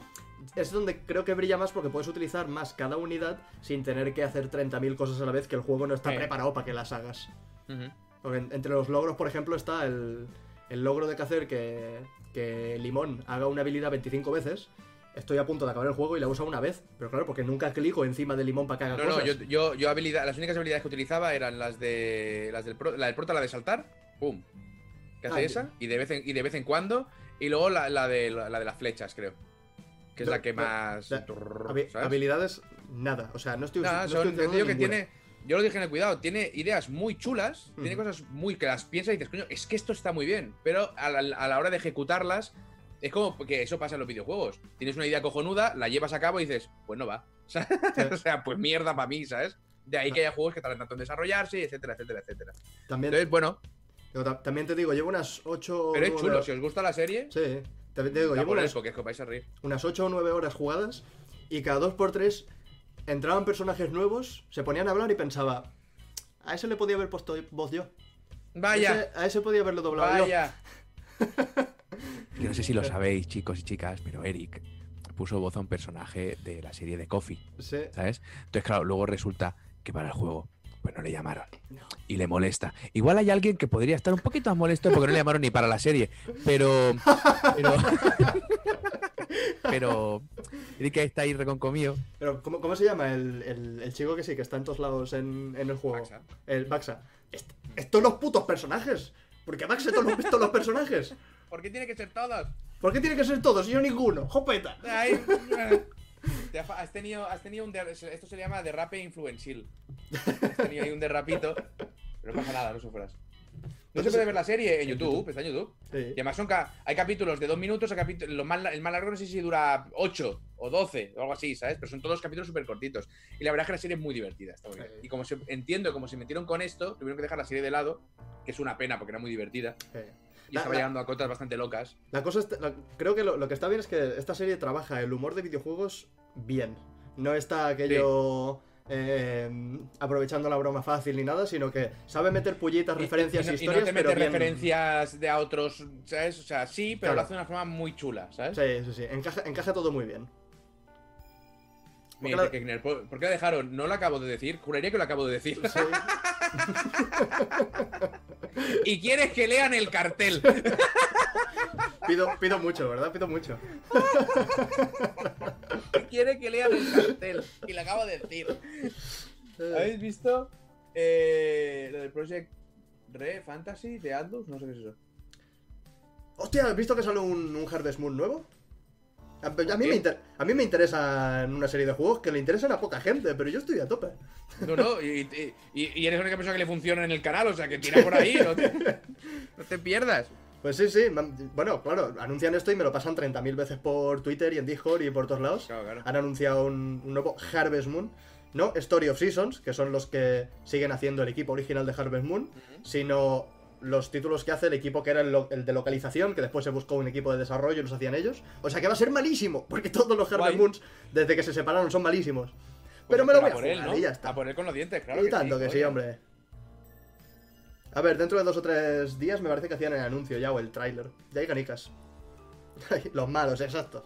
S2: Es donde creo que brilla más porque puedes utilizar más cada unidad sin tener que hacer 30.000 cosas a la vez que el juego no está
S1: Eh.
S2: preparado para que las hagas. Porque en- entre los logros, por ejemplo, está el, el logro de que hacer que, que Limón haga una habilidad 25 veces. Estoy a punto de acabar el juego y la usa una vez. Pero claro, porque nunca clico encima de Limón para que haga
S1: No, no,
S2: cosas.
S1: yo, yo, yo habilidad, las únicas habilidades que utilizaba eran las de. las del pro- la del prota, la de saltar, pum. Que hace
S2: Ah,
S1: esa, y de vez en, y de vez en cuando. Y luego la, la de, la, la de las flechas, creo. Que es
S2: No,
S1: la que
S2: no,
S1: más.
S2: habilidades, nada. O sea, no estoy,
S1: Nada,
S2: no
S1: son,
S2: estoy
S1: que tiene. Yo lo dije en el cuidado, tiene ideas muy chulas, tiene cosas muy que las piensas y dices, coño, es que esto está muy bien. Pero a la, a la hora de ejecutarlas, es como que eso pasa en los videojuegos. Tienes una idea cojonuda, la llevas a cabo y dices, pues no va. (laughs) o sea, pues mierda para mí, ¿sabes? De ahí que haya juegos que tardan tanto en desarrollarse, etcétera, etcétera, etcétera.
S2: También,
S1: Entonces, bueno,
S2: también te digo, llevo unas 8
S1: pero es chulo. Si os gusta la serie,
S2: Sí, también te digo, llevo unas,
S1: es que os vais a reír.
S2: unas 8 o 9 horas jugadas y cada 2x3 entraban personajes nuevos, se ponían a hablar y pensaba, a ese le podía haber puesto voz yo.
S1: Vaya,
S2: Ese- a ese podía haberlo doblado yo.
S1: vaya. (laughs) que no sé si lo sabéis, chicos y chicas, pero Eric puso voz a un personaje de la serie de Coffee,
S2: Sí.
S1: ¿sabes? Entonces, claro, luego resulta que para el juego, pues no le llamaron. Y le molesta. Igual hay alguien que podría estar un poquito más molesto porque no le llamaron ni para la serie. Pero. Pero. (laughs) (laughs) pero. Y que está ahí reconcomido.
S2: Pero, ¿cómo, cómo se llama el, el- el chico que sí, que está en todos lados en, en el juego?
S1: Baxa.
S2: El Baxa. Est- estos los putos personajes. Porque Baxa todos los, todos los personajes.
S1: ¿Por qué tiene que ser todos?
S2: ¿Por qué tiene que ser todos y yo ninguno? ¡Jopeta!
S1: Ay, te ha- has tenido, has tenido un esto se llama derrape influencial. Has tenido ahí un derrapito, pero no pasa nada, no sufras. No se puede ver la serie en YouTube, está en YouTube.
S2: Sí.
S1: Y además son ca- hay capítulos de dos minutos, hay capitu- lo más, la- el más largo no sé si dura 8 o 12 o algo así, ¿sabes? Pero son todos capítulos súper cortitos. Y la verdad es que la serie es muy divertida, está muy bien.
S2: Sí.
S1: Y como se, entiendo, como se metieron con esto, tuvieron que dejar la serie de lado, que es una pena porque era muy divertida.
S2: Sí.
S1: Y
S2: La-
S1: estaba llegando a cotas bastante locas.
S2: La cosa la- creo que lo, lo que está bien es que esta serie trabaja el humor de videojuegos bien. No está aquello eh, aprovechando la broma fácil ni nada, sino que sabe meter pullitas, referencias y,
S1: y, no- y
S2: historias,
S1: no te
S2: pero
S1: mete
S2: bien-
S1: referencias de a otros, ¿sabes? O sea, sí, pero
S2: Claro.
S1: lo hace de una forma muy chula, ¿sabes?
S2: Sí, sí, sí. Encaja, encaja todo muy bien.
S1: Mira,
S2: Porque
S1: Kekner, ¿por, por qué la dejaron? No lo acabo de decir, juraría que lo acabo de decir.
S2: Sí. (laughs) (laughs)
S1: y quieres que lean el cartel.
S2: Pido, pido mucho, ¿verdad? Pido mucho. (laughs)
S1: Quiere que lean el cartel. Y lo acabo de decir. ¿Habéis visto eh, lo del Project Re Fantasy de Atlus? No sé qué es eso.
S2: Hostia, ¿has visto que sale un, un Harvest Moon nuevo? A, a mí me inter- a mí me interesa en una serie de juegos que le interesan a poca gente, pero yo estoy a tope.
S1: No, no, y, y- y eres la única persona que le funciona en el canal, o sea que tira por ahí, no te, (laughs) no te pierdas.
S2: Pues sí, sí. Bueno, claro, anuncian esto y me lo pasan 30.000 veces por Twitter y en Discord y por todos lados.
S1: Claro, claro.
S2: Han anunciado un, un nuevo Harvest Moon. No Story of Seasons, que son los que siguen haciendo el equipo original de Harvest Moon, sino los títulos que hace el equipo que era el, lo- el de localización, que después se buscó un equipo de desarrollo y los hacían ellos. O sea que va a ser malísimo, porque todos los Harvest. Moons, desde que se separaron, son malísimos. Pero me lo voy a
S1: por
S2: jugar
S1: él, ¿no?
S2: y ya está.
S1: A por él con los dientes, claro.
S2: y tanto que sí, hombre. A ver, dentro de dos o tres días me parece que hacían el anuncio ya o el tráiler. Ya hay canicas. (laughs) los malos, exacto.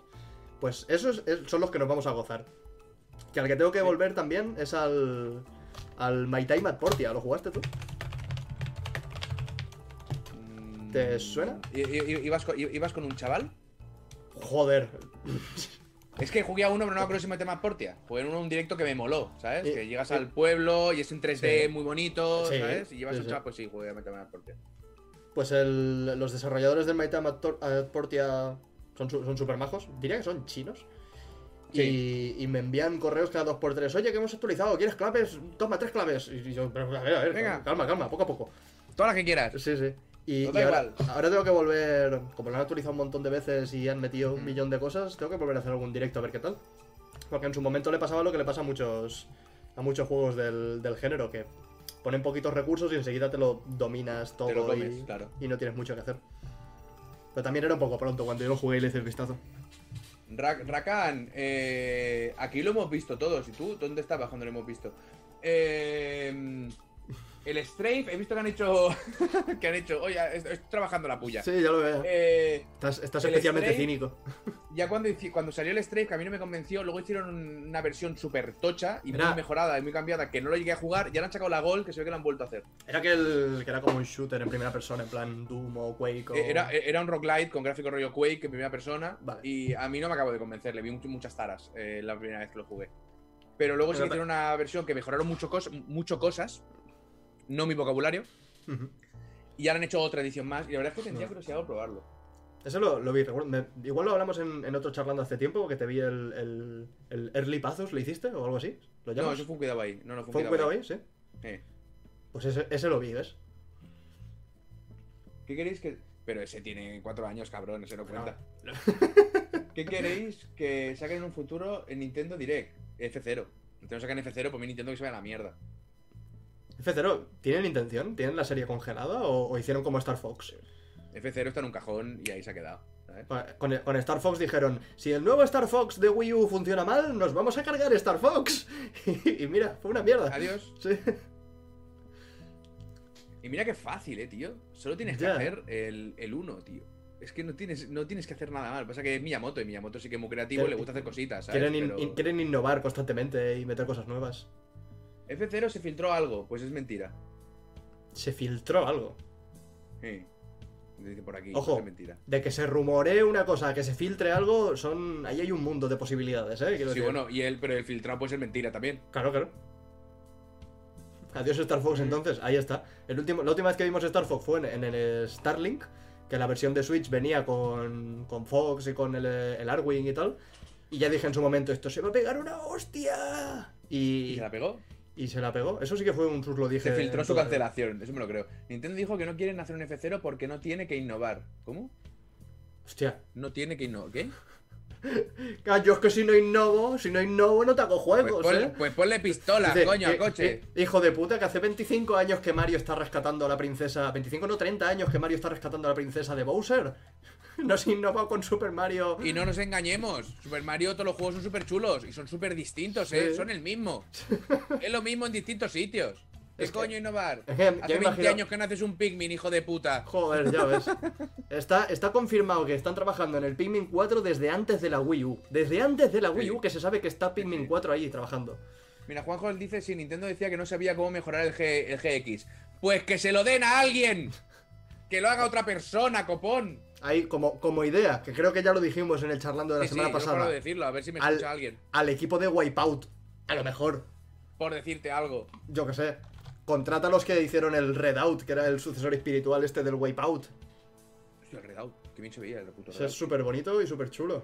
S2: Pues esos es- son los que nos vamos a gozar. Que al que tengo que volver también es al. Al My Time at Portia. ¿Lo jugaste tú? ¿Te suena?
S1: ¿I- i- ¿Ibas con, i- ibas con un chaval?
S2: Joder.
S1: Es que jugué a uno, pero no me acuerdo si me tema Portia. Jugué en uno un directo que me moló, ¿sabes? Que llegas al pueblo y es en 3D
S2: Sí.
S1: muy bonito, ¿sabes? Y llevas un chaval, pues sí, jugué a Metama Portia.
S2: Pues el- los desarrolladores del Tor- at Portia son, son super majos. Diría que son chinos. Y, y me envían correos cada dos por tres. Oye, que hemos actualizado. ¿Quieres claves? Toma tres claves. Y yo, pero a ver, a ver,
S1: Venga.
S2: calma, calma, poco a poco.
S1: Todas las que quieras.
S2: Sí, sí. Y, ahora, tengo que volver. Como lo han actualizado un montón de veces y han metido un
S1: Mm.
S2: millón de cosas, tengo que volver a hacer algún directo a ver qué tal. Porque en su momento le pasaba lo que le pasa a muchos. a muchos juegos del, del género, que ponen poquitos recursos y enseguida te lo dominas todo
S1: Te lo comes,
S2: y,
S1: claro.
S2: y no tienes mucho que hacer. Pero también era un poco pronto cuando yo lo jugué y le hice el vistazo.
S1: Ra- Rakan, eh, aquí lo hemos visto todos. ¿Y tú dónde estabas cuando lo hemos visto? Eh, el Strafe, he visto que han hecho. (laughs) que han hecho. Oye, estoy, estoy trabajando la puya.
S2: Sí, ya lo veo.
S1: Eh,
S2: estás especialmente cínico.
S1: ya cuando, cuando salió el Strafe, que a mí no me convenció, luego hicieron un- una versión súper tocha y
S2: Era-
S1: muy mejorada y muy cambiada, que no lo llegué a jugar, y ahora han sacado la Gol, que se ve que la han vuelto a hacer.
S2: Era que, el, que era como un shooter en primera persona, en plan Doom o Quake o...
S1: Eh, Era, era un roguelite con gráfico rollo Quake en primera persona.
S2: Vale.
S1: Y a mí no me acabo de convencer, le vi much- muchas taras eh, la primera vez que lo jugué. Pero luego sí que
S2: Pero-
S1: hicieron una versión que mejoraron mucho, cos mucho cosas, no mi vocabulario, y ahora han hecho otra edición más. Y la verdad es que tendría
S2: No.
S1: curiosidad por probarlo.
S2: Eso lo, lo vi, recuerdo. me- igual lo hablamos en, en otro charlando hace tiempo, que te vi el, el, el Early Pathos, ¿lo hiciste o algo así? ¿Lo
S1: No, eso fue un cuidado ahí. No, no, fue un
S2: ¿Fue un
S1: cuidado,
S2: cuidado
S1: ahí.
S2: ahí? Sí.
S1: Eh.
S2: Pues ese, ese lo vi, ¿ves?
S1: ¿Qué queréis que.? Pero ese tiene cuatro años, cabrón, ese no
S2: No.
S1: cuenta. ¿Qué queréis que saquen en un futuro en Nintendo Direct? F0. Nintendo sacan F0, pues mi Nintendo que se vaya a la mierda.
S2: F0, ¿tienen intención? ¿Tienen la serie congelada o, o hicieron como Star Fox?
S1: F0 está en un cajón y ahí se ha quedado. ¿sabes?
S2: Con, con Star Fox dijeron, si el nuevo Star Fox de Wii U funciona mal, nos vamos a cargar Star Fox. (laughs) y, mira, fue una mierda.
S1: Adiós. (laughs)
S2: Sí.
S1: Y mira qué fácil, eh, tío. Solo tienes que hacer el, el 1, tío. Es que no tienes, no tienes que hacer nada mal. Pasa que es Miyamoto y Miyamoto sí que es muy creativo y le gusta hacer cositas. ¿sabes?
S2: Quieren, in-
S1: Pero
S2: in- quieren innovar constantemente y meter cosas nuevas.
S1: F0 se filtró algo, pues es mentira.
S2: Se filtró algo.
S1: Sí. Dice por aquí,
S2: Ojo.
S1: pues es mentira.
S2: De que se rumoree una cosa, que se filtre algo, son. Ahí hay un mundo de posibilidades, ¿eh? Quiero
S1: Sí,
S2: decir.
S1: bueno, y él, pero el filtrado puede ser mentira también.
S2: Claro, claro. Adiós Star Fox entonces, ahí está. El último, la última vez que vimos Star Fox fue en, en el Starlink, que la versión de Switch venía con, con Fox y con el, el Arwing y tal. Y ya dije en su momento, esto se va a pegar una hostia.
S1: ¿Y
S2: Y,
S1: se la pegó?
S2: Y se la pegó. Eso sí que fue un sus lo dije.
S1: Se filtró su
S2: toda-
S1: cancelación, eso me lo creo. Nintendo dijo que no quieren hacer un F0 porque no tiene que innovar. ¿Cómo?
S2: Hostia.
S1: No tiene que innovar. ¿Qué?
S2: Yo es que si no innovo, si no innovo no te hago
S1: Pues
S2: juegos,
S1: ponle,
S2: ¿eh?
S1: pues ponle pistola,
S2: Dice,
S1: coño, al
S2: que-
S1: coche.
S2: que- hijo de puta, que hace 25 años que Mario está rescatando a la princesa. 25 no, 30 años que Mario está rescatando a la princesa de Bowser. (laughs) No se innovó con Super Mario.
S1: Y no nos engañemos, Super Mario, todos los juegos son súper chulos y son súper distintos, ¿eh?
S2: Sí.
S1: Son el mismo. (laughs) es lo mismo en distintos sitios. ¿Qué
S2: Es que-
S1: coño innovar?
S2: es que
S1: Hace
S2: me
S1: 20
S2: imagino-
S1: años que no haces un Pikmin, hijo de puta.
S2: Joder, ya ves. (laughs) Está, está confirmado que están trabajando en el Pikmin 4 desde antes de la Wii U. Desde antes de la Wii. U que se sabe que está Pikmin
S1: sí.
S2: 4 ahí trabajando.
S1: Mira, Juanjo dice si Nintendo decía que no sabía cómo mejorar el, G- el GX. Pues que se lo den a alguien. Que lo haga otra persona, copón.
S2: Ahí como, como idea, que creo que ya lo dijimos en el charlando de la
S1: Sí,
S2: semana
S1: no
S2: pasada.
S1: de decirlo, a ver si me
S2: Al-
S1: escucha alguien.
S2: Al equipo de Wipeout. A lo mejor.
S1: Por decirte algo.
S2: yo que sé, contrata a los que hicieron el Redout, que era el sucesor espiritual este del Wipeout.
S1: Hostia, el Redout. Qué bien se veía el puto
S2: Eso
S1: Redout.
S2: es súper bonito y súper chulo.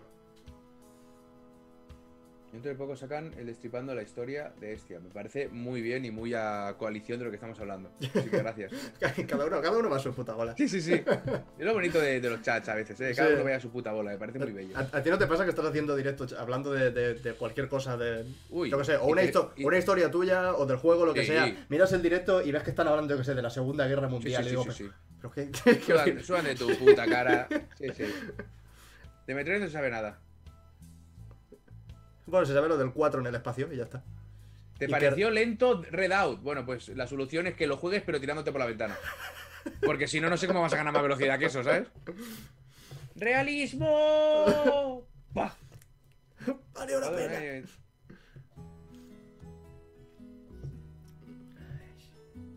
S1: Dentro de poco sacan el destripando la historia de Estia. Me parece muy bien y muy a coalición de lo que estamos hablando. Así que gracias. (laughs)
S2: cada uno, cada uno va a su puta bola.
S1: Sí, sí, sí. Es lo bonito de, de los chats a veces, ¿eh? Cada
S2: Sí.
S1: uno vea su puta bola, me parece muy bello.
S2: ¿A, a ti no te pasa que estás haciendo directo hablando de, de- de cualquier cosa de.
S1: Uy,
S2: yo que sé, o una,
S1: que-
S2: histo-
S1: y-
S2: una historia tuya o del juego, lo que
S1: Sí.
S2: sea. Miras el directo y ves que están hablando, yo que sé, de la Segunda Guerra Mundial.
S1: sí,
S2: y digo. ¿pero qué? (laughs) qué- qué-
S1: Suban, suban de tu puta cara. Sí, sí. (laughs) De Metroid no se sabe nada.
S2: Bueno, se sabe lo del 4 en el espacio y ya está.
S1: ¿Te
S2: Y
S1: pareció lento Redout? Bueno, pues la solución es que lo juegues pero tirándote por la ventana. Porque si no, no sé cómo vas a ganar más velocidad que eso, ¿sabes? ¡Realismo! ¡Pah!
S2: Vale la pena.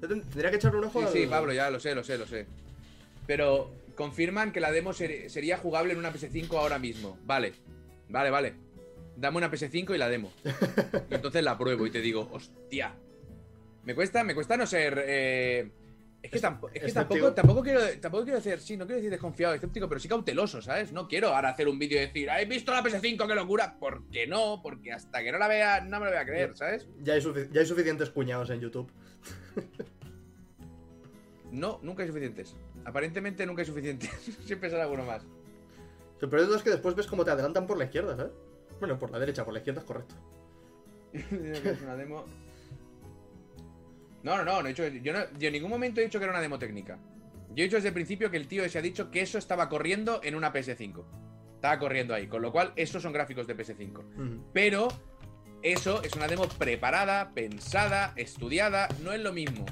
S2: Tendría que echarle un ojo
S1: Sí,
S2: al-
S1: sí, Pablo, ya lo sé, lo sé, lo sé. Pero confirman que la demo ser- sería jugable en una PS5 ahora mismo. Vale, vale, vale. Dame una PS5 y la demo. Y entonces la pruebo y te digo, hostia. Me cuesta, me cuesta no ser. eh, Es que, tampo- es que tampoco, tampoco quiero, tampoco quiero decir, sí, no quiero decir desconfiado, escéptico, pero sí cauteloso, ¿sabes? No quiero ahora hacer un vídeo y decir, ¿habéis visto la PS5? ¡Qué locura! ¿Por qué no? Porque hasta que no la vea, no me lo voy a creer, ¿sabes?
S2: Ya hay, sufi- ya hay suficientes cuñados en YouTube. (laughs)
S1: No, nunca hay suficientes. Aparentemente nunca hay suficientes. (laughs) Siempre sale alguno más.
S2: De todo es que después ves cómo te adelantan por la izquierda, ¿sabes? Bueno, por la derecha, por la izquierda es correcto.
S1: Es (laughs) una demo. No, no, no, no he dicho, yo, no, yo en ningún momento he dicho que era una demo técnica. Yo he dicho desde el principio que el tío se ha dicho que eso estaba corriendo en una PS5. Estaba corriendo ahí, con lo cual esos son gráficos de PS5.
S2: Ujú.
S1: Pero eso es una demo preparada, pensada, estudiada, no es lo mismo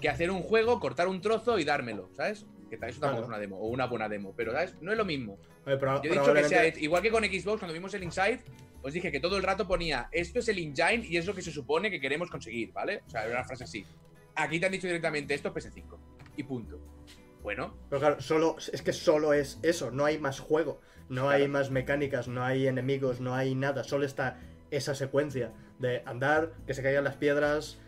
S1: que hacer un juego, cortar un trozo y dármelo, ¿sabes? Que tal- eso tampoco
S2: Claro.
S1: es una demo, o una buena demo, pero ¿sabes? No es lo mismo.
S2: Oye, pero-
S1: Yo he dicho que
S2: probablemente-
S1: se ha hecho, igual que con Xbox, cuando vimos el Inside, os dije que todo el rato ponía, esto es el engine y es lo que se supone que queremos conseguir, ¿vale? O sea, era una frase así. Aquí te han dicho directamente, esto es PS5. Y punto. Bueno,
S2: Pero claro, solo, es que solo es eso, no hay más juego, no hay más mecánicas, no hay enemigos, no hay nada, solo está esa secuencia de andar, que se caigan las piedras,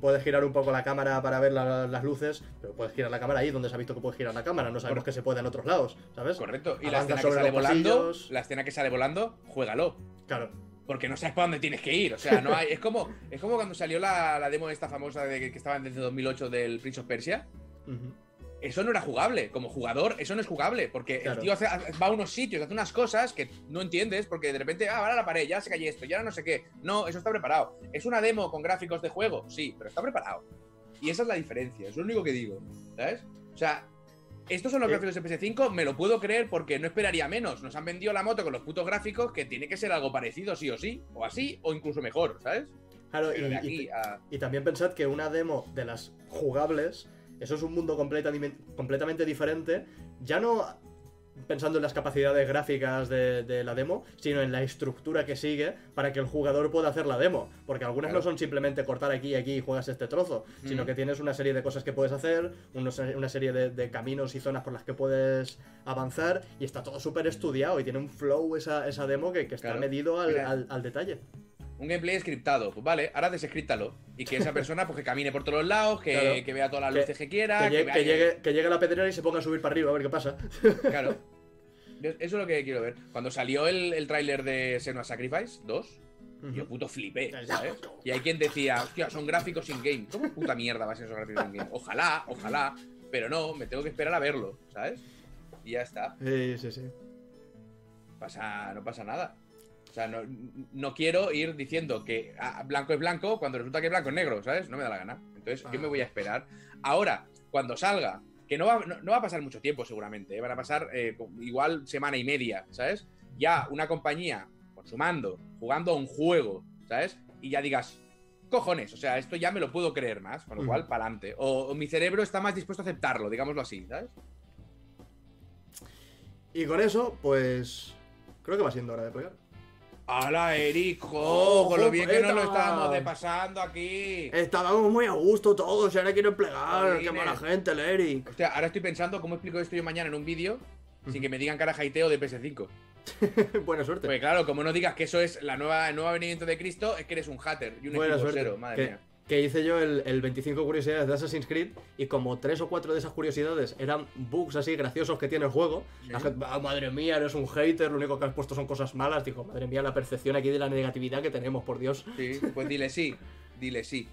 S2: puedes girar un poco la cámara para ver la- las luces, pero puedes girar la cámara ahí donde se ha visto que puedes girar la cámara, no sabemos
S1: Correcto.
S2: que se puede en otros lados, ¿sabes?
S1: correcto. Y la escena que sale volando,
S2: pasillos.
S1: la escena que sale volando, juégalo.
S2: Claro,
S1: Porque no sabes para dónde tienes que ir. O sea, no hay. Es como, es como cuando salió la, la demo esta famosa de que, que estaba desde 2008 del Prince of Persia. Eso no era jugable. Como jugador, eso no es jugable. Porque
S2: Claro.
S1: el tío hace- va a unos sitios, hace unas cosas que no entiendes. Porque de repente, ah, va a la pared, ya se cae esto, ya no sé qué. No, eso está preparado. ¿Es una demo con gráficos de juego? Sí, pero está preparado. Y esa es la diferencia, es lo único que digo. ¿Sabes? O sea, estos son los gráficos de PS5, me lo puedo creer porque no esperaría menos. Nos han vendido la moto con los putos gráficos que tiene que ser algo parecido, sí o sí. O así, o incluso mejor, ¿sabes?
S2: Claro, y,
S1: aquí a.
S2: Y también pensad que una demo de las jugables, eso es un mundo completamente, completamente diferente. Ya no pensando en las capacidades gráficas de, de la demo, sino en la estructura que sigue para que el jugador pueda hacer la demo. Porque algunas
S1: Claro.
S2: no son simplemente cortar aquí y aquí y juegas este trozo, sino
S1: Mm.
S2: que tienes una serie de cosas que puedes hacer, unos- una serie de, de caminos y zonas por las que puedes avanzar, y está todo súper estudiado y tiene un flow esa, esa demo que, que está
S1: Claro.
S2: medido al- al detalle.
S1: Un gameplay scriptado. Pues vale, ahora desescríptalo. Y que esa (laughs) persona pues que camine por todos los lados, que,
S2: Claro.
S1: que vea todas las luces que quiera.
S2: Que, llegue, que, llegue, que llegue la pedrera y se ponga a subir para arriba a ver qué pasa. (laughs)
S1: Claro. Eso es lo que quiero ver. Cuando salió el, el tráiler de Senua Sacrifice 2, yo puto flipé, ¿sabes? Y hay quien decía, hostia, son gráficos in-game. ¿Cómo puta mierda va a ser esos gráficos in-game? Ojalá, ojalá, pero no, me tengo que esperar a verlo, ¿sabes? Y ya está.
S2: Sí, sí, sí.
S1: Pasa, no pasa nada. O sea, no, no quiero ir diciendo que ah, blanco es blanco cuando resulta que blanco es negro, ¿sabes? No me da la gana. Entonces, yo me voy a esperar. Ahora, cuando salga, que no va, no, no va a pasar mucho tiempo seguramente, ¿eh? van a pasar eh, igual semana y media, ¿sabes? Ya una compañía consumando, jugando a un juego, ¿sabes? Y ya digas, cojones, o sea, esto ya me lo puedo creer más, con lo cual, para adelante. O, o mi cerebro está más dispuesto a aceptarlo, digámoslo así, ¿sabes?
S2: Y con eso, pues. Creo que va siendo hora de plegar.
S1: ¡Hala, Eric!
S2: ¡Oh,
S1: con lo bien que nos lo estábamos de pasando aquí.
S2: Estábamos muy a gusto todos, y ahora quieren plegar.
S1: Jolines.
S2: Qué mala gente, el Eric.
S1: Hostia, ahora estoy pensando cómo explico esto yo mañana en un vídeo sin que me digan cara jaiteo de PS5. (laughs)
S2: Buena suerte.
S1: Porque claro, como no digas que eso es la nueva, el nuevo venimiento de Cristo, es que eres un hater y un
S2: Buena
S1: madre
S2: que,
S1: mía.
S2: Que hice yo el, el 25 curiosidades de Assassin's Creed y como tres o cuatro de esas curiosidades eran bugs así graciosos que tiene el juego, la gente, "Ah, madre mía, eres un hater, lo único que has puesto son cosas malas. Digo, madre mía, la percepción aquí de la negatividad que tenemos, por Dios.
S1: Sí, pues dile sí. Dile sí.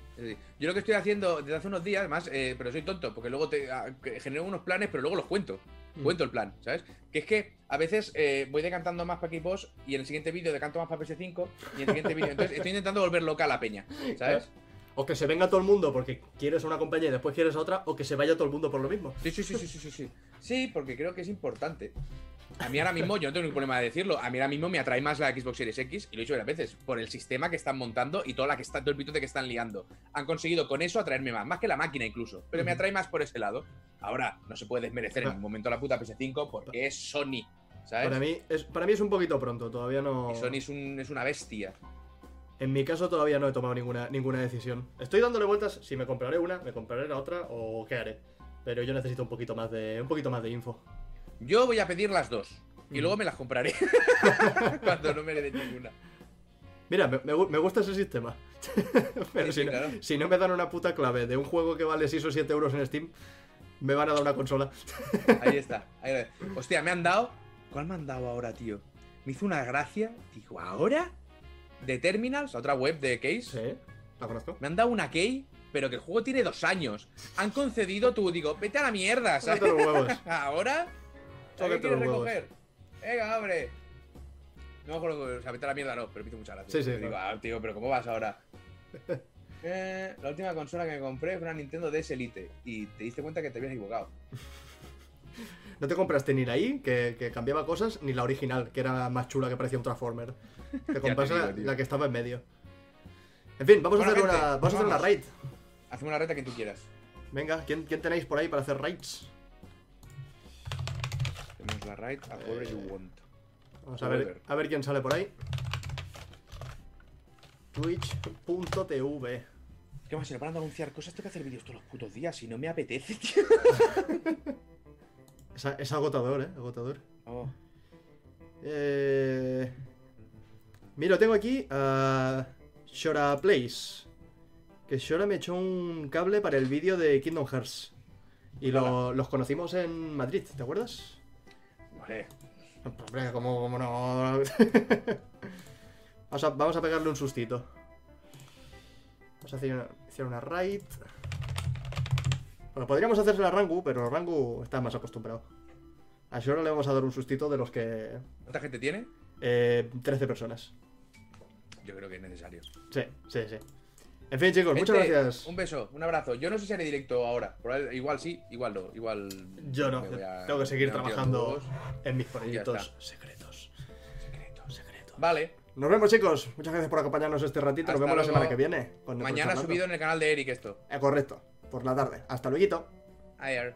S1: Yo lo que estoy haciendo desde hace unos días, más, eh, pero soy tonto, porque luego te ah, que genero unos planes, pero luego los cuento.
S2: Mm.
S1: Cuento el plan, ¿sabes? Que es que a veces eh, voy decantando más para Xbox y en el siguiente vídeo decanto más para PS5 y en el siguiente vídeo. Entonces estoy intentando volver loca a la peña, ¿sabes? (laughs)
S2: O que se venga todo el mundo porque quieres a una compañía y después quieres a otra, o que se vaya todo el mundo por lo mismo.
S1: Sí, sí, sí, sí, sí, sí, sí. Sí, porque creo que es importante. A mí ahora mismo, yo no tengo ningún problema de decirlo, a mí ahora mismo me atrae más la Xbox Series X, y lo he dicho varias veces, por el sistema que están montando y toda la que está, todo el pito de que están liando. Han conseguido con eso atraerme más, más que la máquina incluso, pero me atrae más por ese lado. Ahora, no se puede desmerecer en
S2: Ah.
S1: ningún momento la puta PS5 porque es Sony, ¿sabes?
S2: Para mí, es, para mí es un poquito pronto, todavía no.
S1: Y Sony es, un- es una bestia.
S2: En mi caso todavía no he tomado ninguna, ninguna decisión. Estoy dándole vueltas si me compraré una, me compraré la otra o qué haré. Pero yo necesito un poquito más de. un poquito más de info.
S1: Yo voy a pedir las dos, y
S2: Mm.
S1: luego me las compraré (laughs) cuando no me le den ninguna.
S2: Mira, me, me gu- me gusta ese sistema. (laughs) Pero
S1: Sí,
S2: si,
S1: sí,
S2: no,
S1: claro.
S2: si no me dan una puta clave de un juego que vale 6 o 7 euros en Steam, me van a dar una consola. (laughs)
S1: Ahí está. ahí Hostia, me han dado. ¿Cuál me han dado ahora, tío? Me hizo una gracia. Digo, ¿ahora? De Terminals, otra web de Case.
S2: Sí, la conozco.
S1: Me han dado una key, pero que el juego tiene dos años. Han concedido tú, digo, vete a la mierda, ¿sabes?
S2: Los huevos. (laughs)
S1: ¿Ahora? ¿Qué quieres recoger? Venga, abre. No me acuerdo, o sea, vete a la mierda no, pero me hizo mucha gracia.
S2: Sí, sí,
S1: digo, ah, tío, pero ¿cómo vas ahora? (laughs) Eh, la última consola que me compré fue una Nintendo DS Elite y te diste cuenta que te habías equivocado.
S2: No te compraste ni la I, que, que cambiaba cosas, ni la original, que era más chula, que parecía un Transformer. Te (laughs) compraste la, que estaba en medio. En fin, vamos a hacer
S1: gente,
S2: una. Vamos a hacer una raid.
S1: Hacemos una reta que tú quieras.
S2: Venga, ¿quién, quién tenéis por ahí para hacer raids?
S1: Tenemos la raid a whoever you want.
S2: Vamos a ver, a ver quién sale por ahí. Twitch.tv
S1: ¿Qué más? Si le van a anunciar cosas, tengo que hacer vídeos todos los putos días y no me apetece, tío. (laughs)
S2: es, agotador, eh, agotador.
S1: Oh,
S2: Eh... Mira, tengo aquí a Shora Place. Que Shora me echó un cable para el vídeo de Kingdom Hearts. Y lo- los conocimos en Madrid, ¿te acuerdas?
S1: vale.
S2: Hombre, ¿cómo, cómo no? (laughs) vamos, a, vamos a pegarle un sustito. Vamos a hacer una, hacer una raid. Bueno, podríamos hacerse a Rangu, pero Rangu está más acostumbrado. A Shora le vamos a dar un sustito de los que...
S1: ¿Cuánta gente tiene?
S2: Eh, 13 personas.
S1: Yo creo que es necesario.
S2: Sí, sí, sí. En fin, chicos, muchas gracias.
S1: Un beso, un abrazo. Yo no sé si haré directo ahora. Igual sí, igual no. Igual.
S2: Yo no,
S1: a-
S2: tengo que seguir trabajando en mis proyectos secretos.
S1: Secreto.
S2: Secretos.
S1: Vale.
S2: Nos vemos, chicos. Muchas gracias por acompañarnos este ratito. Nos vemos la semana que viene.
S1: Mañana subido en el canal de Eric esto.
S2: Eh, correcto. Por la tarde. Hasta luego.
S1: Ayer.